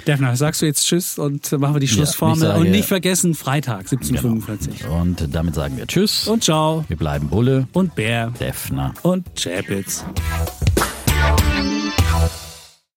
Defner, sagst du jetzt Tschüss und machen wir die Schlussformel. Ja, sage, und nicht vergessen, Freitag, 17.45 genau. Und damit sagen wir Tschüss. Und ciao. Wir bleiben Bulle. Und Bär. Defner. Und Chapitz.